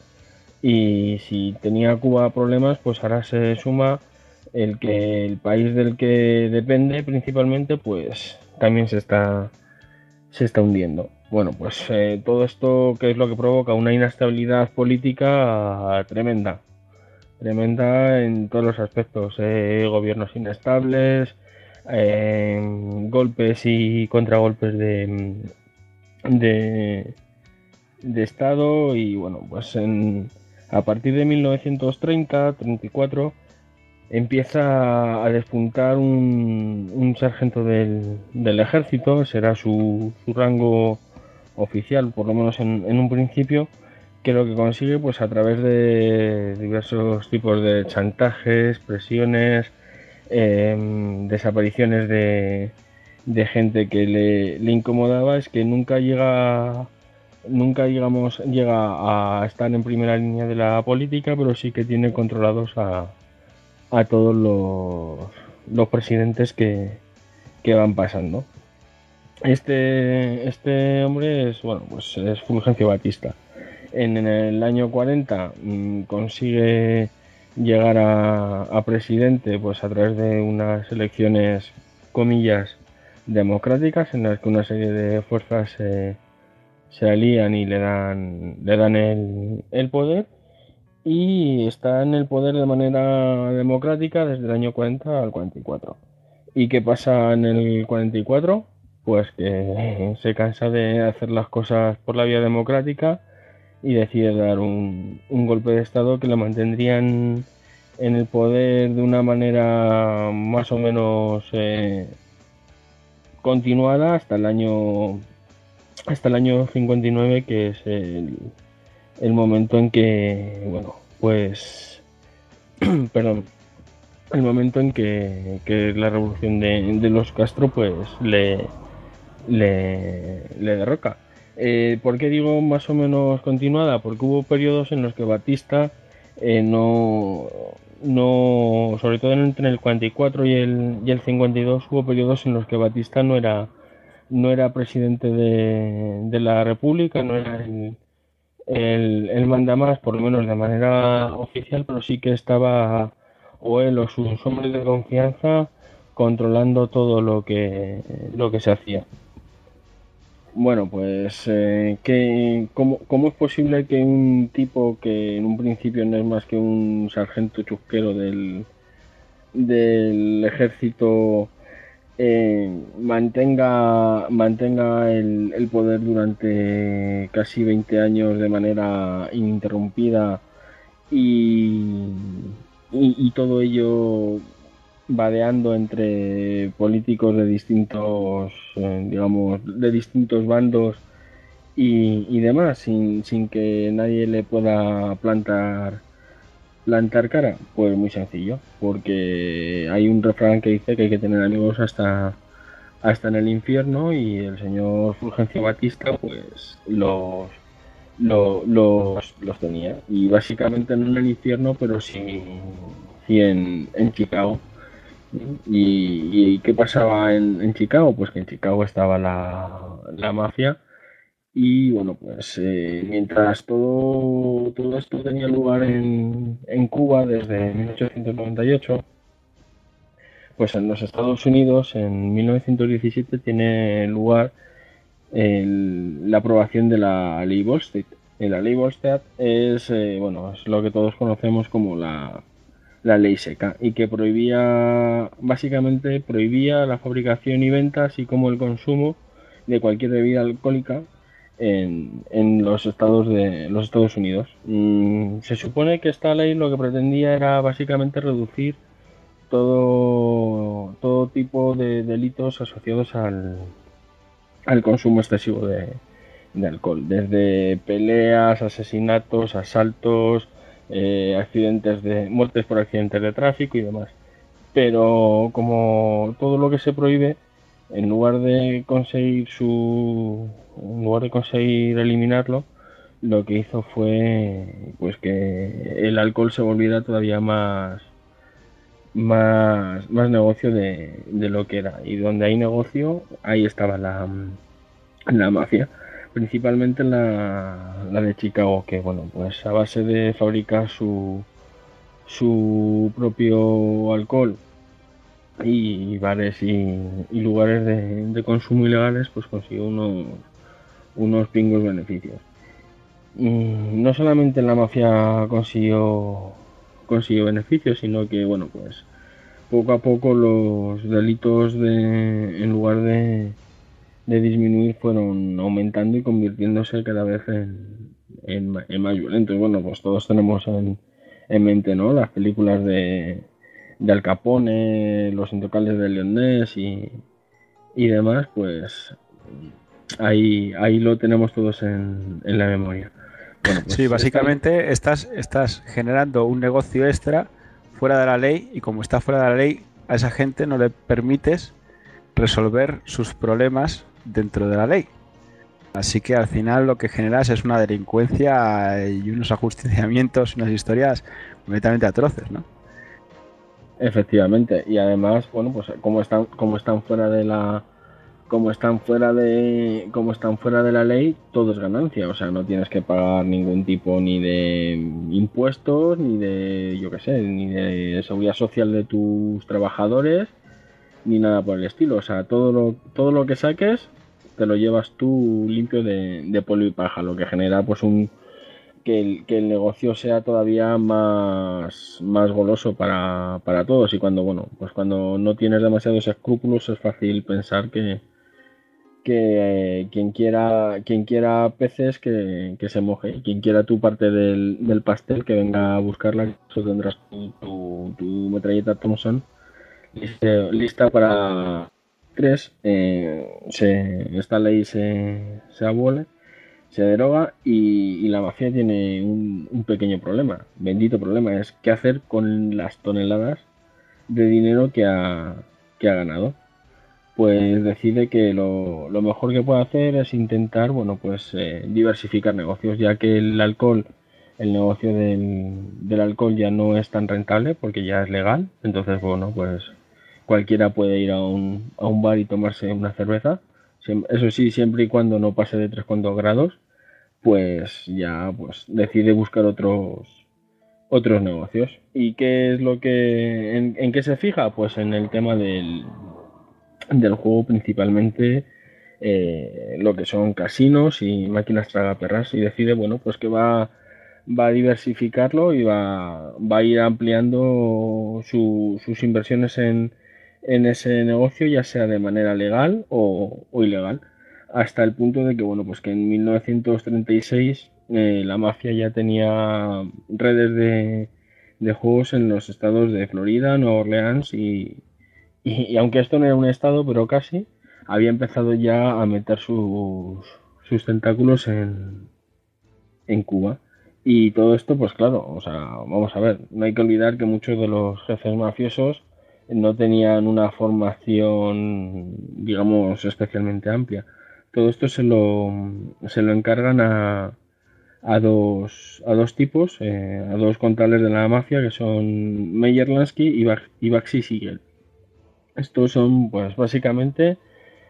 y si tenía Cuba problemas, pues ahora se suma el que el país del que depende principalmente, pues también se está se está hundiendo. Bueno, pues eh, todo esto que es lo que provoca una inestabilidad política tremenda, tremenda en todos los aspectos, eh, gobiernos inestables, golpes y contragolpes de, de, de Estado y bueno, pues en, a partir de 1930-34 empieza a despuntar un, un sargento del, del, ejército, será su, su, rango oficial, por lo menos en, en, un principio, que lo que consigue pues a través de diversos tipos de chantajes, presiones, Em, desapariciones de, gente que le, incomodaba es que nunca llega nunca llega a estar en primera línea de la política pero sí que tiene controlados a, a todos los los presidentes que, que van pasando. Este, este hombre es, bueno, pues es Fulgencio Batista. En, el año 40 mm, consigue llegar a, presidente pues a través de unas elecciones, comillas, democráticas en las que una serie de fuerzas se alían y le dan, le dan el, el poder y está en el poder de manera democrática desde el año 40 al 44. ¿Y qué pasa en el 44? Pues que se cansa de hacer las cosas por la vía democrática y decide dar un, golpe de Estado que lo mantendrían en el poder de una manera más o menos eh, continuada hasta el año hasta el año 59 que es el, el momento en que bueno pues perdón el momento en que, la revolución de, los Castro pues le, le, derroca. Eh, ¿Por qué digo más o menos continuada? Porque hubo periodos en los que Batista eh, no, no, sobre todo entre el 44 y el, y el 52, hubo periodos en los que Batista no era, no era presidente de, de la República, no era el, el, el mandamás, por lo menos de manera oficial, pero sí que estaba o él o sus hombres de confianza controlando todo lo que, lo que se hacía. Bueno, pues, eh, cómo, es posible que un tipo que en un principio no es más que un sargento chusquero del, del ejército eh, mantenga, mantenga el, poder durante casi 20 años de manera ininterrumpida y, y, todo ello vadeando entre políticos de distintos, eh, digamos, de distintos bandos y, demás, sin, sin, que nadie le pueda plantar plantar cara. Pues muy sencillo, porque hay un refrán que dice que hay que tener amigos hasta hasta en el infierno y el señor Fulgencio Batista pues los lo, los, los tenía. Y básicamente no en el infierno, pero sí, en, en Chicago. ¿Y, qué pasaba en, Chicago? Pues que en Chicago estaba la, la mafia. Y bueno, pues eh, mientras todo, todo esto tenía lugar en, en Cuba desde 1898, pues en los Estados Unidos en 1917 tiene lugar la aprobación de la ley Volstead. La ley Volstead es, eh, bueno, es lo que todos conocemos como la, ley seca y que prohibía, básicamente prohibía la fabricación y venta, así como el consumo de cualquier bebida alcohólica en, en los estados de los Estados Unidos. Mm, se supone que esta ley lo que pretendía era básicamente reducir todo, todo tipo de delitos asociados al, al consumo excesivo de, alcohol, desde peleas, asesinatos, asaltos, eh, accidentes de muertes por accidentes de tráfico y demás. Pero como todo lo que se prohíbe, en lugar de conseguir su, en lugar de conseguir eliminarlo, lo que hizo fue pues que el alcohol se volviera todavía más más, más negocio de, lo que era. Y donde hay negocio, ahí estaba la, la mafia. Principalmente la, la de Chicago, que bueno, pues a base de fabricar su, su propio alcohol y bares y, lugares de, consumo ilegales, pues consiguió unos, unos pingos beneficios. Mm, no solamente la mafia consiguió consiguió beneficios, sino que, bueno, pues poco a poco los delitos de, en lugar de, disminuir fueron aumentando y convirtiéndose cada vez en, en, más violentos. Bueno, pues todos tenemos en, en mente, ¿no? Las películas de, Al Capone, Los Intocables de Leonés y demás, pues ahí, ahí lo tenemos todos en, en la memoria. Pues sí, básicamente estás, estás generando un negocio extra fuera de la ley y como está fuera de la ley, a esa gente no le permites resolver sus problemas dentro de la ley. Así que al final lo que generas es una delincuencia y unos ajusticiamientos, unas historias completamente atroces, ¿no? Efectivamente, y además, bueno, pues como están, como están fuera de la como están fuera de como están fuera de la ley, todo es ganancia, o sea, no tienes que pagar ningún tipo ni de impuestos, ni de yo qué sé, ni de seguridad social de tus trabajadores, ni nada por el estilo, o sea, todo lo todo lo que saques te lo llevas tú limpio de, de polvo y paja, lo que genera pues un que el, que el negocio sea todavía más, más goloso para, para todos. Y cuando bueno pues cuando no tienes demasiados escrúpulos es fácil pensar que, que eh, quien quiera quien quiera peces que, se moje quien quiera tu parte del, pastel que venga a buscarla eso tendrás tu, tu, metralleta Thompson lista, para tres eh, esta ley se, se abole se deroga y, la mafia tiene un, pequeño problema, bendito problema, es qué hacer con las toneladas de dinero que ha, que ha ganado. Pues decide que lo, mejor que puede hacer es intentar, bueno, pues eh, diversificar negocios, ya que el alcohol, el negocio del, del alcohol ya no es tan rentable porque ya es legal, entonces, bueno, pues cualquiera puede ir a un, a un bar y tomarse una cerveza eso sí, siempre y cuando no pase de 3,2 grados, pues ya pues decide buscar otros otros negocios. ¿Y qué es lo que en, qué se fija? Pues en el tema del, del juego principalmente eh, lo que son casinos y máquinas tragaperras y decide bueno pues que va va a diversificarlo y va, va a ir ampliando sus inversiones en, en ese negocio, ya sea de manera legal o, ilegal, hasta el punto de que, bueno, pues que en 1936 eh, la mafia ya tenía redes de, de, juegos en los estados de Florida, Nueva Orleans y, y, aunque esto no era un estado, pero casi, había empezado ya a meter sus, sus tentáculos en, en Cuba. Y todo esto, pues claro, o sea, vamos a ver, no hay que olvidar que muchos de los jefes mafiosos no tenían una formación, digamos, especialmente amplia. Todo esto se lo, se lo encargan a, a, dos, a dos tipos, eh, a dos contables de la mafia, que son Meyer Lansky y, Baxi Siegel. Estos son, pues, básicamente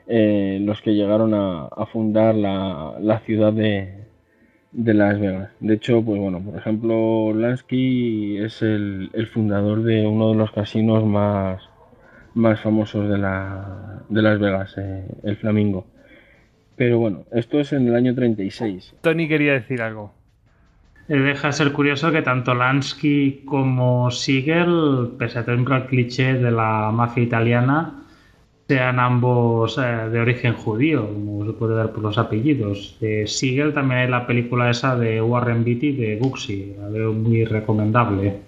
eh, los que llegaron a, fundar la, ciudad de, Las Vegas. De hecho, pues bueno, por ejemplo, Lansky es el, fundador de uno de los casinos más, famosos de Las Vegas, eh, el Flamingo. Pero bueno, esto es en el año 36. Tony quería decir algo. Eh, deja ser curioso que tanto Lansky como Siegel, pese a tener un cliché de la mafia italiana, sean ambos eh, de origen judío, como se puede ver por los apellidos. De Siegel también hay la película esa de Warren Beatty de Buxy, la veo muy recomendable.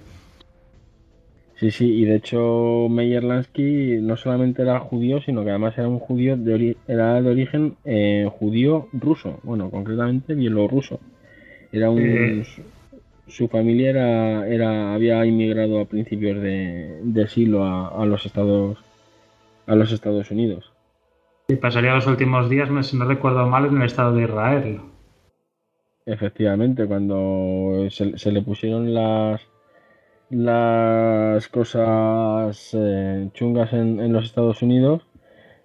Sí, sí, y de hecho Meyer Lansky no solamente era judío, sino que además era un judío de, de origen eh, judío ruso, bueno, concretamente bielorruso. Era un, eh. su familia era, era, había inmigrado a principios de, siglo a los Estados a los Estados Unidos. Y pasaría los últimos días, si no recuerdo mal, en el Estado de Israel. Efectivamente, cuando se, le pusieron las las cosas eh, chungas en, los Estados Unidos,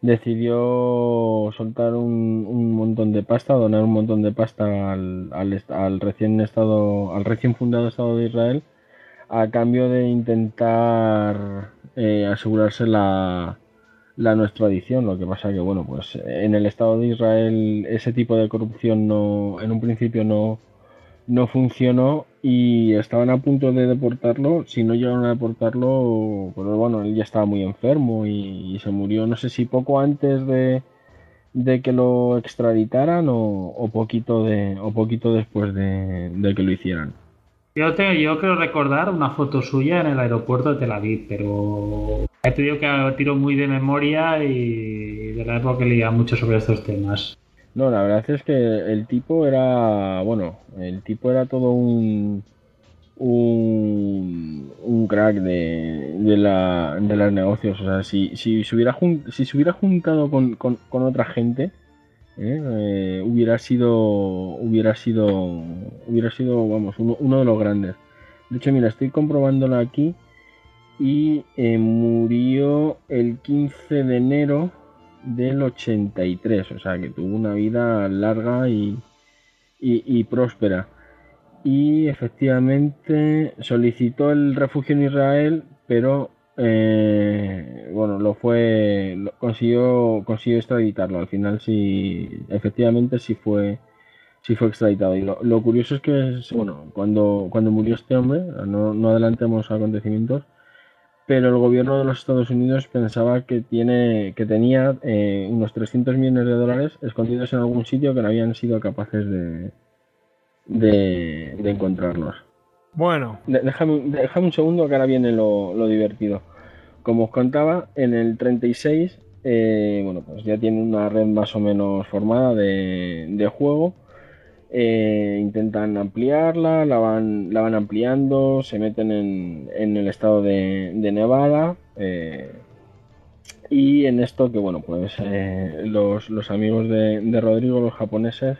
decidió soltar un, montón de pasta, donar un montón de pasta al, al, recién estado, al recién fundado Estado de Israel, a cambio de intentar eh, asegurarse la, la nuestra adicción. Lo que pasa que, bueno, pues en el Estado de Israel ese tipo de corrupción no, en un principio no, no funcionó y estaban a punto de deportarlo. Si no llegaron a deportarlo, pues bueno, él ya estaba muy enfermo y, se murió, no sé si poco antes de, de que lo extraditaran o, poquito de o poquito después de, de que lo hicieran. Yo, te, yo quiero recordar una foto suya en el aeropuerto de Tel Aviv, pero he tenido que tiro muy de memoria y de la época que leía mucho sobre estos temas. No, la verdad es que el tipo era, bueno, el tipo era todo un un, un crack de, de, la, de los negocios. O sea, si, si, se, hubiera si se hubiera juntado con, con, otra gente, ¿eh? Eh, hubiera sido hubiera sido hubiera sido vamos uno, de los grandes de hecho mira estoy comprobándolo aquí y eh, murió el 15 de enero del 83, o sea que tuvo una vida larga y, y, próspera. Y efectivamente solicitó el refugio en Israel, pero eh, bueno, lo fue, consiguió, consiguió extraditarlo. Al final sí, efectivamente sí fue, sí fue extraditado. Y lo, curioso es que, bueno, cuando, cuando murió este hombre, no, no adelantemos acontecimientos, pero el gobierno de los Estados Unidos pensaba que, tiene, que tenía eh, unos 300 millones de dólares escondidos en algún sitio que no habían sido capaces de, de, encontrarlos. Bueno. déjame, un segundo que ahora viene lo, divertido. Como os contaba, en el 36, eh, bueno, pues ya tiene una red más o menos formada de, de juego eh, intentan ampliarla, la van, la van ampliando, se meten en, el estado de, Nevada. Eh, y en esto que bueno, pues eh, los, amigos de, Rodrigo, los japoneses,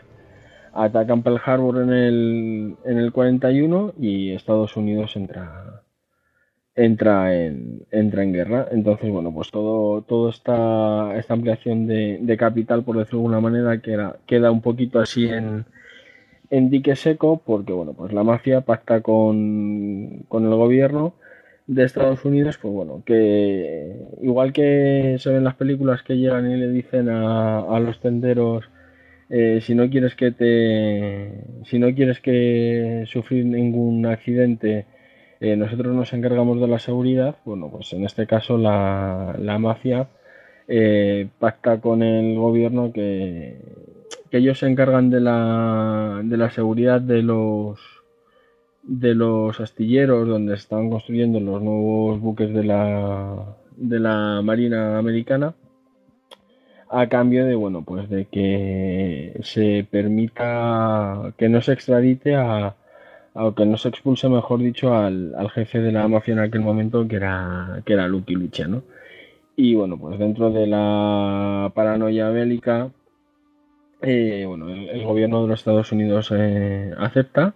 atacan Pearl Harbor en el, en el 41 y Estados Unidos entra entra en, entra en guerra. Entonces, bueno, pues todo, toda esta, esta ampliación de, capital, por decirlo de alguna manera, queda, queda un poquito así en, en dique seco porque bueno pues la mafia pacta con, con el gobierno de Estados Unidos pues bueno que igual que se ven las películas que llegan y le dicen a, los tenderos eh, si no quieres que te si no quieres que sufrir ningún accidente eh, nosotros nos encargamos de la seguridad bueno pues en este caso la, la mafia eh, pacta con el gobierno que que ellos se encargan de la, de la seguridad de los de los astilleros donde están construyendo los nuevos buques de la, de la Marina Americana a cambio de bueno pues de que se permita que no se extradite a, que no se expulse mejor dicho al, jefe de la mafia en aquel momento que era que era Lucky Lucha ¿no? y bueno pues dentro de la paranoia bélica eh, bueno, el, gobierno de los Estados Unidos eh, acepta,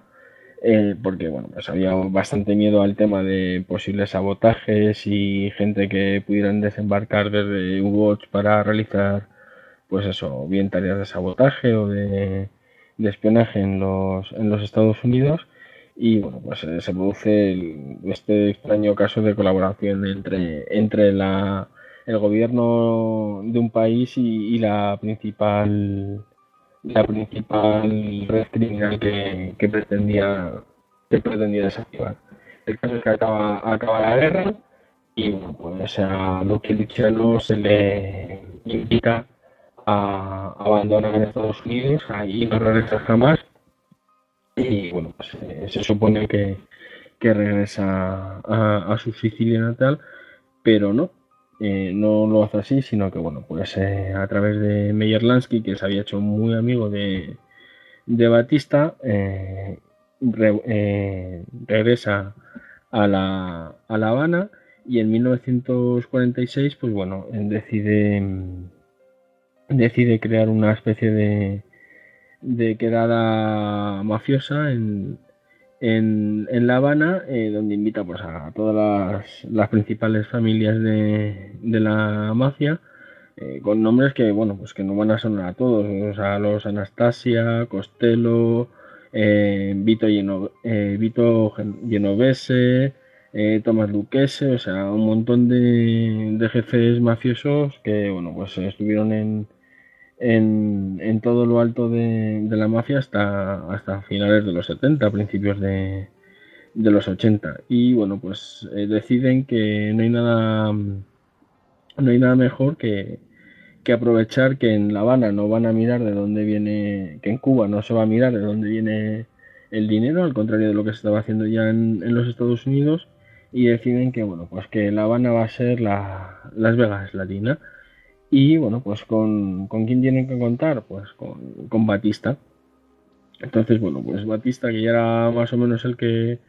eh, porque bueno, pues había bastante miedo al tema de posibles sabotajes y gente que pudieran desembarcar desde U-Boats para realizar, pues eso, bien tareas de sabotaje o de, espionaje en los, en los Estados Unidos. Y bueno, pues se produce este extraño caso de colaboración entre, entre la, el gobierno de un país y la principal la principal red criminal que, pretendía que pretendía desactivar. El caso es que acaba, acaba la guerra y pues a Lucky Luciano se le indica a abandonar Estados Unidos y no regresar jamás y bueno pues eh, se supone que, regresa a, a, su Sicilia natal pero no eh, no lo hace así, sino que bueno, pues eh, a través de Meyer Lansky, que se había hecho muy amigo de, de Batista, eh, regresa a la, a la Habana y en 1946, pues bueno, decide, decide crear una especie de, de quedada mafiosa en, en, La Habana, eh, donde invita pues, a todas las, principales familias de, la mafia, eh, con nombres que, bueno, pues que no van a sonar a todos, o los Anastasia, Costello, eh, Vito, Vito Genovese, Tomás Luquese, o sea, un montón de, de jefes mafiosos que, bueno, pues estuvieron en, en, todo lo alto de, la mafia hasta, hasta finales de los 70, principios de, los 80. Y bueno, pues eh, deciden que no hay nada no hay nada mejor que, aprovechar que en La Habana no van a mirar de dónde viene, que en Cuba no se va a mirar de dónde viene el dinero, al contrario de lo que se estaba haciendo ya en, los Estados Unidos, y deciden que bueno, pues que La Habana va a ser la, Las Vegas Latina y bueno, pues con, con quién tienen que contar, pues con, Batista. Entonces, bueno, pues Batista, que ya era más o menos el que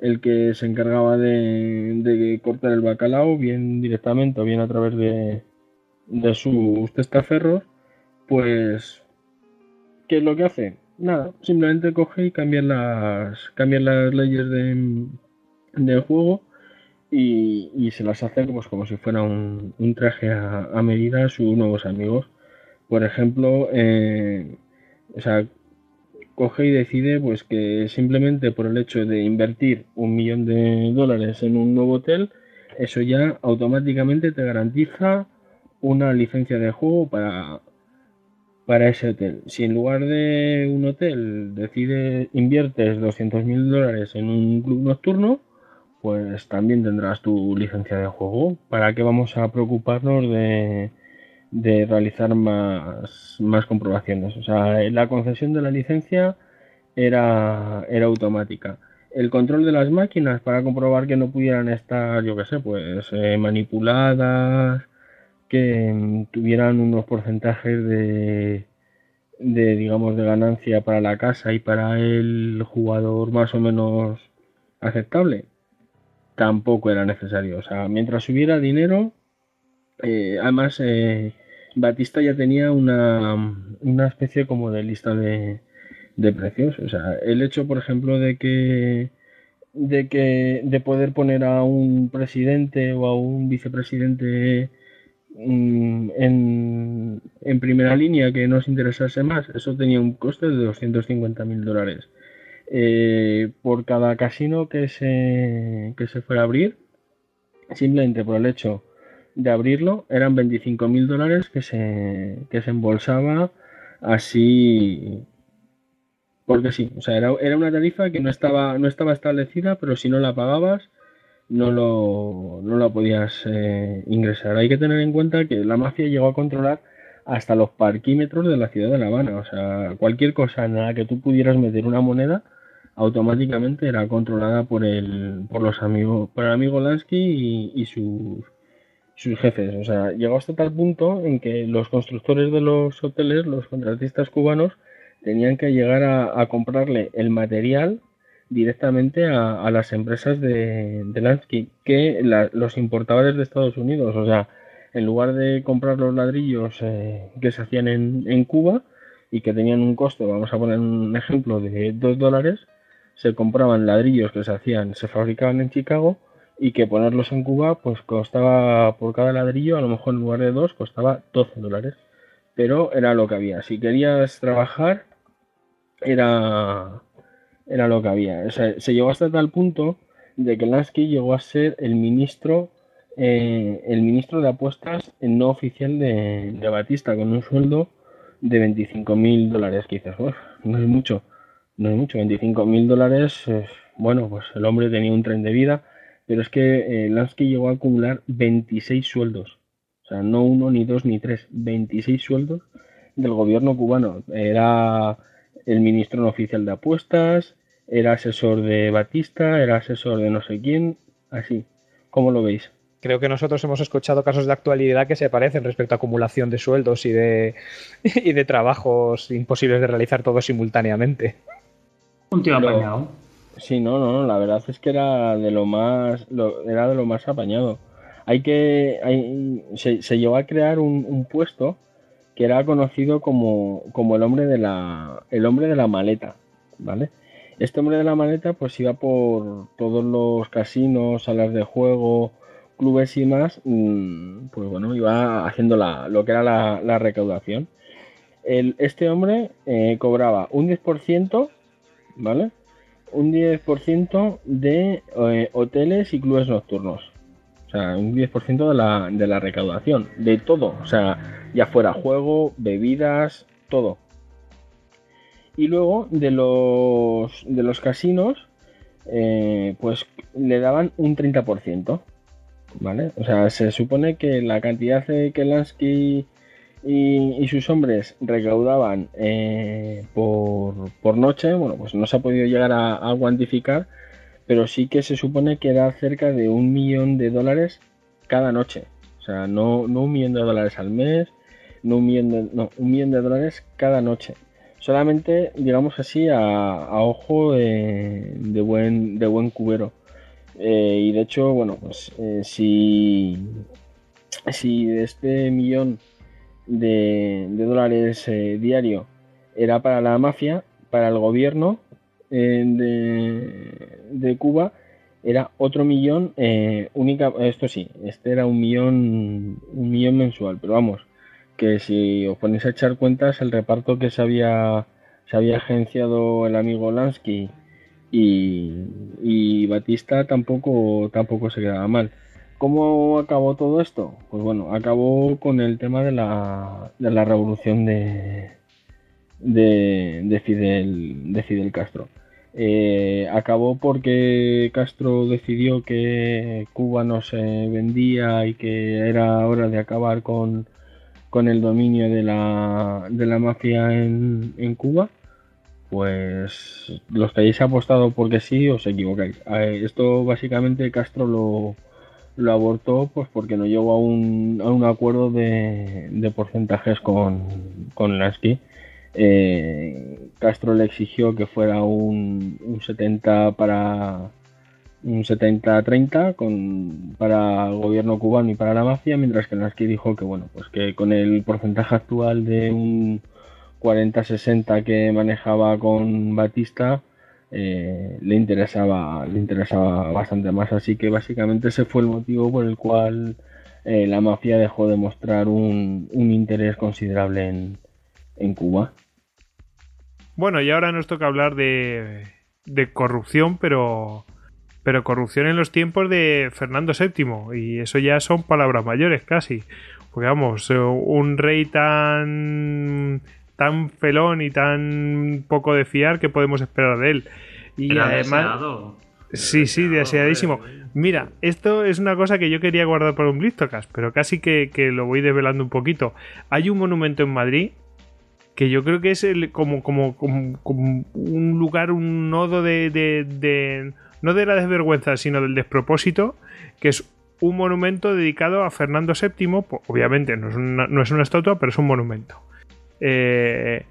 el que se encargaba de, cortar el bacalao, bien directamente o bien a través de, de sus testaferros, pues ¿qué es lo que hace? Nada, simplemente coge y cambia las, cambia las leyes de, del juego y, se las hace pues, como si fuera un, traje a, medida a sus nuevos amigos. Por ejemplo, eh, o sea, coge y decide pues que simplemente por el hecho de invertir un millón de dólares en un nuevo hotel, eso ya automáticamente te garantiza una licencia de juego para, para ese hotel. Si en lugar de un hotel decide inviertes 200 mil dólares en un club nocturno, pues también tendrás tu licencia de juego. ¿Para qué vamos a preocuparnos de, realizar más, más comprobaciones? O sea, la concesión de la licencia era, era automática. El control de las máquinas para comprobar que no pudieran estar, yo qué sé, pues eh, manipuladas, que tuvieran unos porcentajes de, de, digamos, de ganancia para la casa y para el jugador más o menos aceptable tampoco era necesario. O sea, mientras hubiera dinero, eh, además eh, Batista ya tenía una, una, especie como de lista de, de, precios. O sea, el hecho, por ejemplo, de que de que de poder poner a un presidente o a un vicepresidente mm, en, en primera línea que nos interesase más, eso tenía un coste de 250 mil dólares. Eh, por cada casino que se, que se fuera a abrir, simplemente por el hecho de abrirlo, eran 25 mil dólares que se, que se embolsaba así porque sí, o sea, era, era, una tarifa que no estaba, no estaba establecida, pero si no la pagabas, no lo, no la podías eh, ingresar. Hay que tener en cuenta que la mafia llegó a controlar hasta los parquímetros de la ciudad de La Habana. O sea, cualquier cosa en la que tú pudieras meter una moneda, automáticamente era controlada por el, por los amigos, por el amigo Lansky y, sus, sus jefes. O sea, llegó hasta tal punto en que los constructores de los hoteles, los contratistas cubanos, tenían que llegar a, comprarle el material directamente a, las empresas de, de Lansky que los importaba desde Estados Unidos. O sea, en lugar de comprar los ladrillos eh, que se hacían en, en Cuba y que tenían un costo, vamos a poner un ejemplo, de 2 dólares, se compraban ladrillos que se hacían, se fabricaban en Chicago y que ponerlos en Cuba pues costaba por cada ladrillo, a lo mejor en lugar de dos, costaba 12 dólares. Pero era lo que había. Si querías trabajar, era, era lo que había. se llegó hasta tal punto de que Lansky llegó a ser el ministro eh, el ministro de apuestas no oficial de, de Batista con un sueldo de 25 mil dólares quizás. no es mucho no es mucho, 25 mil dólares, bueno, pues el hombre tenía un tren de vida, pero es que eh, Lansky llegó a acumular 26 sueldos, o sea, no uno, ni dos, ni tres, 26 sueldos del gobierno cubano. Era el ministro no oficial de apuestas, era asesor de Batista, era asesor de no sé quién, así. ¿Cómo lo veis? Creo que nosotros hemos escuchado casos de actualidad que se parecen respecto a acumulación de sueldos y de, y de trabajos imposibles de realizar todos simultáneamente. Un tío apañado. Sí, no, no, la verdad es que era de lo más, era de lo más apañado. Hay que, hay, se, se llevó a crear un, puesto que era conocido como, como el hombre de la, el hombre de la maleta, ¿vale? Este hombre de la maleta pues iba por todos los casinos, salas de juego, clubes y más, mm, pues bueno, iba haciendo la, lo que era la, recaudación. El, este hombre eh, cobraba un 10% ¿vale? Un 10% de eh, hoteles y clubes nocturnos. O sea, un 10% de la, de la recaudación. De todo. O sea, ya fuera juego, bebidas, todo. Y luego de los, de los casinos, eh, pues le daban un 30%. ¿Vale? O sea, se supone que la cantidad de Kelansky y, sus hombres recaudaban eh, por, noche, bueno, pues no se ha podido llegar a, cuantificar, pero sí que se supone que era cerca de un millón de dólares cada noche. O sea, no, un millón de dólares al mes, no un millón de, no, un millón de dólares cada noche. Solamente, digamos así, a, ojo de, buen, de buen cubero. Eh, y de hecho, bueno, pues eh, si, si de este millón de, dólares eh, diario era para la mafia, para el gobierno eh, de, Cuba era otro millón eh, única, esto sí, este era un millón, un millón mensual, pero vamos, que si os ponéis a echar cuentas, el reparto que se había, se había agenciado el amigo Lansky y, Batista tampoco, tampoco se quedaba mal. ¿Cómo acabó todo esto? Pues bueno, acabó con el tema de la, de la revolución de, de, Fidel, de Fidel Castro. Eh, acabó porque Castro decidió que Cuba no se vendía y que era hora de acabar con, con el dominio de la, de la mafia en, en Cuba pues los que hayáis apostado porque sí os equivocáis. Esto básicamente Castro lo, lo abortó pues porque no llegó a un, a un acuerdo de, de porcentajes con, con Lasky. Eh, Castro le exigió que fuera un, un 70 para un 70-30 con, para el gobierno cubano y para la mafia, mientras que Lasky dijo que bueno, pues que con el porcentaje actual de un 40-60 que manejaba con Batista eh, le interesaba le interesaba bastante más. Así que básicamente ese fue el motivo por el cual eh, la mafia dejó de mostrar un, interés considerable en, en, Cuba. Bueno y ahora nos toca hablar de, de corrupción pero pero corrupción en los tiempos de Fernando VII y eso ya son palabras mayores casi. Porque vamos un rey tan tan felón y tan poco de fiar que podemos esperar de él. Y además. Sí, sí, deseadísimo. Mira, esto es una cosa que yo quería guardar para un Blistocast, pero casi que, lo voy desvelando un poquito. Hay un monumento en Madrid que yo creo que es el, como, como, un lugar, un nodo de, de, no de la desvergüenza, sino del despropósito, que es un monumento dedicado a Fernando VII. Obviamente no es una, no es una estatua, pero es un monumento. Eh,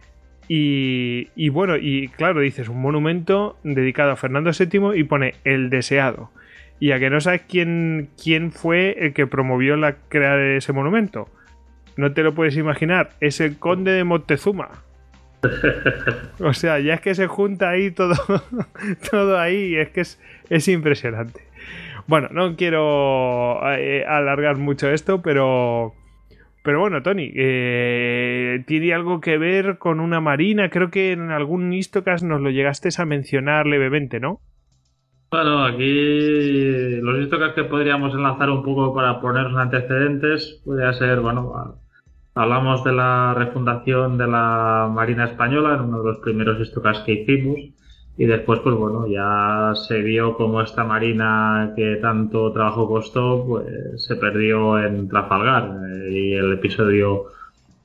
y, bueno, y claro, dices un monumento dedicado a Fernando VII y pone el deseado. Y a que no sabes quién, quién fue el que promovió la crear ese monumento. No te lo puedes imaginar, es el conde de Montezuma. O sea, ya es que se junta ahí todo, todo ahí, es que es, es impresionante. Bueno, no quiero eh, alargar mucho esto, pero pero bueno, Tony, eh, tiene algo que ver con una marina. Creo que en algún Istocast nos lo llegaste a mencionar levemente, ¿no? Bueno, aquí los Istocast que podríamos enlazar un poco para ponernos antecedentes podría ser, bueno, hablamos de la refundación de la Marina Española en uno de los primeros Istocast que hicimos y después, pues bueno, ya se vio como esta marina que tanto trabajo costó, pues se perdió en Trafalgar. Eh, y el episodio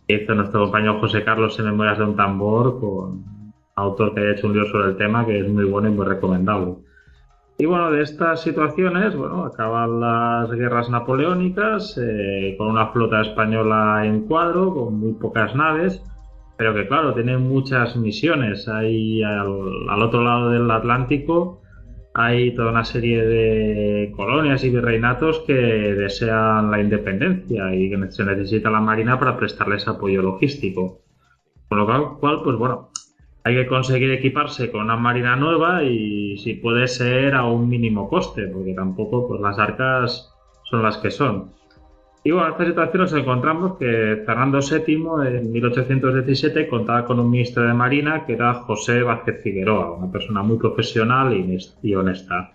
que hizo nuestro compañero José Carlos en Memorias de un Tambor, con autor que haya hecho un libro sobre el tema, que es muy bueno y muy recomendable. Y bueno, de estas situaciones, bueno, acaban las guerras napoleónicas, eh, con una flota española en cuadro, con muy pocas naves pero que claro, tiene muchas misiones. Hay al, otro lado del Atlántico hay toda una serie de colonias y virreinatos que desean la independencia y que se necesita la Marina para prestarles apoyo logístico. Con lo cual, pues bueno, hay que conseguir equiparse con una Marina nueva y si puede ser a un mínimo coste, porque tampoco pues las arcas son las que son. Y bueno, en esta situación nos encontramos que Fernando VII en 1817 contaba con un ministro de Marina que era José Vázquez Figueroa, una persona muy profesional y honesta.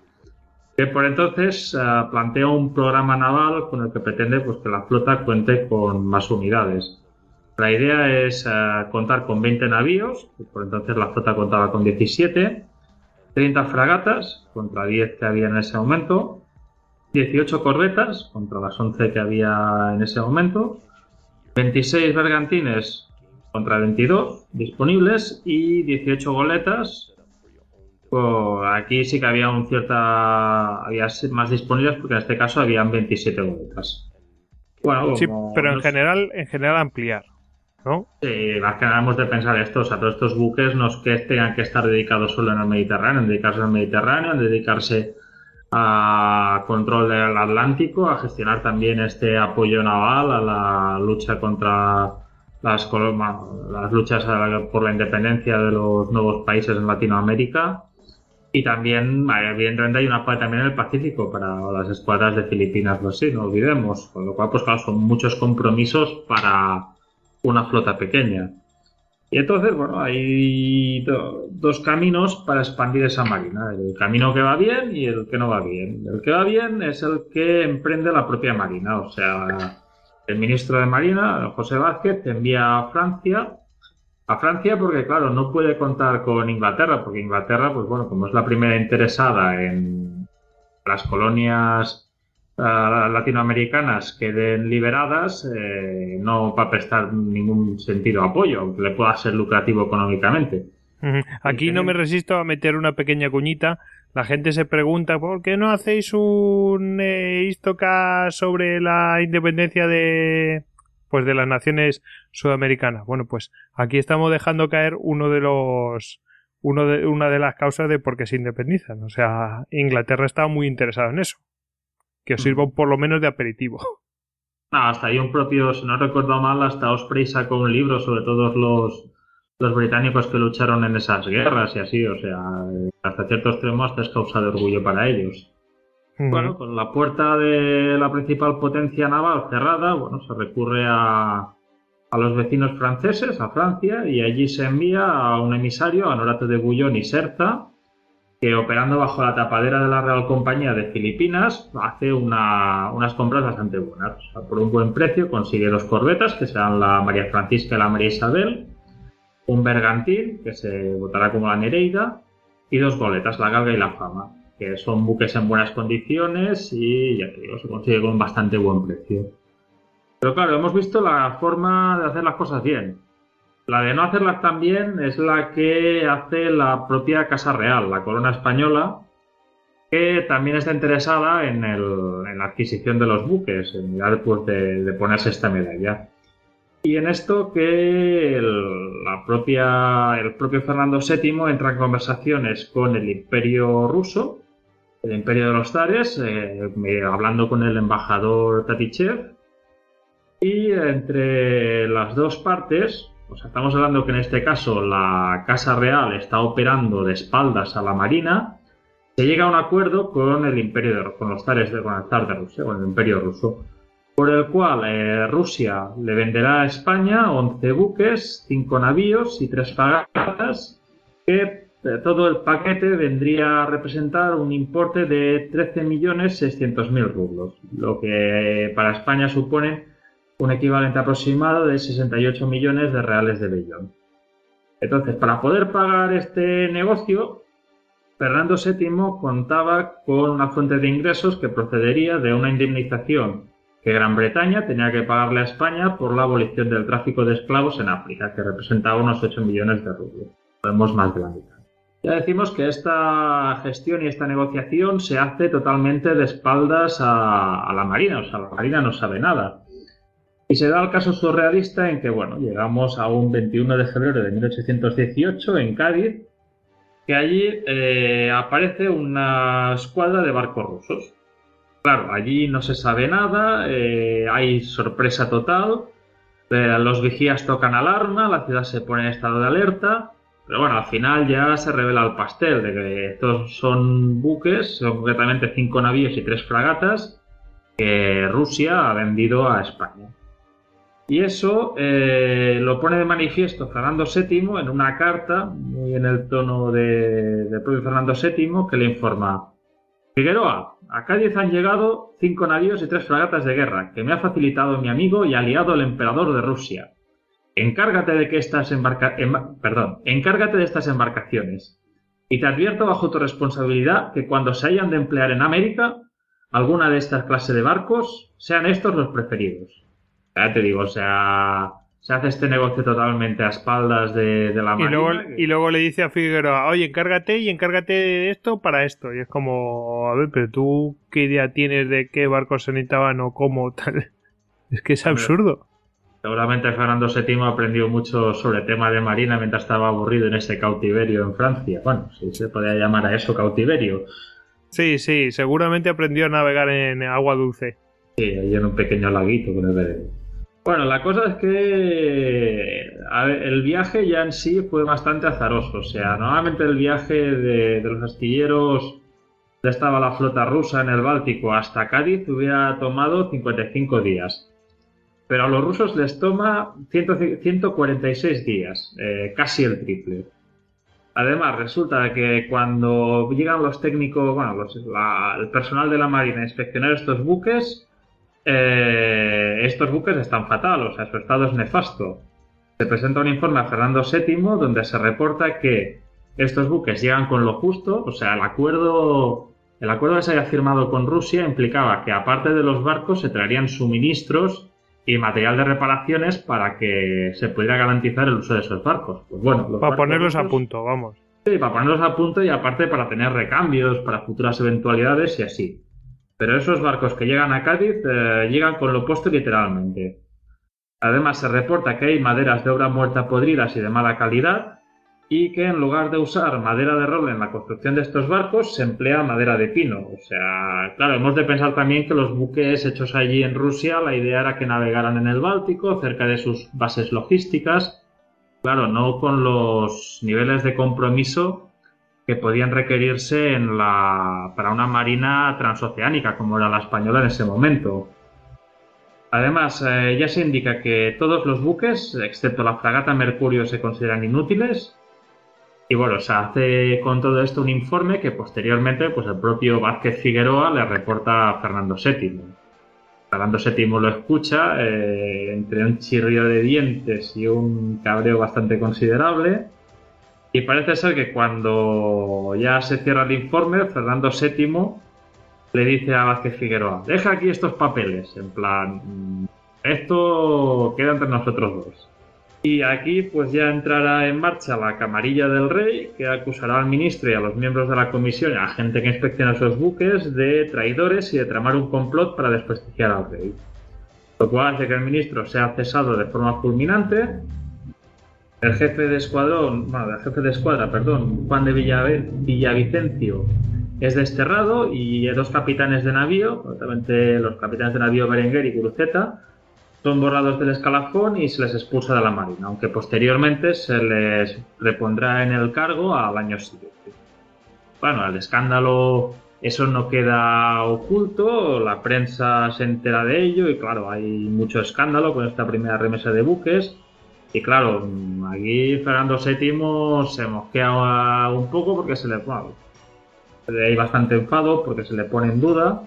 Que por entonces eh, plantea un programa naval con el que pretende pues, que la flota cuente con más unidades. La idea es eh, contar con 20 navíos, por entonces la flota contaba con 17, 30 fragatas contra 10 que había en ese momento, 18 corbetas contra las 11 que había en ese momento, 26 bergantines contra 22 disponibles y 18 goletas. Pues aquí sí que había un cierta había más disponibles porque en este caso habían 27 goletas. Bueno, sí, pero en general en general ampliar. ¿No? Sí, más que nada hemos de pensar esto, o sea, todos estos buques no es que tengan que estar dedicados solo en el Mediterráneo, en dedicarse al Mediterráneo, en dedicarse a control del Atlántico, a gestionar también este apoyo naval a la lucha contra las, las luchas por la independencia de los nuevos países en Latinoamérica. Y también, evidentemente, hay una parte también en el Pacífico para las escuadras de Filipinas, pues sí, no olvidemos. Con lo cual, pues claro, son muchos compromisos para una flota pequeña. Y entonces, bueno, hay dos caminos para expandir esa marina. El camino que va bien y el que no va bien. El que va bien es el que emprende la propia marina. O sea, el ministro de Marina, José Vázquez, envía a Francia a Francia porque, claro, no puede contar con Inglaterra, porque Inglaterra, pues bueno, como es la primera interesada en las colonias latinoamericanas queden liberadas, eh, no va a prestar ningún sentido apoyo, aunque le pueda ser lucrativo económicamente. Aquí no me resisto a meter una pequeña cuñita. La gente se pregunta por qué no hacéis un eh, sobre la independencia de, pues de las naciones sudamericanas. Bueno, pues aquí estamos dejando caer uno de los uno de, una de las causas de por qué se independizan. O sea, Inglaterra está muy interesada en eso. Que os sirva por lo menos de aperitivo. hasta ahí un propio, si no recuerdo mal, hasta Osprey sacó un libro sobre todos los, los británicos que lucharon en esas guerras y así. O sea, hasta cierto extremo hasta es causa de orgullo para ellos. Bueno, con la puerta de la principal potencia naval cerrada, bueno, se recurre a, a los vecinos franceses, a Francia, y allí se envía a un emisario, a Norato de Bouillon y Serta, que operando bajo la tapadera de la Real Compañía de Filipinas, hace unas compras bastante buenas. por un buen precio consigue dos corbetas, que serán la María Francisca y la María Isabel, un bergantín, que se votará como la Nereida, y dos goletas, la Galga y la Fama que son buques en buenas condiciones y ya te digo, se consigue con bastante buen precio. Pero claro, hemos visto la forma de hacer las cosas bien. La de no hacerlas tan bien es la que hace la propia Casa Real, la corona española, que también está interesada en, la adquisición de los buques, en mirar pues, de, ponerse esta medalla. Y en esto que la propia, el propio Fernando VII entra en conversaciones con el imperio ruso el Imperio de los Zares, eh, hablando con el embajador Tatichev. Y entre las dos partes, pues estamos hablando que en este caso la Casa Real está operando de espaldas a la Marina, se llega a un acuerdo con el Imperio de, con los zares de, con el zar de Rusia, con el Imperio ruso, por el cual eh, Rusia le venderá a España 11 buques, 5 navíos y 3 fragatas que todo el paquete vendría a representar un importe de 13.600.000 rublos, lo que para España supone un equivalente aproximado de 68 millones de reales de bellón. Entonces, para poder pagar este negocio, Fernando VII contaba con una fuente de ingresos que procedería de una indemnización que Gran Bretaña tenía que pagarle a España por la abolición del tráfico de esclavos en África, que representaba unos 8 millones de rublos. Podemos más de la mitad. Ya decimos que esta gestión y esta negociación se hace totalmente de espaldas a, la Marina, o sea, la Marina no sabe nada. Y se da el caso surrealista en que, bueno, llegamos a un 21 de febrero de 1818 en Cádiz, que allí eh, aparece una escuadra de barcos rusos. Claro, allí no se sabe nada, eh, hay sorpresa total, eh, los vigías tocan alarma, la ciudad se pone en estado de alerta, pero bueno, al final ya se revela el pastel de que estos son buques, son concretamente cinco navíos y tres fragatas que Rusia ha vendido a España. Y eso eh, lo pone de manifiesto Fernando VII en una carta, muy en el tono de, del propio Fernando VII, que le informa: Figueroa, a Cádiz han llegado cinco navíos y tres fragatas de guerra, que me ha facilitado mi amigo y aliado el emperador de Rusia. Encárgate de que estas perdón, encárgate de estas embarcaciones. Y te advierto bajo tu responsabilidad que cuando se hayan de emplear en América, alguna de estas clases de barcos, sean estos los preferidos. Ya te digo, o sea, se hace este negocio totalmente a espaldas de, la y Luego, Y luego le dice a Figueroa, oye, encárgate y encárgate de esto para esto. Y es como, a ver, pero tú, ¿qué idea tienes de qué barcos se necesitaban o cómo tal? Es que es absurdo. Seguramente Fernando VII aprendió mucho sobre el tema de marina mientras estaba aburrido en ese cautiverio en Francia. Bueno, si se podía llamar a eso cautiverio. Sí, sí, seguramente aprendió a navegar en agua dulce. Sí, ahí en un pequeño laguito con el Bueno, la cosa es que el viaje ya en sí fue bastante azaroso. O sea, normalmente el viaje de, los astilleros de estaba la flota rusa en el Báltico hasta Cádiz hubiera tomado 55 días. Pero a los rusos les toma 146 días, eh, casi el triple. Además, resulta que cuando llegan los técnicos, bueno, el personal de la Marina a inspeccionar estos buques, eh, estos buques están fatal, o sea, su estado es nefasto. Se presenta un informe a Fernando VII donde se reporta que estos buques llegan con lo justo, o sea, el acuerdo, el acuerdo que se había firmado con Rusia implicaba que aparte de los barcos se traerían suministros y material de reparaciones para que se pudiera garantizar el uso de esos barcos. Pues bueno, para ponerlos a punto, vamos. Sí, para ponerlos a punto y aparte para tener recambios, para futuras eventualidades y así. Pero esos barcos que llegan a Cádiz eh, llegan con lo puesto literalmente. Además, se reporta que hay maderas de obra muerta podridas y de mala calidad y que en lugar de usar madera de roble en la construcción de estos barcos, se emplea madera de pino. O sea, claro, hemos de pensar también que los buques hechos allí en Rusia, la idea era que navegaran en el Báltico, cerca de sus bases logísticas. Claro, no con los niveles de compromiso que podían requerirse para una marina transoceánica como era la española en ese momento. Además, eh, ya se indica que todos los buques, excepto la fragata Mercurio, se consideran inútiles. Y bueno, se hace con todo esto un informe que posteriormente pues, el propio Vázquez Figueroa le reporta a Fernando VII. Fernando VII lo escucha eh, entre un chirrido de dientes y un cabreo bastante considerable y parece ser que cuando ya se cierra el informe, Fernando VII le dice a Vázquez Figueroa, deja aquí estos papeles, en plan, mm, esto queda entre nosotros dos. Y aquí pues ya entrará en marcha la camarilla del rey, que acusará al ministro y a los miembros de la comisión a la gente que inspecciona esos buques de traidores y de tramar un complot para desprestigiar al rey. Lo cual hace que el ministro sea cesado de forma fulminante el jefe de escuadrón, bueno, el jefe de escuadra, perdón, Juan de Villavicencio, es desterrado y dos capitanes de navío, los capitanes de navío Berenguer y Guruceta, son borrados del escalafón y se les expulsa de la marina, aunque posteriormente se les repondrá en el cargo al año siguiente. Bueno, el escándalo, eso no queda oculto, la prensa se entera de ello y claro, hay mucho escándalo con esta primera remesa de buques y claro, aquí Fernando VII se mosquea un poco porque se le bueno, hay bastante enfado porque se le pone en duda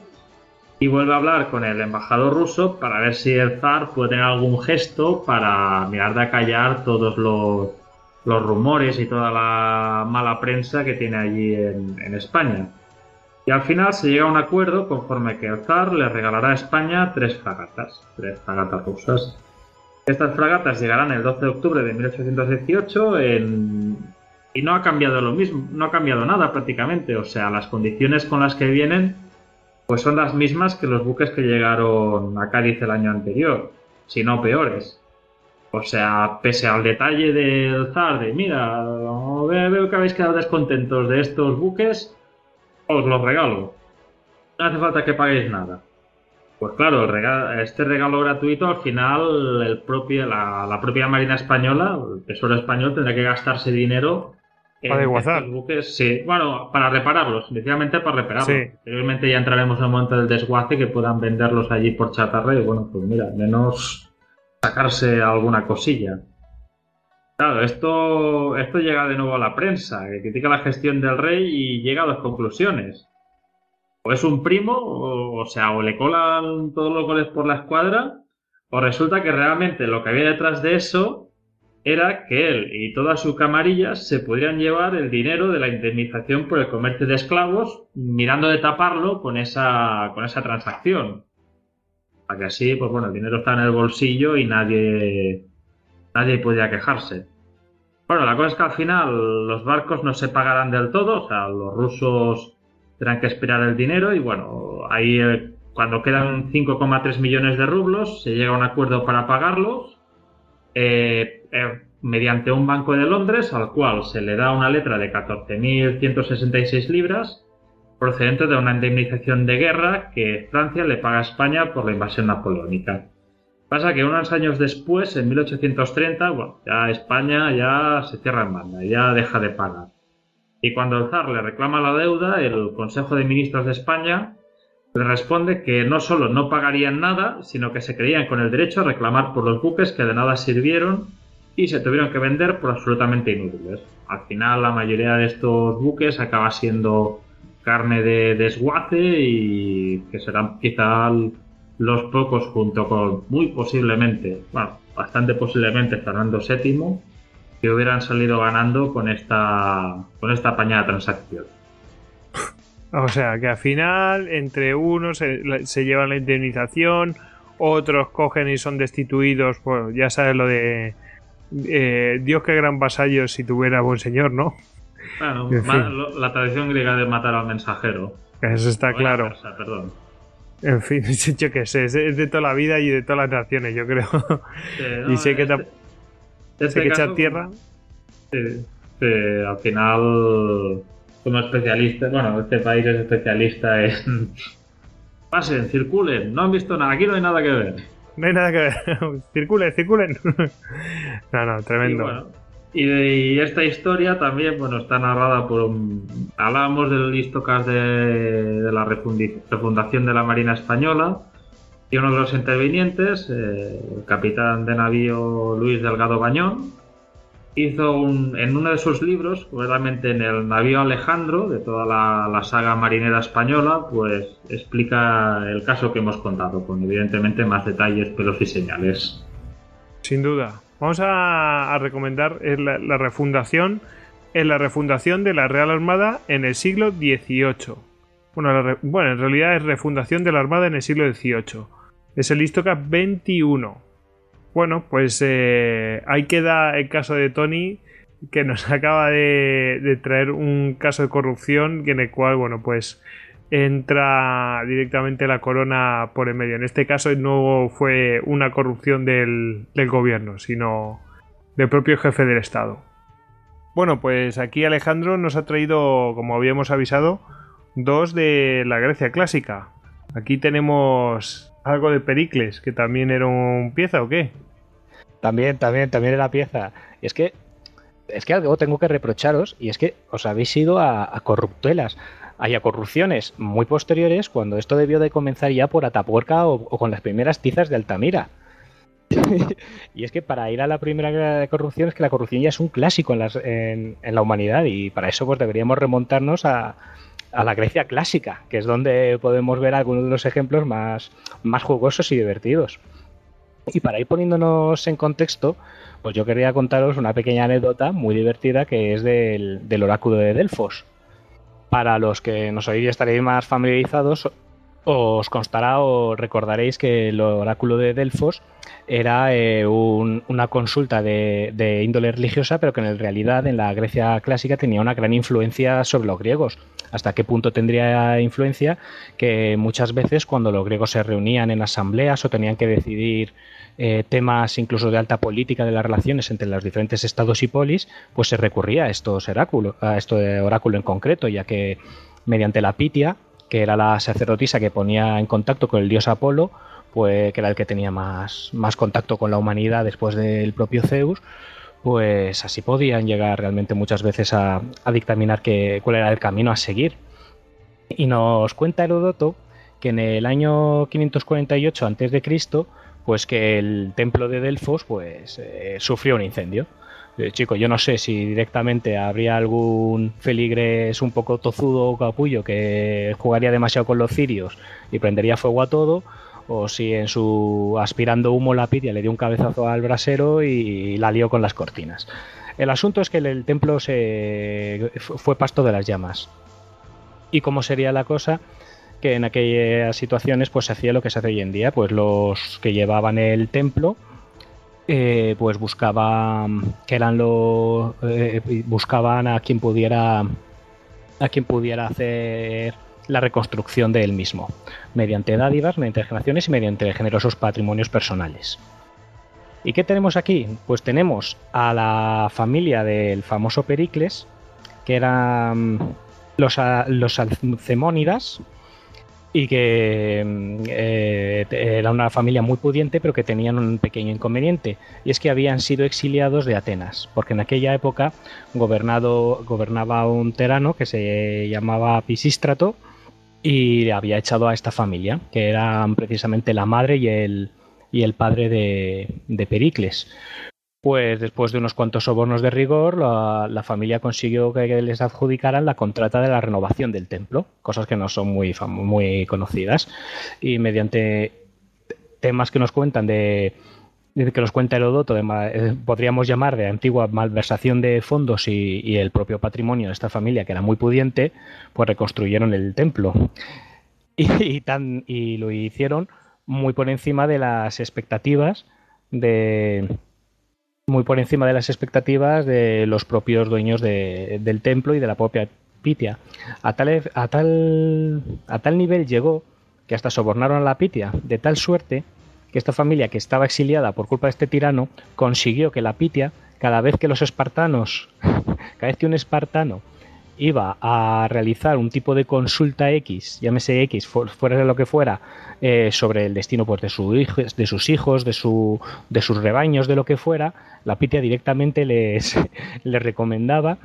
y vuelve a hablar con el embajador ruso para ver si el zar puede tener algún gesto para mirar de acallar todos los, rumores y toda la mala prensa que tiene allí en, en, España. Y al final se llega a un acuerdo conforme que el zar le regalará a España tres fragatas, tres fragatas rusas. Estas fragatas llegarán el 12 de octubre de 1818 y no ha cambiado lo mismo, no ha cambiado nada prácticamente. O sea, las condiciones con las que vienen pues son las mismas que los buques que llegaron a Cádiz el año anterior, si no peores. O sea, pese al detalle del zar de, mira, veo que habéis quedado descontentos de estos buques, os los regalo. No hace falta que paguéis nada. Pues claro, este regalo gratuito al final el propio, la, propia Marina Española, el Tesoro Español, tendrá que gastarse dinero para desguazar. buques, sí, bueno, para repararlos, inicialmente para repararlos. Sí. ya entraremos en el momento del desguace que puedan venderlos allí por chatarra y bueno, pues mira, menos sacarse alguna cosilla. Claro, esto, esto llega de nuevo a la prensa, que critica la gestión del rey y llega a dos conclusiones o es un primo, o, sea, o le colan todos los goles por la escuadra, o resulta que realmente lo que había detrás de eso era que él y toda su camarilla se podrían llevar el dinero de la indemnización por el comercio de esclavos, mirando de taparlo con esa, con esa transacción. Para que así, pues bueno, el dinero está en el bolsillo y nadie, nadie podía quejarse. Bueno, la cosa es que al final los barcos no se pagarán del todo, o sea, los rusos tendrán que esperar el dinero y bueno, ahí eh, cuando quedan 5,3 millones de rublos se llega a un acuerdo para pagarlos eh, eh, mediante un banco de Londres al cual se le da una letra de 14.166 libras procedente de una indemnización de guerra que Francia le paga a España por la invasión napoleónica. Pasa que unos años después, en 1830, bueno, ya España ya se cierra en banda, ya deja de pagar. Y cuando el zar le reclama la deuda, el Consejo de Ministros de España le responde que no solo no pagarían nada, sino que se creían con el derecho a reclamar por los buques que de nada sirvieron y se tuvieron que vender por absolutamente inútiles. Al final la mayoría de estos buques acaba siendo carne de desguace y que serán quizá los pocos junto con muy posiblemente, bueno, bastante posiblemente Fernando VII, que hubieran salido ganando con esta, con esta apañada transacción. O sea, que al final entre unos se, llevan la indemnización, otros cogen y son destituidos, pues ya sabes lo de eh, Dios que gran vasallo si tuviera buen señor, ¿no? Bueno, la tradición griega de matar al mensajero. Eso está claro. perdón. En fin, yo qué sé, es de toda la vida y de todas las naciones, yo creo. y sé que, este, este echar tierra. Sí, al final, como especialista, bueno, este país es especialista en. Pasen, circulen, no han visto nada, aquí no hay nada que ver. No hay nada que ver, circulen, circulen. no, no, tremendo. Y, esta historia también, bueno, está narrada por un... Hablábamos del histocast de, la refundación de la Marina Española y uno de los intervinientes, eh, el capitán de navío Luis Delgado Bañón, hizo un, en uno de sus libros, realmente en el navío Alejandro, de toda la, saga marinera española, pues explica el caso que hemos contado, con evidentemente más detalles, pelos y señales. Sin duda. Vamos a, recomendar la, refundación, en la refundación de la Real Armada en el siglo XVIII. Bueno, bueno, en realidad es refundación de la Armada en el siglo XVIII. Es el Istoca 21. Bueno, pues eh, ahí queda el caso de Tony, que nos acaba de, traer un caso de corrupción en el cual, bueno, pues entra directamente la corona por en medio. En este caso no fue una corrupción del, gobierno, sino del propio jefe del Estado. Bueno, pues aquí Alejandro nos ha traído, como habíamos avisado, dos de la Grecia clásica. Aquí tenemos algo de Pericles, que también era un pieza o qué? También, también, también era pieza. Y es que es que algo tengo que reprocharos y es que os habéis ido a, a corruptelas haya corrupciones muy posteriores cuando esto debió de comenzar ya por Atapuerca o, con las primeras tizas de Altamira. y es que para ir a la primera corrupción es que la corrupción ya es un clásico en, la humanidad y para eso pues deberíamos remontarnos a, la Grecia clásica, que es donde podemos ver algunos de los ejemplos más, más jugosos y divertidos. Y para ir poniéndonos en contexto, pues yo quería contaros una pequeña anécdota muy divertida que es del, del oráculo de Delfos. Para los que nos oís estaréis más familiarizados, os constará o recordaréis que el oráculo de Delfos era eh, una consulta de, índole religiosa, pero que en realidad en la Grecia clásica tenía una gran influencia sobre los griegos. ¿Hasta qué punto tendría influencia? Que muchas veces cuando los griegos se reunían en asambleas o tenían que decidir eh, temas incluso de alta política de las relaciones entre los diferentes estados y polis, pues se recurría a estos oráculos, a esto de oráculo en concreto, ya que mediante la Pitia, que era la sacerdotisa que ponía en contacto con el dios Apolo, pues que era el que tenía más, más contacto con la humanidad después del propio Zeus, pues así podían llegar realmente muchas veces a, dictaminar que, cuál era el camino a seguir. Y nos cuenta Herodoto que en el año 548 a.C., pues que el templo de Delfos pues eh, sufrió un incendio. Eh, chico, yo no sé si directamente habría algún feligres un poco tozudo o capullo que jugaría demasiado con los cirios y prendería fuego a todo, o si en su aspirando humo la pidia le dio un cabezazo al brasero y la lió con las cortinas. El asunto es que el, templo se fue pasto de las llamas. ¿Y cómo sería la cosa? que en aquellas situaciones pues se hacía lo que se hace hoy en día, pues los que llevaban el templo eh, pues buscaban que eran los eh, buscaban a quien pudiera a quien pudiera hacer la reconstrucción de él mismo mediante dádivas, mediante generaciones y mediante generosos patrimonios personales. ¿Y qué tenemos aquí? Pues tenemos a la familia del famoso Pericles, que eran los, los alcemónidas, y que mm, eh, era una familia muy pudiente, pero que tenían un pequeño inconveniente, y es que habían sido exiliados de Atenas, porque en aquella época gobernado, gobernaba un terano que se llamaba Pisístrato y había echado a esta familia, que eran precisamente la madre y el, y el padre de, de Pericles. Pues después de unos cuantos sobornos de rigor, la, familia consiguió que les adjudicaran la contrata de la renovación del templo, cosas que no son muy, muy conocidas. Y mediante temas que nos cuentan de, que nos cuenta Herodoto, eh, podríamos llamar de antigua malversación de fondos y, el propio patrimonio de esta familia, que era muy pudiente, pues reconstruyeron el templo. Y, tan, y lo hicieron muy por encima de las expectativas de muy por encima de las expectativas de los propios dueños del templo y de la propia Pitia. A tal, e, a, tal, a tal nivel llegó que hasta sobornaron a la Pitia, de tal suerte que esta familia que estaba exiliada por culpa de este tirano consiguió que la Pitia, cada vez que los espartanos, cada vez que un espartano iba a realizar un tipo de consulta X, llámese X, fuera de lo que fuera, eh, sobre el destino pues, de, de sus hijos, de, su, de sus rebaños, de lo que fuera, la Pitia directamente les, les recomendaba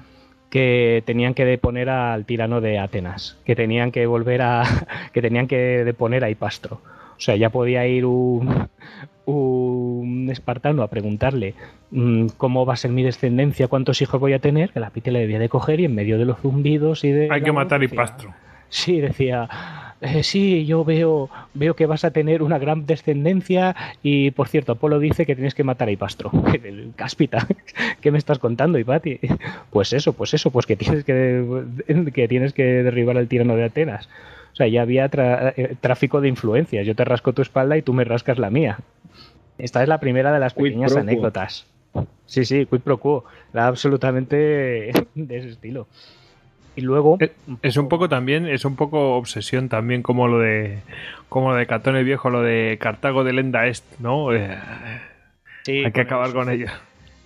que tenían que deponer al tirano de Atenas, que tenían que volver a, que tenían que deponer a Hipastro. O sea, ya podía ir un, un espartano a preguntarle mm, cómo va a ser mi descendencia, cuántos hijos voy a tener, que la Pitia le debía de coger y en medio de los zumbidos y de... Hay que matar a Hipastro. Sí, decía, eh, sí, yo veo, veo que vas a tener una gran descendencia y, por cierto, Apolo dice que tienes que matar a Hipastro. Cáspita, ¿qué me estás contando, Hipati? Pues eso, pues eso, pues que tienes que, que, tienes que derribar al tirano de Atenas. O sea, ya había eh, tráfico de influencias. Yo te rasco tu espalda y tú me rascas la mía. Esta es la primera de las pequeñas anécdotas. Sí, sí, quid pro quo. Era absolutamente de ese estilo. Y luego. Es, un poco también, es un poco obsesión también como lo de. como lo de Catón el Viejo, lo de Cartago de Lenda Est, ¿no? Eh, hay que acabar con ello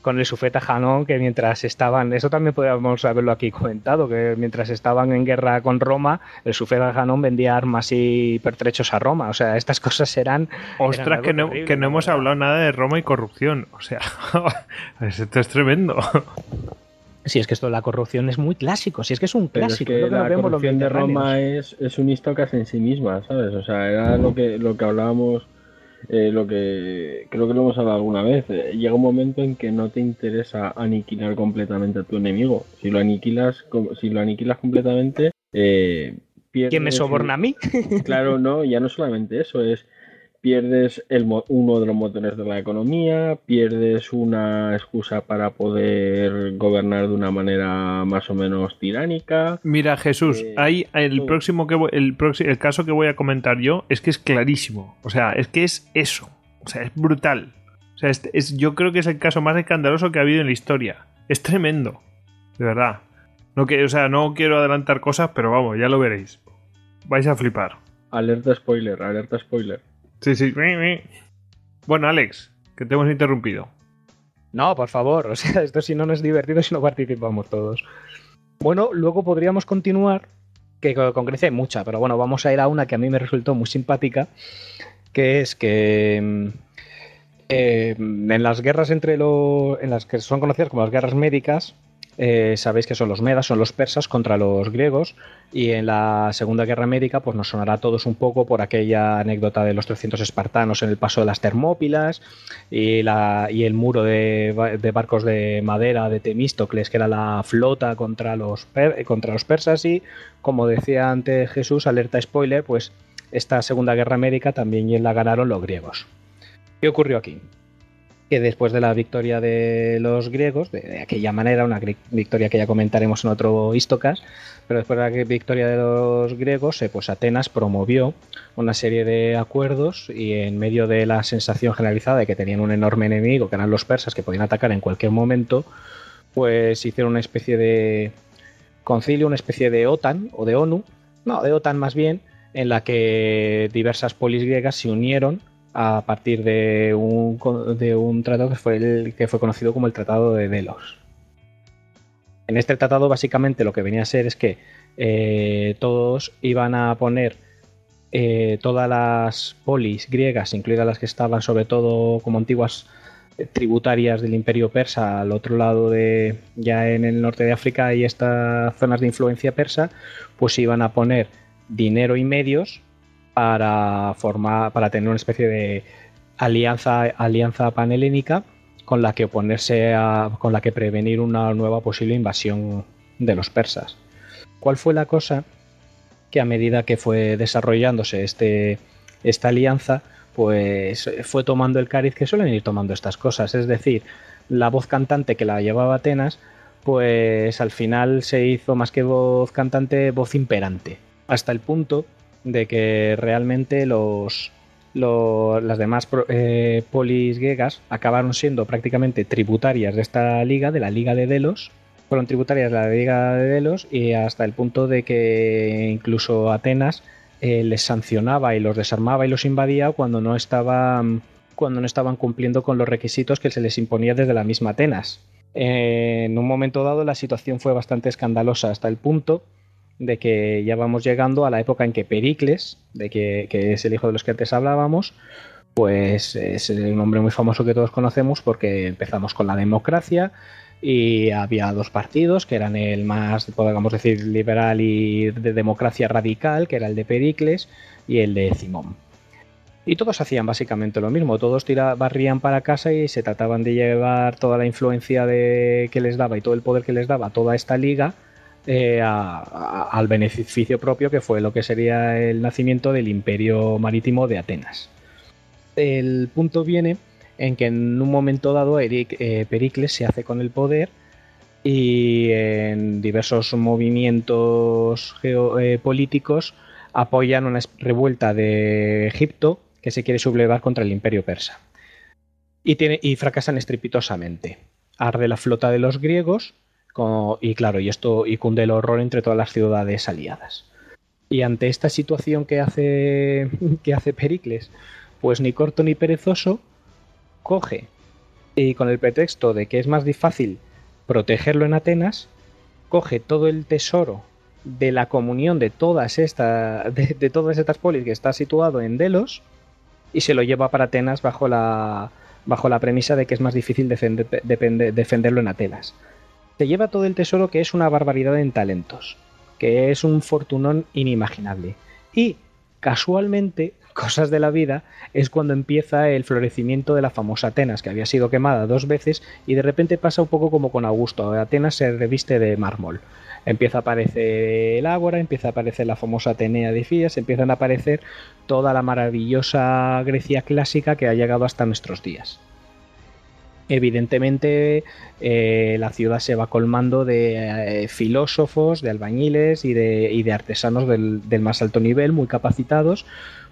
con el sufeta Janón, que mientras estaban, eso también podríamos haberlo aquí comentado, que mientras estaban en guerra con Roma, el sufeta Janón vendía armas y pertrechos a Roma. O sea, estas cosas eran. Ostras, que, no, que no hemos hablado nada de Roma y corrupción. O sea, esto es tremendo. Si es que esto de la corrupción es muy clásico, si es que es un clásico. Es que la corrupción de Roma es, es un histocas en sí misma, ¿sabes? O sea, era lo que, lo que hablábamos, eh, lo que creo que lo hemos hablado alguna vez. Eh, llega un momento en que no te interesa aniquilar completamente a tu enemigo. Si lo aniquilas, si lo aniquilas completamente, eh, ¿Quién me soborna a mí? claro, no, ya no solamente eso, es pierdes el, uno de los motores de la economía, pierdes una excusa para poder gobernar de una manera más o menos tiránica. Mira, Jesús, eh, el próximo que el, el caso que voy a comentar yo es que es clarísimo. O sea, es que es eso. O sea, es brutal. O sea, es, yo creo que es el caso más escandaloso que ha habido en la historia. Es tremendo. De verdad. No que, o sea, no quiero adelantar cosas, pero vamos, ya lo veréis. Vais a flipar. Alerta spoiler, alerta spoiler. Sí, sí. Bueno, Alex, que te hemos interrumpido. No, por favor. O sea, esto si no, no es divertido si no participamos todos. Bueno, luego podríamos continuar, que con Grecia hay mucha, pero bueno, vamos a ir a una que a mí me resultó muy simpática, que es que mm, eh, en las guerras entre los... en las que son conocidas como las guerras médicas, eh, sabéis que son los medas, son los persas contra los griegos y en la Segunda Guerra Médica pues nos sonará a todos un poco por aquella anécdota de los 300 espartanos en el paso de las Termópilas y, el muro de, barcos de madera de Temístocles que era la flota contra los, contra los persas y como decía antes Jesús, alerta spoiler, pues esta Segunda Guerra Médica también la ganaron los griegos. ¿Qué ocurrió aquí? Que después de la victoria de los griegos, de, aquella manera, una victoria que ya comentaremos en otro Istocas, pero después de la victoria de los griegos, eh, pues Atenas promovió una serie de acuerdos y en medio de la sensación generalizada de que tenían un enorme enemigo, que eran los persas, que podían atacar en cualquier momento, pues hicieron una especie de concilio, una especie de OTAN o de ONU, no, de OTAN más bien, en la que diversas polis griegas se unieron a partir de un, tratado que fue, el, que fue conocido como el Tratado de Delos. En este tratado básicamente lo que venía a ser es que eh, todos iban a poner eh, todas las polis griegas, incluidas las que estaban sobre todo como antiguas eh, tributarias del imperio persa al otro lado de ya en el norte de África y estas zonas de influencia persa pues iban a poner dinero y medios para formar para tener una especie de alianza alianza panhelénica con la que oponerse a, con la que prevenir una nueva posible invasión de los persas. ¿Cuál fue la cosa? Que a medida que fue desarrollándose este, esta alianza, pues fue tomando el cariz que suelen ir tomando estas cosas. Es decir, la voz cantante que la llevaba Atenas, pues al final se hizo más que voz cantante, voz imperante. Hasta el punto de que realmente los, las demás eh, polis griegas acabaron siendo prácticamente tributarias de esta liga, de la Liga de Delos, fueron tributarias de la Liga de Delos y hasta el punto de que incluso Atenas eh, les sancionaba y los desarmaba y los invadía cuando no estaban cuando no estaban cumpliendo con los requisitos que se les imponía desde la misma Atenas. en un momento dado la situación fue bastante escandalosa hasta el punto de que ya vamos llegando a la época en que Pericles, de que, que es el hijo de los que antes hablábamos, pues es un hombre muy famoso que todos conocemos porque empezamos con la democracia, y había dos partidos, que eran el más, podríamos decir, liberal y de democracia radical, que era el de Pericles, y el de Simón. Y todos hacían básicamente lo mismo, todos barrían para casa y se trataban de llevar toda la influencia de, que les daba y todo el poder que les daba toda esta liga eh, al beneficio propio, que fue lo que sería el nacimiento del imperio marítimo de Atenas. El punto viene en que en un momento dado eh, Pericles se hace con el poder y en diversos movimientos geopolíticos eh, apoyan una revuelta de Egipto que se quiere sublevar contra el imperio persa. Y, y fracasan estrepitosamente. Arde la flota de los griegos y claro, y esto y cunde el horror entre todas las ciudades aliadas. Y ante esta situación que hace, que hace Pericles, pues ni corto ni perezoso, coge y con el pretexto de que es más fácil protegerlo en Atenas, coge todo el tesoro de la comunión de todas, estas de, todas estas polis que está situado en Delos y se lo lleva para Atenas bajo la, bajo la premisa de que es más difícil defenderlo en Atenas. Se lleva todo el tesoro que es una barbaridad en talentos, que es un fortunón inimaginable. Y casualmente cosas de la vida es cuando empieza el florecimiento de la famosa Atenas, que había sido quemada dos veces y de repente pasa un poco como con Augusto. Atenas se reviste de mármol. Empieza a aparecer el Ágora, empieza a aparecer la famosa Atenea de Fides, empiezan a aparecer toda la maravillosa Grecia clásica que ha llegado hasta nuestros días. Evidentemente, eh, la ciudad se va colmando de eh, filósofos, de albañiles y de, artesanos del, más alto nivel, muy capacitados,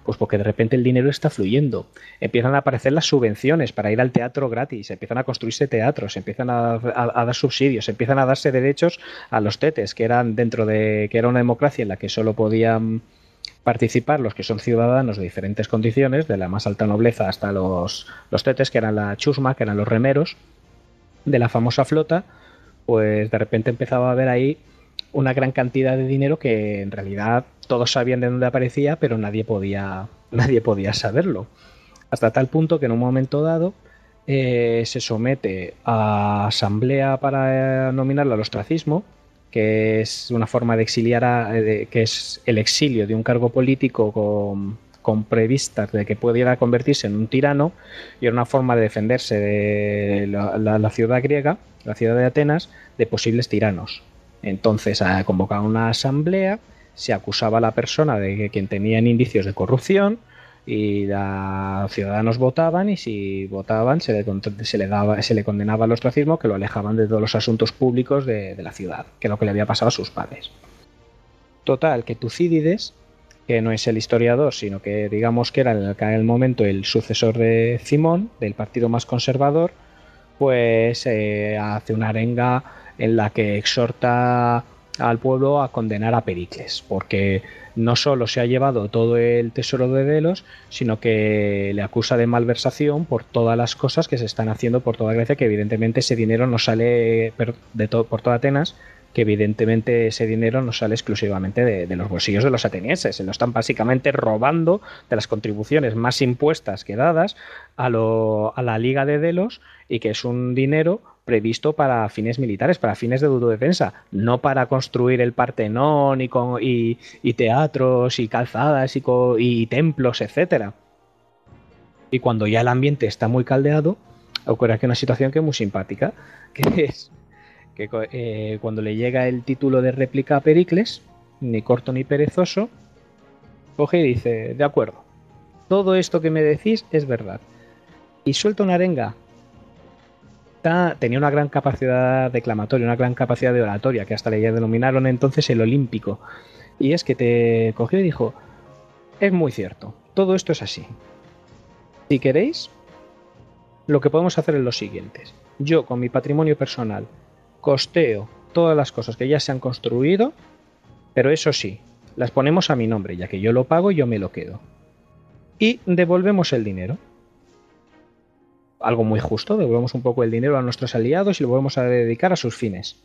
pues porque de repente el dinero está fluyendo. Empiezan a aparecer las subvenciones para ir al teatro gratis, empiezan a construirse teatros, empiezan a, dar subsidios, empiezan a darse derechos a los tetes, que eran dentro de que era una democracia en la que solo podían participar los que son ciudadanos de diferentes condiciones, de la más alta nobleza hasta los, los tetes, que eran la chusma, que eran los remeros de la famosa flota, pues de repente empezaba a haber ahí una gran cantidad de dinero que en realidad todos sabían de dónde aparecía, pero nadie podía, nadie podía saberlo. Hasta tal punto que en un momento dado eh, se somete a asamblea para nominarlo al ostracismo, que es una forma de exiliar, a, que es el exilio de un cargo político con, con previstas de que pudiera convertirse en un tirano y era una forma de defenderse de la ciudad griega, la ciudad de Atenas, de posibles tiranos. Entonces ha convocado una asamblea, se acusaba a la persona de que quien tenían indicios de corrupción y los ciudadanos votaban y si votaban se le, se le, daba, se le condenaba al ostracismo que lo alejaban de todos los asuntos públicos de, la ciudad, que es lo que le había pasado a sus padres. Total, que Tucídides, que no es el historiador, sino que digamos que era en el momento el sucesor de Simón, del partido más conservador, pues eh, hace una arenga en la que exhorta al pueblo a condenar a Pericles, porque no solo se ha llevado todo el tesoro de Delos, sino que le acusa de malversación por todas las cosas que se están haciendo por toda Grecia, que evidentemente ese dinero no sale de por toda Atenas, que evidentemente ese dinero no sale exclusivamente de, los bolsillos de los atenienses, se lo están básicamente robando de las contribuciones más impuestas que dadas a, a la Liga de Delos y que es un dinero previsto para fines militares, para fines de autodefensa, no para construir el Partenón y, y, teatros y calzadas y, y templos, etcétera. Y cuando ya el ambiente está muy caldeado, ocurre aquí una situación que es muy simpática, que es que eh, cuando le llega el título de réplica a Pericles, ni corto ni perezoso, coge y dice, de acuerdo, todo esto que me decís es verdad. Y suelta una arenga. Tenía una gran capacidad declamatoria, una gran capacidad de oratoria, que hasta le denominaron entonces el olímpico. Y es que te cogió y dijo, es muy cierto, todo esto es así. Si queréis, lo que podemos hacer es lo siguiente. Yo, con mi patrimonio personal, costeo todas las cosas que ya se han construido, pero eso sí, las ponemos a mi nombre, ya que yo lo pago y yo me lo quedo. Y devolvemos el dinero. Algo muy justo, devolvemos un poco el dinero a nuestros aliados y lo volvemos a dedicar a sus fines.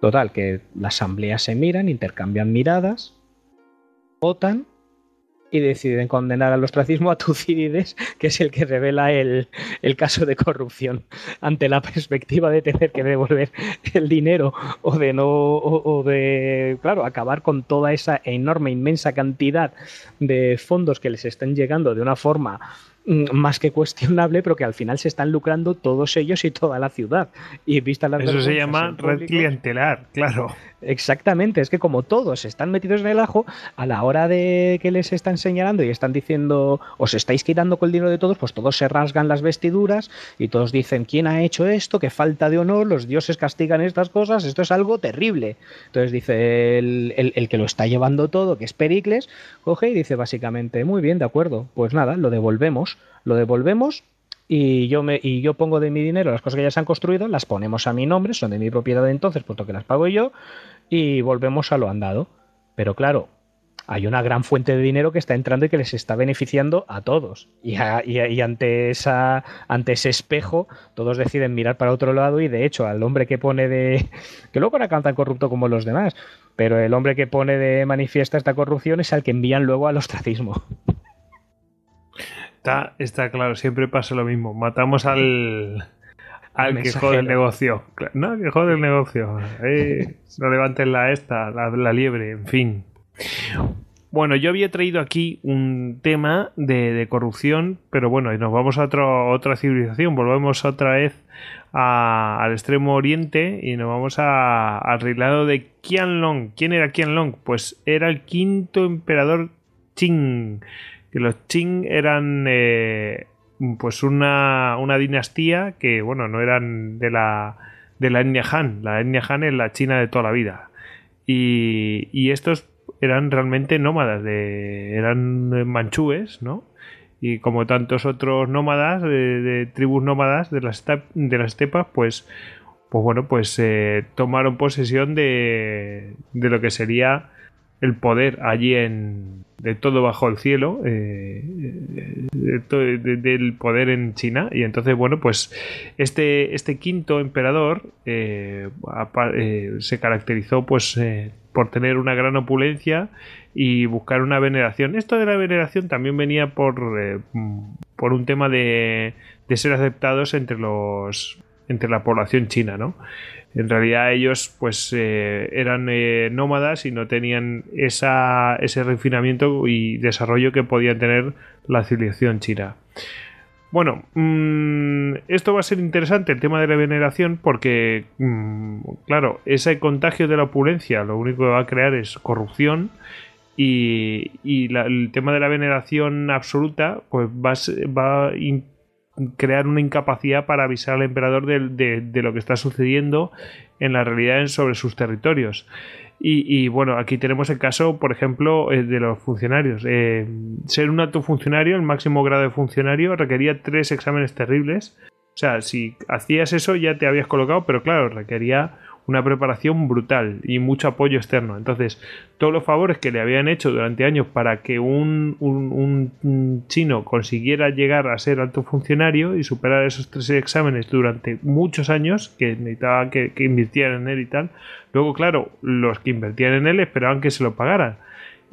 Total, que la asamblea se miran, intercambian miradas, votan y deciden condenar al ostracismo a Tucídides, que es el que revela el, caso de corrupción ante la perspectiva de tener que devolver el dinero o de no o, de claro acabar con toda esa enorme inmensa cantidad de fondos que les están llegando de una forma más que cuestionable, pero que al final se están lucrando todos ellos y toda la ciudad. Y vista las Eso se llama red clientelar, claro. Exactamente, es que como todos están metidos en el ajo, a la hora de que les están señalando y están diciendo, os estáis quitando con el dinero de todos, pues todos se rasgan las vestiduras y todos dicen, ¿quién ha hecho esto? ¿Qué falta de honor? Los dioses castigan estas cosas, esto es algo terrible. Entonces dice el, el que lo está llevando todo, que es Pericles, coge y dice básicamente, muy bien, de acuerdo, pues nada, lo devolvemos lo devolvemos y yo, y yo pongo de mi dinero las cosas que ya se han construido, las ponemos a mi nombre, son de mi propiedad entonces, puesto que las pago yo, y volvemos a lo andado. Pero claro, hay una gran fuente de dinero que está entrando y que les está beneficiando a todos. Y, ante, ante ese espejo, todos deciden mirar para otro lado y de hecho al hombre que pone de... que luego era tan corrupto como los demás, pero el hombre que pone de manifiesta esta corrupción es al que envían luego al ostracismo. Está, claro, siempre pasa lo mismo. Matamos al, al que jode el negocio. No, que jode el negocio. no levanten la esta, la, liebre, en fin. Bueno, yo había traído aquí un tema de, corrupción, pero bueno, y nos vamos a otra civilización, volvemos otra vez al extremo oriente y nos vamos al reinado de Qianlong. ¿Quién era Qianlong? Pues era el quinto emperador Qing que los Qing eran eh, pues una, dinastía que, bueno, no eran de la, de la etnia Han. La etnia Han es la China de toda la vida. Y, estos eran realmente nómadas, de, eran manchúes, ¿no? Y como tantos otros nómadas, de, tribus nómadas de las, de las estepas, pues, pues bueno, pues eh, tomaron posesión de, de lo que sería el poder allí en, de todo bajo el cielo, eh, del poder en China. Y entonces, bueno, pues este, este quinto emperador eh, eh, se caracterizó pues por tener una gran opulencia y buscar una veneración. Esto de la veneración también venía por, por un tema de, de ser aceptados entre los entre la población china, ¿no? En realidad ellos pues eh, eran eh, nómadas y no tenían esa, ese refinamiento y desarrollo que podía tener la civilización china. Bueno, mm, esto va a ser interesante el tema de la veneración porque, mm, claro, ese contagio de la opulencia lo único que va a crear es corrupción y, el tema de la veneración absoluta pues va, va a crear una incapacidad para avisar al emperador de, lo que está sucediendo en la realidad sobre sus territorios. Y, bueno, aquí tenemos el caso, por ejemplo, eh, de los funcionarios. Eh, ser un alto funcionario, el máximo grado de funcionario, requería tres exámenes terribles. O sea, si hacías eso ya te habías colocado, pero claro, requería una preparación brutal y mucho apoyo externo. Entonces, todos los favores que le habían hecho durante años para que un, un, chino consiguiera llegar a ser alto funcionario y superar esos tres exámenes durante muchos años, que necesitaban que, que invirtieran en él y tal, luego, claro, los que invertían en él esperaban que se lo pagaran.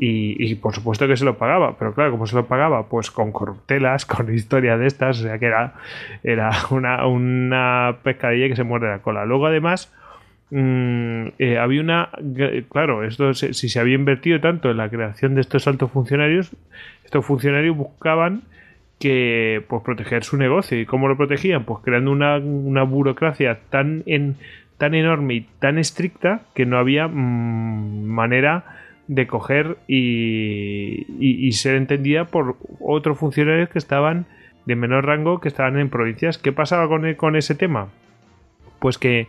Y, por supuesto que se lo pagaba, pero claro, ¿cómo se lo pagaba? Pues con corruptelas, con historias de estas, o sea que era, era una, una pescadilla que se muerde la cola. Luego además, mm, eh, había una, claro, esto si se había invertido tanto en la creación de estos altos funcionarios, estos funcionarios buscaban que pues proteger su negocio y cómo lo protegían pues creando una, una burocracia tan en tan enorme y tan estricta que no había mm, manera de coger y, ser entendida por otros funcionarios que estaban de menor rango que estaban en provincias. ¿Qué pasaba con, con ese tema? Pues que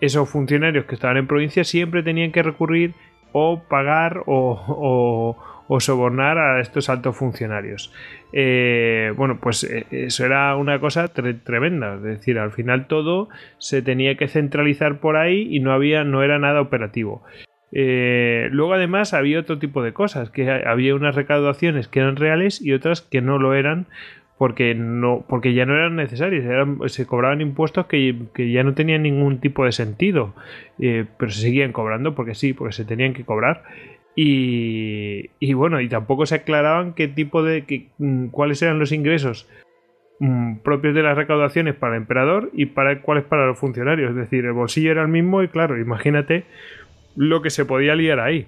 esos funcionarios que estaban en provincias siempre tenían que recurrir o pagar o, sobornar a estos altos funcionarios. Eh, bueno, pues eh, eso era una cosa tremenda. Es decir, al final todo se tenía que centralizar por ahí y no había, no era nada operativo. Eh, luego además había otro tipo de cosas, que había unas recaudaciones que eran reales y otras que no lo eran porque no porque ya no eran necesarias se cobraban impuestos que, ya no tenían ningún tipo de sentido. Eh, pero se seguían cobrando porque sí porque se tenían que cobrar. Y, bueno y tampoco se aclaraban qué tipo de mm, cuáles eran los ingresos mm, propios de las recaudaciones para el emperador y para cuáles para los funcionarios. Es decir el bolsillo era el mismo y claro imagínate lo que se podía liar ahí.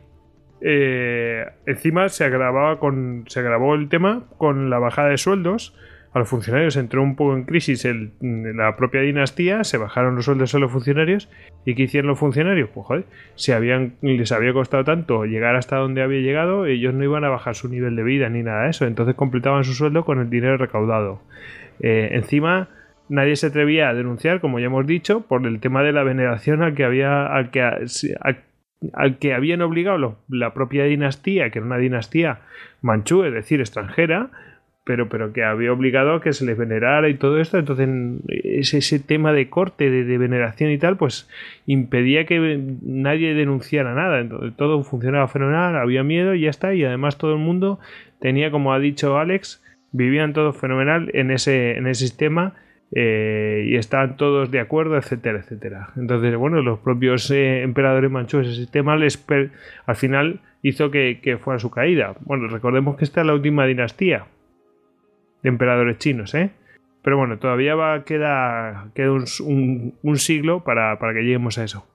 Eh, encima se agravaba con. se agravó el tema con la bajada de sueldos. A los funcionarios entró un poco en crisis el, la propia dinastía, se bajaron los sueldos a los funcionarios. ¿Y qué hicieron los funcionarios? Pues joder, si habían, les había costado tanto llegar hasta donde había llegado, ellos no iban a bajar su nivel de vida ni nada de eso. Entonces completaban su sueldo con el dinero recaudado. Eh, encima, nadie se atrevía a denunciar, como ya hemos dicho, por el tema de la veneración al que había, que, al que habían obligado la propia dinastía, que era una dinastía manchú, es decir, extranjera, pero, pero que había obligado a que se les venerara y todo esto. Entonces, ese, ese tema de corte, de, veneración y tal, pues impedía que nadie denunciara nada. Entonces, todo funcionaba fenomenal, había miedo y ya está. Y además, todo el mundo tenía, como ha dicho Alex, vivían todo fenomenal en ese, en ese sistema eh, y estaban todos de acuerdo, etcétera, etcétera. Entonces, bueno, los propios eh, emperadores manchúes, ese sistema les al final hizo que, fuera su caída. Bueno, recordemos que esta es la última dinastía de emperadores chinos, ¿eh? Pero bueno, todavía va, queda, queda un, siglo para, para, que lleguemos a eso.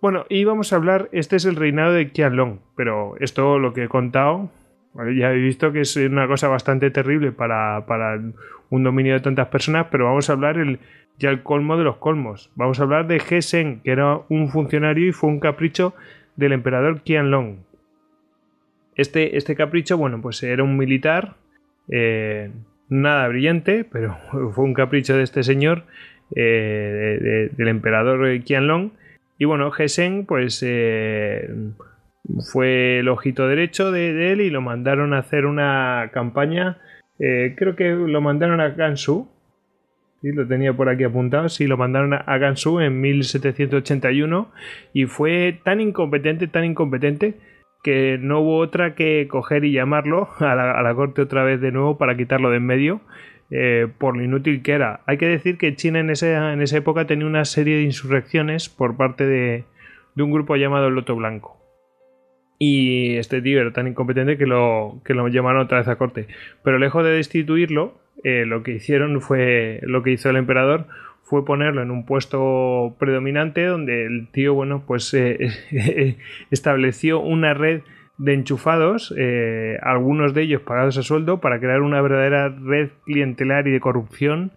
Bueno, y vamos a hablar, este es el reinado de Qianlong, pero esto lo que he contado ya he visto que es una cosa bastante terrible para, un dominio de tantas personas, pero vamos a hablar ya el colmo de los colmos. Vamos a hablar de He Seng, que era un funcionario y fue un capricho del emperador Qianlong. Este, este capricho, bueno, pues era un militar, eh, nada brillante, pero fue un capricho de este señor, eh, del emperador Qianlong. Y bueno, He pues eh, fue el ojito derecho de, él y lo mandaron a hacer una campaña. Eh, creo que lo mandaron a Gansu. ¿sí? Lo tenía por aquí apuntado. Sí, lo mandaron a Gansu en 1781 y fue tan incompetente, tan incompetente que no hubo otra que coger y llamarlo a la, corte otra vez de nuevo para quitarlo de en medio. Eh, por lo inútil que era. Hay que decir que China en esa, en esa época tenía una serie de insurrecciones por parte de, de un grupo llamado Loto Blanco. Y este tío era tan incompetente que lo, que lo llamaron otra vez a corte. Pero lejos de destituirlo, eh, lo que hicieron fue, lo que hizo el emperador fue ponerlo en un puesto predominante donde el tío, bueno, pues eh, estableció una red de enchufados, eh, algunos de ellos pagados a sueldo, para crear una verdadera red clientelar y de corrupción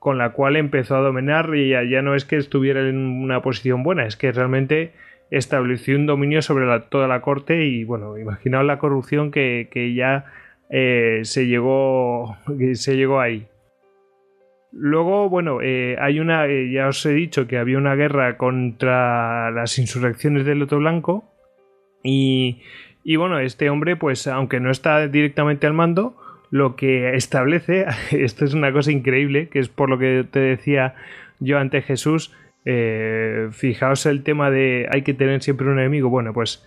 con la cual empezó a dominar y ya, ya, no es que estuviera en una posición buena, es que realmente estableció un dominio sobre toda la corte y bueno, imaginaos la corrupción que, ya eh, se, llegó, se llegó ahí. Luego, bueno, eh, hay una, eh, ya os he dicho que había una guerra contra las insurrecciones del Loto Blanco y, y bueno, este hombre, pues aunque no está directamente al mando, lo que establece, esto es una cosa increíble, que es por lo que te decía yo ante Jesús, Eh, fijaos el tema de hay que tener siempre un enemigo. Bueno, pues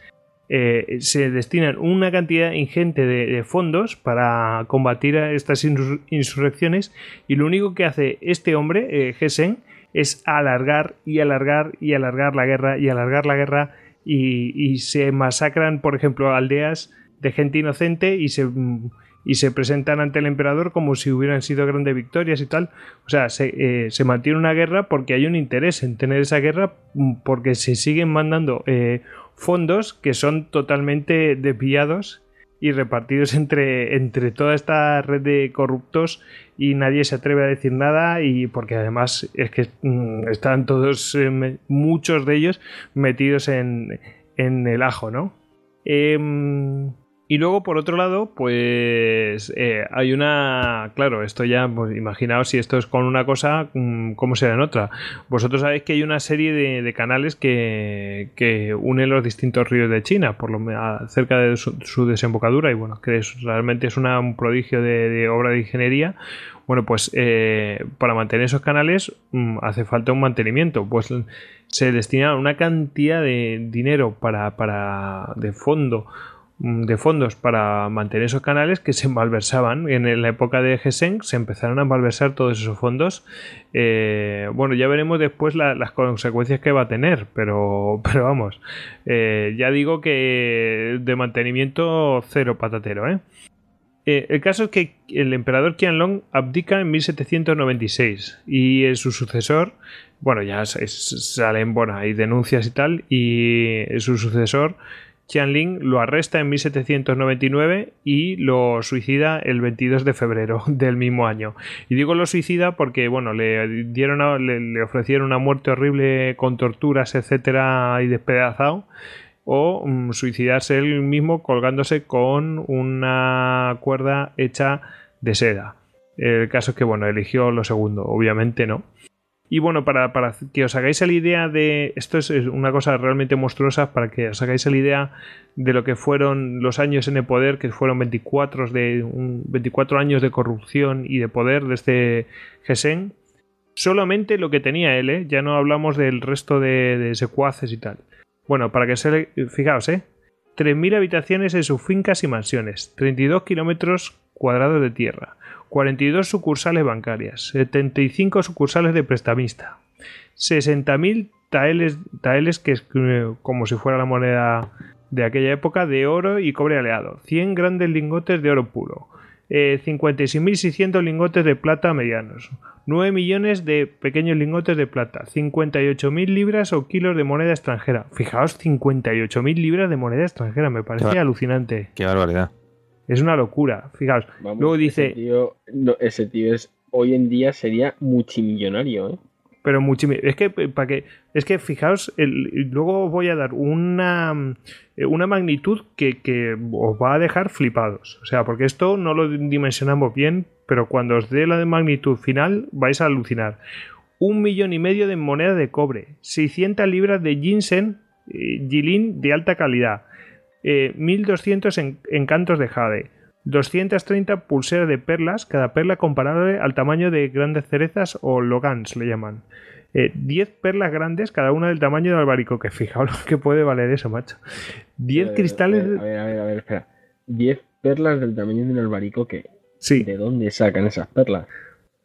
eh, se destinan una cantidad ingente de, fondos para combatir a estas insurrecciones y lo único que hace este hombre, eh, es alargar y alargar y alargar la guerra y alargar la guerra y, se masacran, por ejemplo, aldeas de gente inocente y se, y se presentan ante el emperador como si hubieran sido grandes victorias y tal. O sea, se, eh, se mantiene una guerra porque hay un interés en tener esa guerra mm, porque se siguen mandando eh, fondos que son totalmente desviados y repartidos entre, entre toda esta red de corruptos y nadie se atreve a decir nada y porque además es que mm, están todos, eh, muchos de ellos metidos en, en el ajo, ¿no? Em, y luego, por otro lado, pues eh, hay una. Claro, esto ya, pues, imaginaos si esto es con una cosa, mm, ¿cómo será en otra? Vosotros sabéis que hay una serie de, canales que, que, unen los distintos ríos de China, por lo cerca de su, desembocadura, y bueno, que realmente es un prodigio de, obra de ingeniería. Bueno, pues eh, para mantener esos canales mm, hace falta un mantenimiento. Pues se destina una cantidad de dinero para, para de fondo de fondos para mantener esos canales que se malversaban. En la época de Geseng se empezaron a malversar todos esos fondos. Eh, bueno, ya veremos después las consecuencias que va a tener, pero, pero vamos, eh, ya digo que de mantenimiento cero patatero. ¿eh? el caso es que el emperador Qianlong abdica en 1796 y su sucesor, bueno, ya salen, bueno, hay denuncias y tal, y su sucesor Qianling lo arresta en 1799 y lo suicida el 22 de febrero del mismo año. Y digo lo suicida porque, bueno, le dieron le, ofrecieron una muerte horrible con torturas, etcétera, y despedazado. O mm, suicidarse él mismo colgándose con una cuerda hecha de seda. El caso es que, bueno, eligió lo segundo, obviamente no. Y bueno, para, que os hagáis la idea de. Esto es una cosa realmente monstruosa, para que os hagáis la idea de lo que fueron los años en el poder, que fueron 24, de, 24 años de corrupción y de poder de este Gesen. Solamente lo que tenía él, ¿eh? ya no hablamos del resto de, secuaces y tal. Bueno, para que se. Fijaos, ¿eh? 3.000 habitaciones en sus fincas y mansiones, 32 kilómetros cuadrados de tierra, 42 sucursales bancarias, 75 sucursales de prestamista, 60.000 taeles, taeles que es eh, como si fuera la moneda de aquella época de oro y cobre aleado, 100 grandes lingotes de oro puro, 56.600 eh, lingotes de plata medianos, 9 millones de pequeños lingotes de plata, 58.000 libras o kilos de moneda extranjera. Fijaos, 58.000 libras de moneda extranjera, me parece alucinante. Qué barbaridad. Es una locura, fijaos. Luego dice... Ese tío, ese tío es, hoy en día sería multimillonario, ¿eh? Pero multimillonario. Es que, para que, es que fijaos, el, luego voy a dar una, una magnitud que, que, os va a dejar flipados. O sea, porque esto no lo dimensionamos bien, pero cuando os dé la magnitud final vais a alucinar. Un millón y medio de moneda de cobre, 600 libras de ginseng, eh, de alta calidad, 1200 eh, encantos de jade, 230 pulseras de perlas, cada perla comparable al tamaño de grandes cerezas o logans le llaman. 10 eh, perlas grandes, cada una del tamaño de albaricoque. Fijaos lo que puede valer eso, macho. 10 cristales. A ver, a ver, a ver, espera. 10 perlas del tamaño de un albaricoque. Sí. ¿De dónde sacan esas perlas?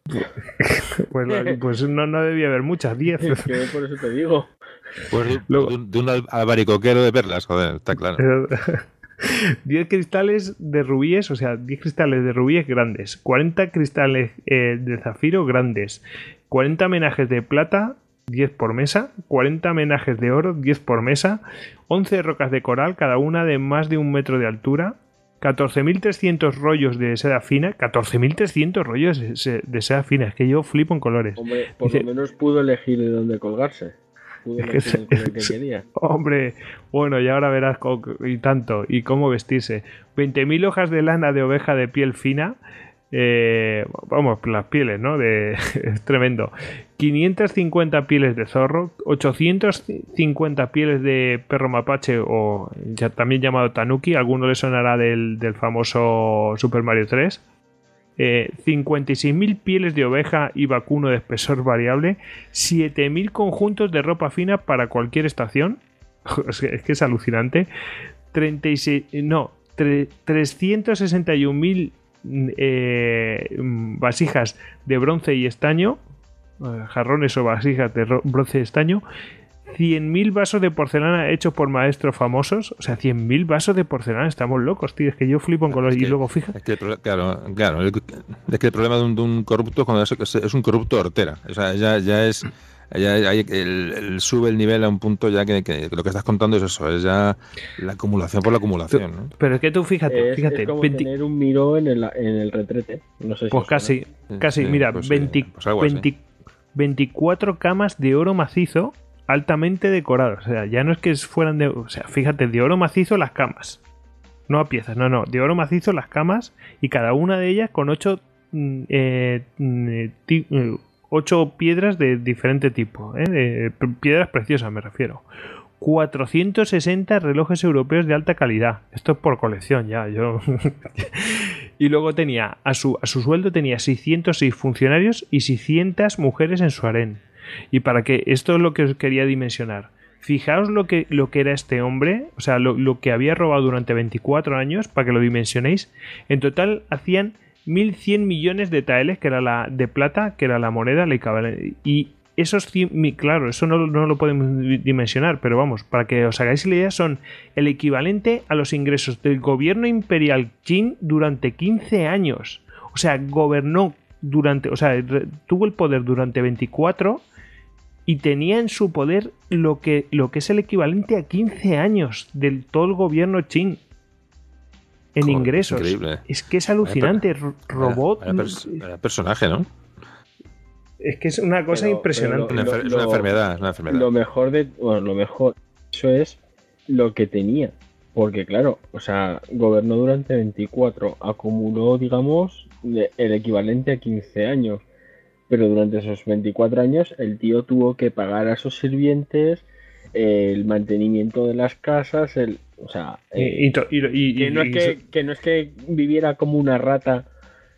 pues, pues no, no, debía haber muchas, 10. por eso te digo. Pues de, un, albaricoquero de perlas, joder, está claro. 10 cristales de rubíes, o sea, 10 cristales de rubíes grandes, 40 cristales eh, de zafiro grandes, 40 menajes de plata, 10 por mesa, 40 menajes de oro, 10 por mesa, 11 rocas de coral, cada una de más de un metro de altura, 14.300 rollos de seda fina, 14.300 rollos de seda fina, es que yo flipo en colores. Hombre, por lo menos pudo elegir de dónde colgarse. Hombre, bueno, y ahora verás y tanto, y cómo vestirse. 20.000 hojas de lana de oveja de piel fina. Eh, vamos, las pieles, ¿no? De, es tremendo. 550 pieles de zorro, 850 pieles de perro mapache o ya, también llamado tanuki, alguno le sonará del, del famoso Super Mario 3. Eh, 56.000 pieles de oveja y vacuno de espesor variable, 7.000 conjuntos de ropa fina para cualquier estación, es que es alucinante, 36, no, 361.000 eh, vasijas de bronce y estaño, eh, jarrones o vasijas de bronce y estaño, 100.000 vasos de porcelana hechos por maestros famosos. O sea, 100.000 vasos de porcelana. Estamos locos, tío. Es que yo flipo en colores. y luego, fija. Es que claro, claro. Es que el problema de un, corrupto cuando es, un corrupto hortera. O sea, ya, ya es. Ya el, sube el nivel a un punto ya que, lo que estás contando es eso, es ya la acumulación por la acumulación. Pero es que tú fíjate, es, fíjate. como tener un miro en el, en el retrete. No sé si pues casi, casi, mira, 24 pues camas de oro macizo altamente decorados. O sea, ya no es que fueran de. O sea, fíjate, de oro macizo las camas. No a piezas, no, no. De oro macizo las camas y cada una de ellas con ocho. Mm, eh, mm, eh, eh, ocho piedras de diferente tipo. De piedras preciosas, me refiero. 460 relojes europeos de alta calidad. Esto es por colección ya. Yo. y luego tenía, a su, a su sueldo tenía 606 funcionarios y 600 mujeres en su harén. Y para que esto es lo que os quería dimensionar. Fijaos lo que, lo que era este hombre, o sea, lo, que había robado durante 24 años, para que lo dimensionéis. En total hacían 1.100 millones de taeles, que era la de plata, que era la moneda, y esos 100, claro, eso no, no, lo podemos dimensionar, pero vamos, para que os hagáis la idea, son el equivalente a los ingresos del gobierno imperial Qin durante 15 años. O sea, gobernó durante, o sea, tuvo el poder durante 24 y tenía en su poder lo que, lo que es el equivalente a 15 años del todo el gobierno chin en ingresos. Es que es alucinante. Robot. Era, personaje, ¿no? Es que es una cosa impresionante. es una enfermedad, una enfermedad. Lo mejor de. Bueno, lo mejor. Eso es lo que tenía. Porque, claro, o sea, gobernó durante 24. Acumuló, digamos, el equivalente a 15 años pero durante esos 24 años el tío tuvo que pagar a sus sirvientes el mantenimiento de las casas, el, o sea, y, que, no es que, no es que viviera como una rata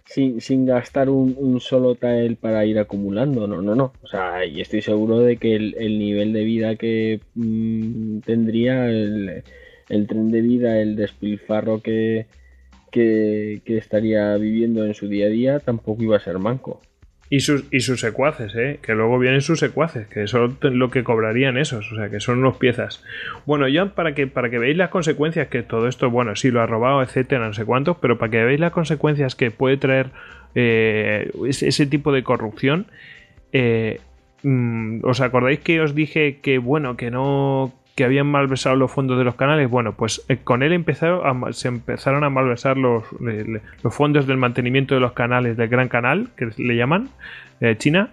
sin, sin gastar un, solo tael para ir acumulando, no, no, no, o sea, y estoy seguro de que el, nivel de vida que mm, tendría, el, el, tren de vida, el despilfarro que, que, que estaría viviendo en su día a día, tampoco iba a ser manco. Y sus, y sus secuaces, ¿eh? que luego vienen sus secuaces, que son lo que cobrarían esos, o sea, que son unos piezas. Bueno, ya para que, para que veáis las consecuencias, que todo esto, bueno, sí lo ha robado, etcétera, no sé cuántos, pero para que veáis las consecuencias que puede traer eh, ese, tipo de corrupción, eh, mm, ¿os acordáis que os dije que, bueno, que no, que habían malversado los fondos de los canales. Bueno, pues eh, con él empezaron se empezaron a malversar los, los, fondos del mantenimiento de los canales del Gran Canal, que le llaman, de China.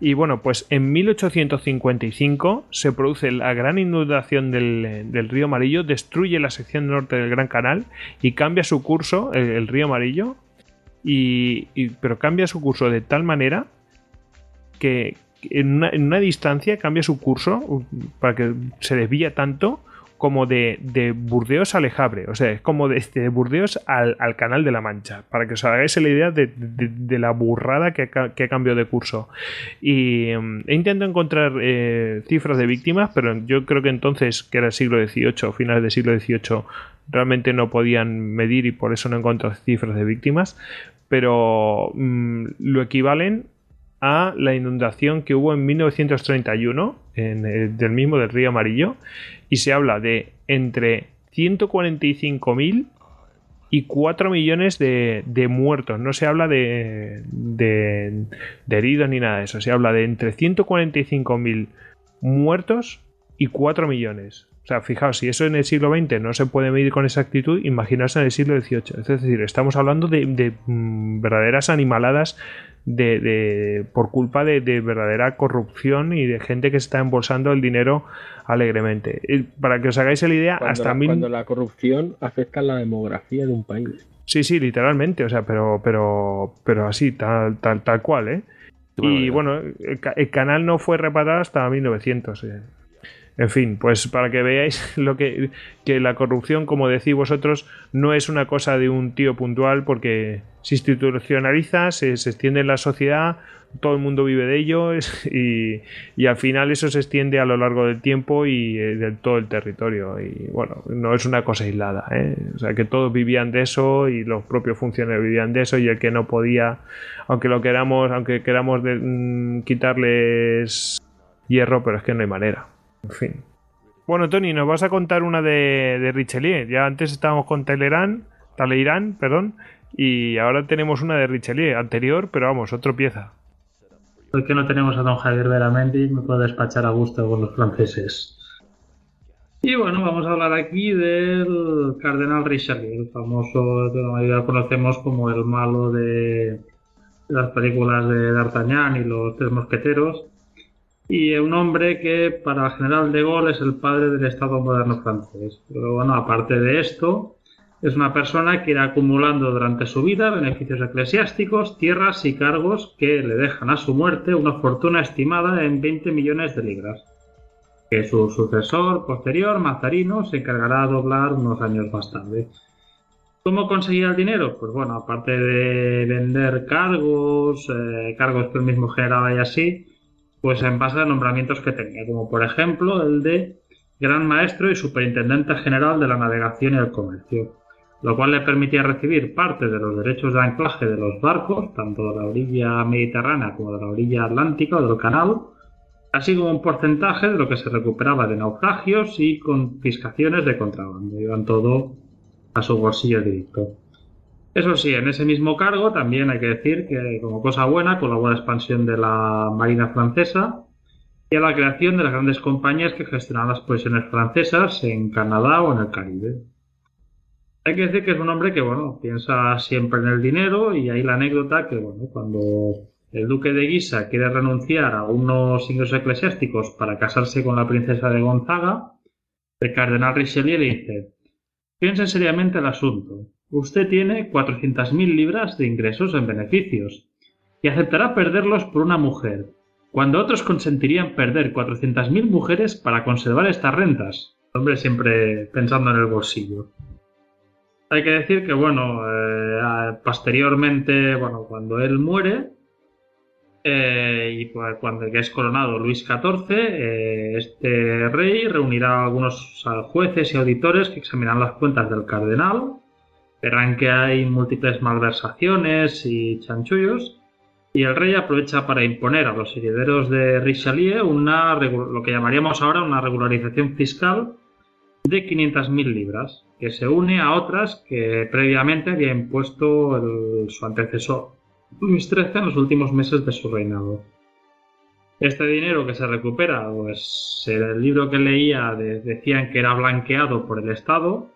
Y bueno, pues en 1855 se produce la gran inundación del, río Amarillo, destruye la sección norte del Gran Canal y cambia su curso, el, río Amarillo, y, pero cambia su curso de tal manera que, en una, distancia cambia su curso para que se desvía tanto como de, Burdeos a Lejabre. O sea, es como de, de Burdeos al, Canal de la Mancha. Para que os hagáis la idea de, la burrada que ha, cambiado de curso. Y mm, he intentado encontrar eh, cifras de víctimas, pero yo creo que entonces, que era el siglo XVIII, finales del siglo XVIII, realmente no podían medir y por eso no encontrado cifras de víctimas. Pero mm, lo equivalen a la inundación que hubo en 1931 en el, del mismo del río Amarillo y se habla de entre 145.000 y 4 millones de, muertos. No se habla de, de, heridos ni nada de eso. Se habla de entre 145.000 muertos y 4 millones. O sea, fijaos, si eso en el siglo XX no se puede medir con exactitud, imaginaos en el siglo XVIII. Es decir, estamos hablando de, mm, verdaderas animaladas de, por culpa de, verdadera corrupción y de gente que se está embolsando el dinero alegremente. para que os hagáis la idea, hasta la, Cuando la corrupción afecta a la demografía de un país. Sí, sí, literalmente, o sea, pero, pero, pero así, tal, tal, tal cual, ¿eh? y bueno, el, canal no fue reparado hasta 1900. En fin, pues para que veáis lo que, que la corrupción, como decís vosotros, no es una cosa de un tío puntual porque se institucionaliza, se, extiende en la sociedad, todo el mundo vive de ello y, y, al final eso se extiende a lo largo del tiempo y eh, de todo el territorio. Y bueno, no es una cosa aislada. ¿eh? O sea, que todos vivían de eso y los propios funcionarios vivían de eso y el que no podía, aunque lo queramos, aunque queramos de, mm, quitarles hierro, pero es que no hay manera. En fin. Bueno, Tony, nos vas a contar una de, de Richelieu. Ya antes estábamos con Talleyrand, Talleyrand, perdón, y ahora tenemos una de Richelieu, anterior, pero vamos, otra pieza. Hoy que no tenemos a don Javier Veramendi, me puedo despachar a gusto con los franceses. Y bueno, vamos a hablar aquí del cardenal Richelieu, el famoso, que la mayoría conocemos como el malo de las películas de D'Artagnan y los tres mosqueteros, y un hombre que para el general de Gaulle es el padre del Estado moderno francés. Pero bueno, aparte de esto, es una persona que irá acumulando durante su vida beneficios eclesiásticos, tierras y cargos que le dejan a su muerte una fortuna estimada en 20 millones de libras, que su sucesor posterior, Mazarino, se encargará de doblar unos años más tarde. ¿Cómo conseguía el dinero? Pues bueno, aparte de vender cargos, eh, cargos que él mismo generaba y así, pues en base a nombramientos que tenía, como por ejemplo el de Gran Maestro y Superintendente General de la Navegación y el Comercio lo cual le permitía recibir parte de los derechos de anclaje de los barcos, tanto de la orilla mediterránea como de la orilla atlántica o del canal, así como un porcentaje de lo que se recuperaba de naufragios y confiscaciones de contrabando. Iban todo a su bolsillo directo. Eso sí, en ese mismo cargo también hay que decir que, como cosa buena, colaboró a la expansión de la Marina francesa y a la creación de las grandes compañías que gestionaban las posiciones francesas en Canadá o en el Caribe. Hay que decir que es un hombre que, bueno, piensa siempre en el dinero y hay la anécdota que, bueno, cuando el duque de Guisa quiere renunciar a unos ingresos eclesiásticos para casarse con la princesa de Gonzaga, el cardenal Richelieu le dice, piense seriamente el asunto. Usted tiene 400.000 libras de ingresos en beneficios y aceptará perderlos por una mujer, cuando otros consentirían perder 400.000 mujeres para conservar estas rentas. Hombre siempre pensando en el bolsillo. Hay que decir que, bueno, eh, posteriormente, bueno, cuando él muere, eh, y cuando es coronado Luis XIV, eh, este rey reunirá a algunos jueces y auditores que examinarán las cuentas del cardenal, verán que hay múltiples malversaciones y chanchullos, y el rey aprovecha para imponer a los herederos de Richelieu una, lo que llamaríamos ahora una regularización fiscal de 500.000 libras, que se une a otras que previamente había impuesto su antecesor Luis XIII en los últimos meses de su reinado. Este dinero que se recupera, pues el libro que leía decían que era blanqueado por el Estado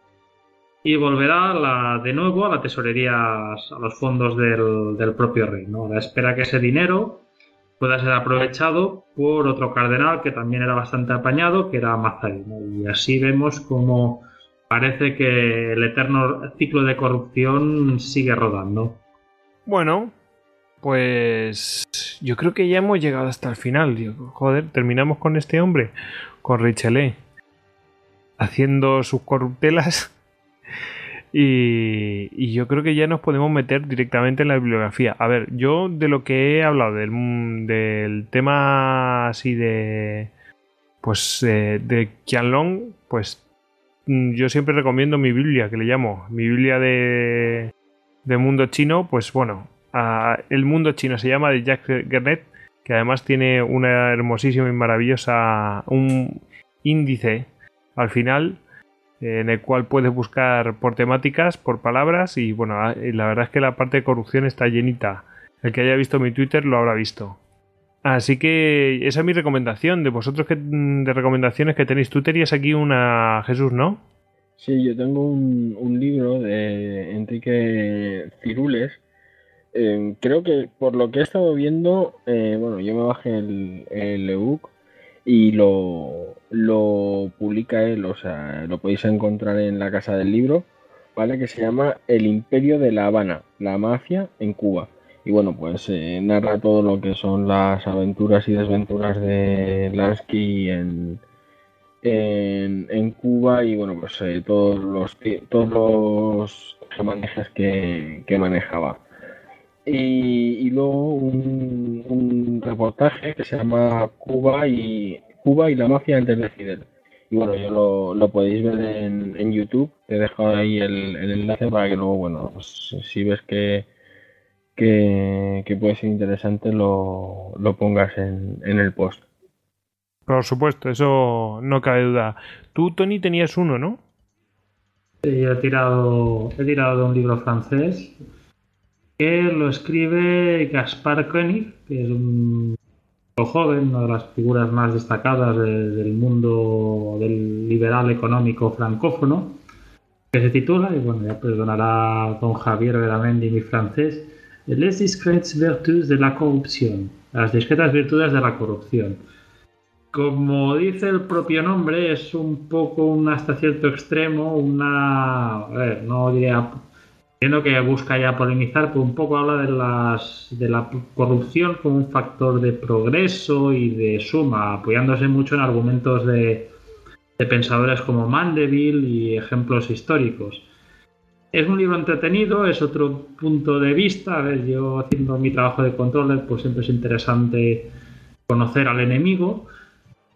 y volverá de nuevo a la tesorería, a los fondos del, propio rey. ¿no? espera que ese dinero pueda ser aprovechado por otro cardenal que también era bastante apañado, que era Mazarino. Y así vemos como parece que el eterno ciclo de corrupción sigue rodando. Bueno, pues yo creo que ya hemos llegado hasta el final. Joder, terminamos con este hombre, con Richelieu, haciendo sus corruptelas y, yo creo que ya nos podemos meter directamente en la bibliografía. A ver, yo de lo que he hablado, del, del tema así de. Pues eh, de Qianlong, pues mm, yo siempre recomiendo mi Biblia, que le llamo. Mi Biblia de, de mundo chino, pues bueno, el mundo chino se llama de Jack Gernet, que además tiene una hermosísima y maravillosa. un índice al final en el cual puedes buscar por temáticas, por palabras y bueno, ah, la verdad es que la parte de corrupción está llenita. El que haya visto mi Twitter lo habrá visto. Así que esa es mi recomendación. De vosotros que, de recomendaciones que tenéis, tú tenías aquí una, Jesús, ¿no? Sí, yo tengo un, libro de Enrique Cirules. Eh, creo que por lo que he estado viendo, eh, bueno, yo me bajé el, el ebook y lo, lo publica él, o sea, lo podéis encontrar en la casa del libro, ¿vale? Que se llama El Imperio de La Habana, la mafia en Cuba. Y bueno, pues eh, narra todo lo que son las aventuras y desventuras de Lansky en, en, Cuba y bueno, pues eh, todos los todos los que, que manejaba. Y, luego un, reportaje que se llama Cuba y Cuba y la mafia antes de Fidel. Y bueno, yo lo, lo podéis ver en, en YouTube. Te he dejado ahí el, enlace para que luego, bueno, pues, si ves que, que, puede ser interesante, lo, lo pongas en, en el post. Por supuesto, eso no cabe duda. Tú, Tony, tenías uno, ¿no? Sí, he tirado, he tirado de un libro francés que lo escribe Gaspar Koenig, que es un joven, una de las figuras más destacadas del mundo del liberal económico francófono, que se titula, y bueno, ya perdonará don Javier Veramendi mi francés, Les discrètes vertus de la corrupción, las discretas virtudes de la corrupción. Como dice el propio nombre, es un poco un hasta cierto extremo, una, a ver, no diría Entiendo que busca ya polemizar, pero un poco habla de, las, de la corrupción como un factor de progreso y de suma, apoyándose mucho en argumentos de, pensadores como Mandeville y ejemplos históricos. Es un libro entretenido, es otro punto de vista. A ver, yo haciendo mi trabajo de controller, pues siempre es interesante conocer al enemigo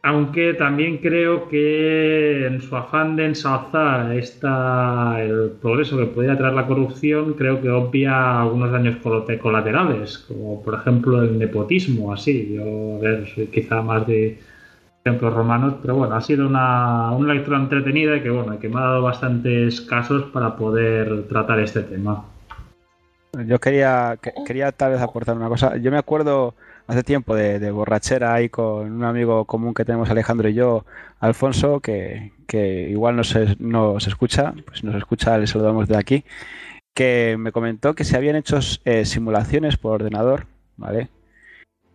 aunque también creo que en su afán de ensalzar esta, el progreso que podría traer la corrupción, creo que obvia algunos daños colaterales, como por ejemplo el nepotismo, así. Yo, a ver, soy quizá más de ejemplos romanos, pero bueno, ha sido una, una lectura entretenida y que, bueno, que me ha dado bastantes casos para poder tratar este tema. Yo quería, quería tal vez aportar una cosa. Yo me acuerdo hace tiempo de, borrachera ahí con un amigo común que tenemos Alejandro y yo, Alfonso, que, igual nos, escucha, pues nos escucha, le saludamos de aquí, que me comentó que se habían hecho eh, simulaciones por ordenador, ¿vale?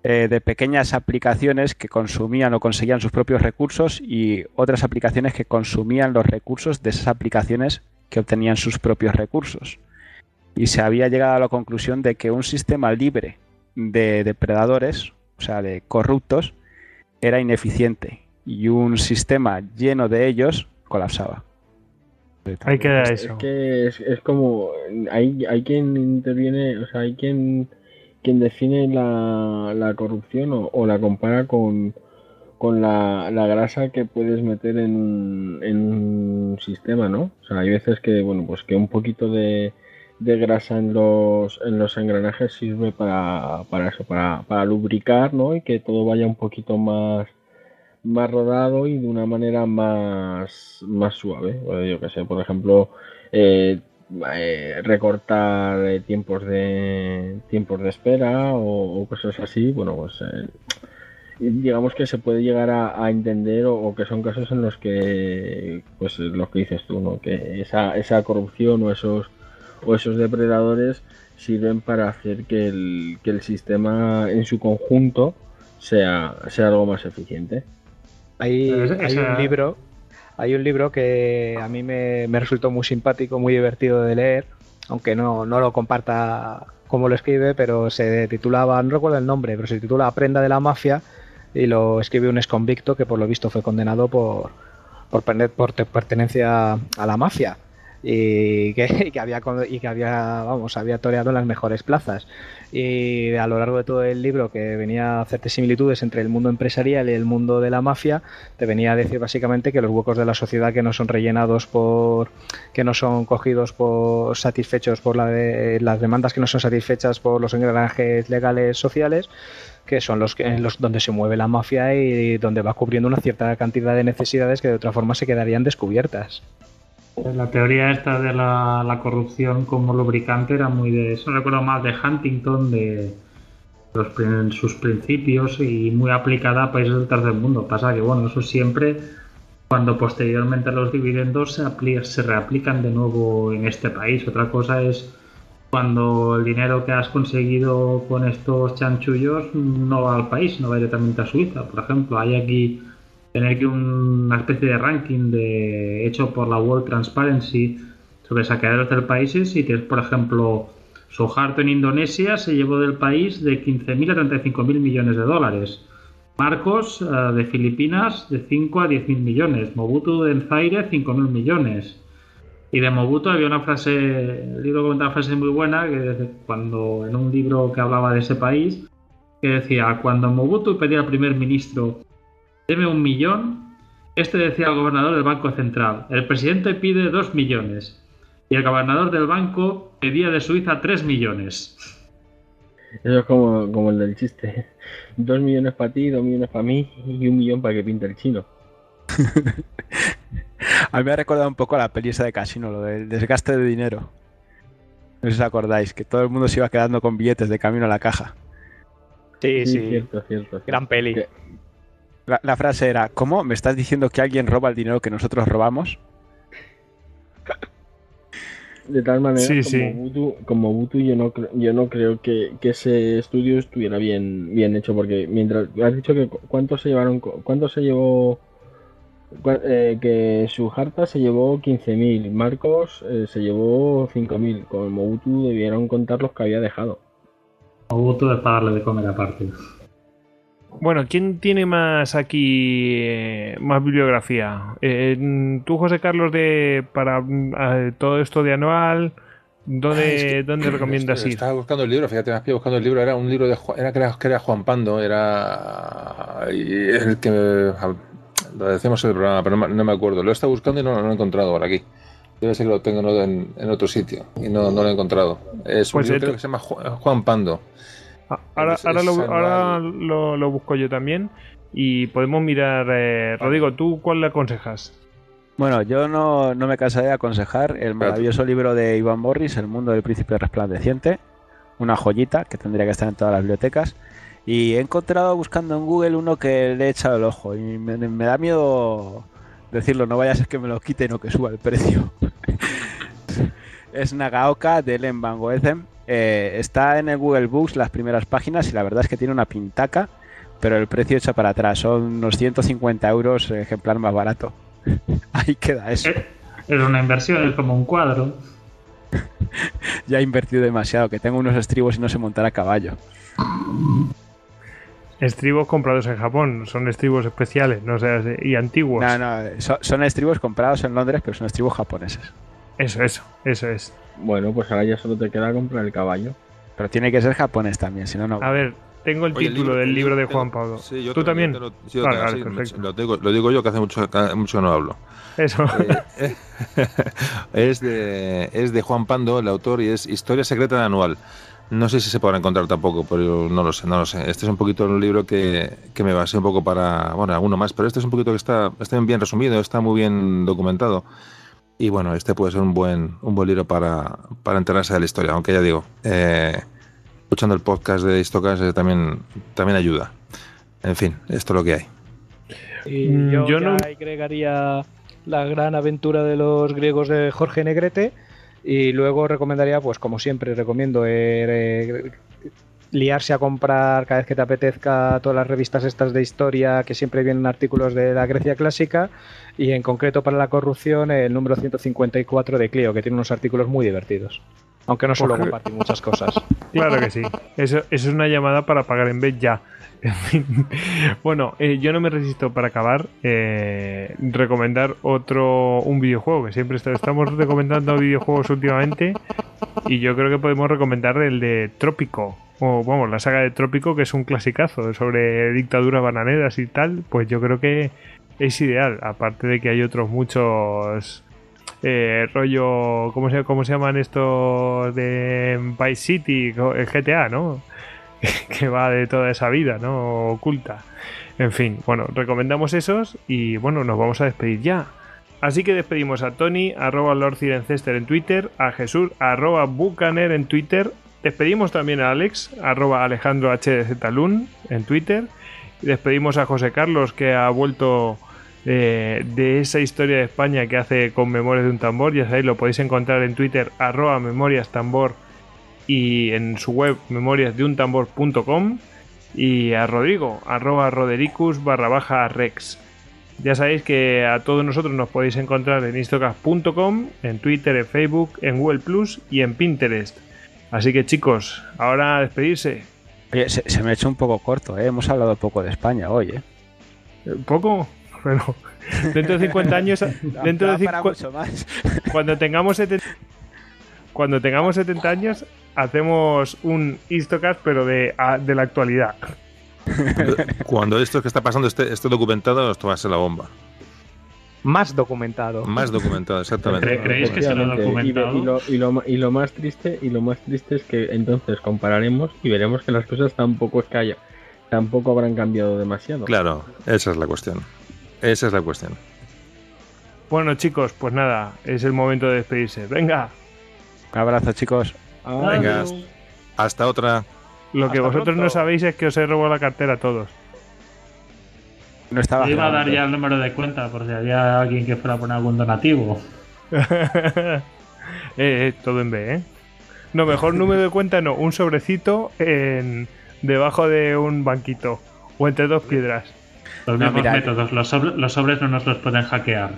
Eh, de pequeñas aplicaciones que consumían o conseguían sus propios recursos y otras aplicaciones que consumían los recursos de esas aplicaciones que obtenían sus propios recursos. Y se había llegado a la conclusión de que un sistema libre de depredadores, o sea, de corruptos, era ineficiente y un sistema lleno de ellos colapsaba. Hay que dar eso. Es que es, como. Hay, hay quien interviene, o sea, hay quien, quien define la, la corrupción o, la compara con, con la, la, grasa que puedes meter en un, en un sistema, ¿no? O sea, hay veces que, bueno, pues que un poquito de, de grasa en los, en los engranajes sirve para, para eso, para, para, lubricar, ¿no? Y que todo vaya un poquito más, más rodado y de una manera más, más suave. yo que sé, por ejemplo, eh, eh, recortar eh, tiempos de tiempos de espera o, cosas así, bueno, pues digamos que se puede llegar a, entender o, que son casos en los que, pues lo que dices tú, ¿no? Que esa, esa corrupción o esos o esos depredadores sirven para hacer que el, que el sistema en su conjunto sea, sea algo más eficiente. Hay, un libro hay un libro que a mí me, resultó muy simpático, muy divertido de leer, aunque no, no lo comparta como lo escribe, pero se titulaba, no recuerdo el nombre, pero se titula Aprenda de la Mafia y lo escribe un exconvicto que por lo visto fue condenado por, por, por pertenencia a la mafia y que, había y que había vamos había toreado en las mejores plazas y a lo largo de todo el libro que venía a hacerte similitudes entre el mundo empresarial y el mundo de la mafia te venía a decir básicamente que los huecos de la sociedad que no son rellenados por que no son cogidos por satisfechos por la las demandas que no son satisfechas por los engranajes legales sociales que son los, los donde se mueve la mafia y donde va cubriendo una cierta cantidad de necesidades que de otra forma se quedarían descubiertas. La teoría esta de la, corrupción como lubricante era muy de eso. Recuerdo más de Huntington, de sus principios y muy aplicada a países del tercer mundo. Pasa que, bueno, eso siempre, cuando posteriormente los dividendos se, se reaplican de nuevo en este país. Otra cosa es cuando el dinero que has conseguido con estos chanchullos no va al país, no va directamente a Suiza. Por ejemplo, hay aquí tener que una especie de ranking de, hecho por la World Transparency sobre saqueadores del país y tienes, por ejemplo, Soharto en Indonesia se llevó del país de 15.000 a 35.000 millones de dólares. Marcos eh, de Filipinas de 5 a 10 mil millones. Mobutu de Zaire 5 mil millones. Y de Mobutu había una frase, el libro comentaba una frase muy buena, que cuando en un libro que hablaba de ese país, que decía, cuando Mobutu pedía al primer ministro, deme un millón, este decía al gobernador del Banco Central, el presidente pide dos millones. Y el gobernador del banco pedía de Suiza tres millones. Eso es como, como el del chiste. Dos millones para ti, dos millones para mí y un millón para que pinte el chino. A mí me ha recordado un poco la peli esa de Casino, lo del desgaste de dinero. No sé si os acordáis, que todo el mundo se iba quedando con billetes de camino a la caja. Sí, sí. Cierto, cierto. Gran peli. La, frase era, ¿cómo? ¿Me estás diciendo que alguien roba el dinero que nosotros robamos? De tal manera, como, Mobutu, yo no, yo no creo que, ese estudio estuviera bien, bien hecho, porque mientras has dicho que cuánto se llevaron, cuánto se llevó eh, que su Harta se llevó 15.000, Marcos eh, se llevó 5.000. Con Mobutu debieron contar los que había dejado. Mobutu de pagarle de comer aparte. Bueno, ¿quién tiene más aquí eh, más bibliografía? tú, José Carlos, de para todo esto de anual, ¿dónde, ¿dónde recomiendas ir? Estaba buscando el libro, fíjate, me buscando el libro, era un libro de era, que era Juan Pando, era el que lo decimos en el programa, pero no, me acuerdo. Lo he estado buscando y no, lo he encontrado por aquí. Debe ser que lo tengo en, otro sitio y no, lo he encontrado. Es un pues libro que se llama Juan Pando. Ah, ahora, ahora, lo, busco yo también y podemos mirar. Eh, Rodrigo, ¿tú cuál le aconsejas? Bueno, yo no, me cansaré de aconsejar el maravilloso libro de Iván Morris, El mundo del príncipe resplandeciente. Una joyita que tendría que estar en todas las bibliotecas. Y he encontrado buscando en Google uno que le he echado el ojo y me, da miedo decirlo, no vaya a ser que me lo quiten o que suba el precio. es Nagaoka de Ellen Van Goethen. Eh, está en el Google Books las primeras páginas y la verdad es que tiene una pintaca, pero el precio echa para atrás. Son unos 150 euros ejemplar más barato. Ahí queda eso. Es una inversión, es como un cuadro. ya he invertido demasiado, que tengo unos estribos y no sé montar a caballo. Estribos comprados en Japón, son estribos especiales, no sé, y antiguos. No, no, son, estribos comprados en Londres, pero son estribos japoneses. Eso, eso, eso es. Bueno, pues ahora ya solo te queda comprar el caballo. Pero tiene que ser japonés también, si no, no. A ver, tengo el título del libro de Juan Pablo. Sí, yo ¿Tú también? Lo, lo, digo, yo que hace mucho, mucho no hablo. Eso. Eh, es, de, es de Juan Pando, el autor, y es Historia Secreta de Anual. No sé si se podrá encontrar tampoco, pero no lo sé, no lo sé. Este es un poquito un libro que, que me basé un poco para, bueno, alguno más, pero este es un poquito que está, está bien resumido, está muy bien documentado. Y bueno, este puede ser un buen, un buen libro para, para enterarse de la historia, aunque ya digo, eh, escuchando el podcast de Histocas eh, también, también ayuda. En fin, esto es lo que hay. Y mm, yo, yo no agregaría la gran aventura de los griegos de Jorge Negrete y luego recomendaría, pues como siempre, recomiendo eh, eh, liarse a comprar cada vez que te apetezca todas las revistas estas de historia que siempre vienen artículos de la Grecia clásica y en concreto para la corrupción el número 154 de Clio, que tiene unos artículos muy divertidos. Aunque no solo compartir muchas cosas. Claro que sí. Eso, eso es una llamada para pagar en vez ya. bueno, eh, yo no me resisto para acabar eh, recomendar otro un videojuego que siempre estamos recomendando videojuegos últimamente y yo creo que podemos recomendar el de Trópico o vamos la saga de Trópico que es un clasicazo sobre dictaduras bananeras y tal pues yo creo que es ideal aparte de que hay otros muchos eh, rollo ¿cómo se, cómo se llaman estos de Vice City el GTA no que va de toda esa vida, ¿no? Oculta. En fin, bueno, recomendamos esos y bueno, nos vamos a despedir ya. Así que despedimos a Tony, arroba Lord Cirencester en Twitter, a Jesús, arroba Bucaner en Twitter. Despedimos también a Alex, arroba Alejandro HDZ en Twitter. Y despedimos a José Carlos, que ha vuelto eh, de esa historia de España que hace con Memorias de un Tambor. Ya sabéis, lo podéis encontrar en Twitter, arroba Memorias Tambor y en su web memoriasdeuntambor.com y a Rodrigo, arroba rodericus barra baja rex. Ya sabéis que a todos nosotros nos podéis encontrar en istocast.com, en Twitter, en Facebook, en Google Plus y en Pinterest. Así que chicos, ahora a despedirse. Oye, se, me ha hecho un poco corto, ¿eh? Hemos hablado poco de España hoy, ¿eh? eh poco, pero dentro de 50 años, dentro de más. cuando tengamos 70, cuando tengamos 70 años, hacemos un Histocast, pero de, de la actualidad. Cuando esto que está pasando esté, esté documentado, esto va a ser la bomba. Más documentado. Más documentado, exactamente. ¿Creéis que será documentado? Y, lo, más triste, y lo más triste es que entonces compararemos y veremos que las cosas tampoco es que haya, tampoco habrán cambiado demasiado. Claro, esa es la cuestión. Esa es la cuestión. Bueno, chicos, pues nada, es el momento de despedirse. Venga. Un abrazo, chicos. Venga, hasta otra. Lo que vosotros no sabéis es que os he robado la cartera a todos. No estaba. iba a dar ya el número de cuenta por si había alguien que fuera a poner algún donativo. Eh, eh, todo en B, ¿eh? No, mejor número de cuenta no, un sobrecito en debajo de un banquito o entre dos piedras. Los mismos métodos, los, sobres no nos los pueden hackear.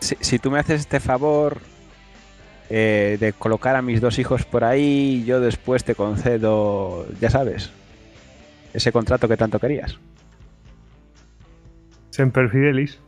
si, tú me haces este favor eh, de colocar a mis dos hijos por ahí, yo después te concedo, ya sabes, ese contrato que tanto querías. Semper Fidelis.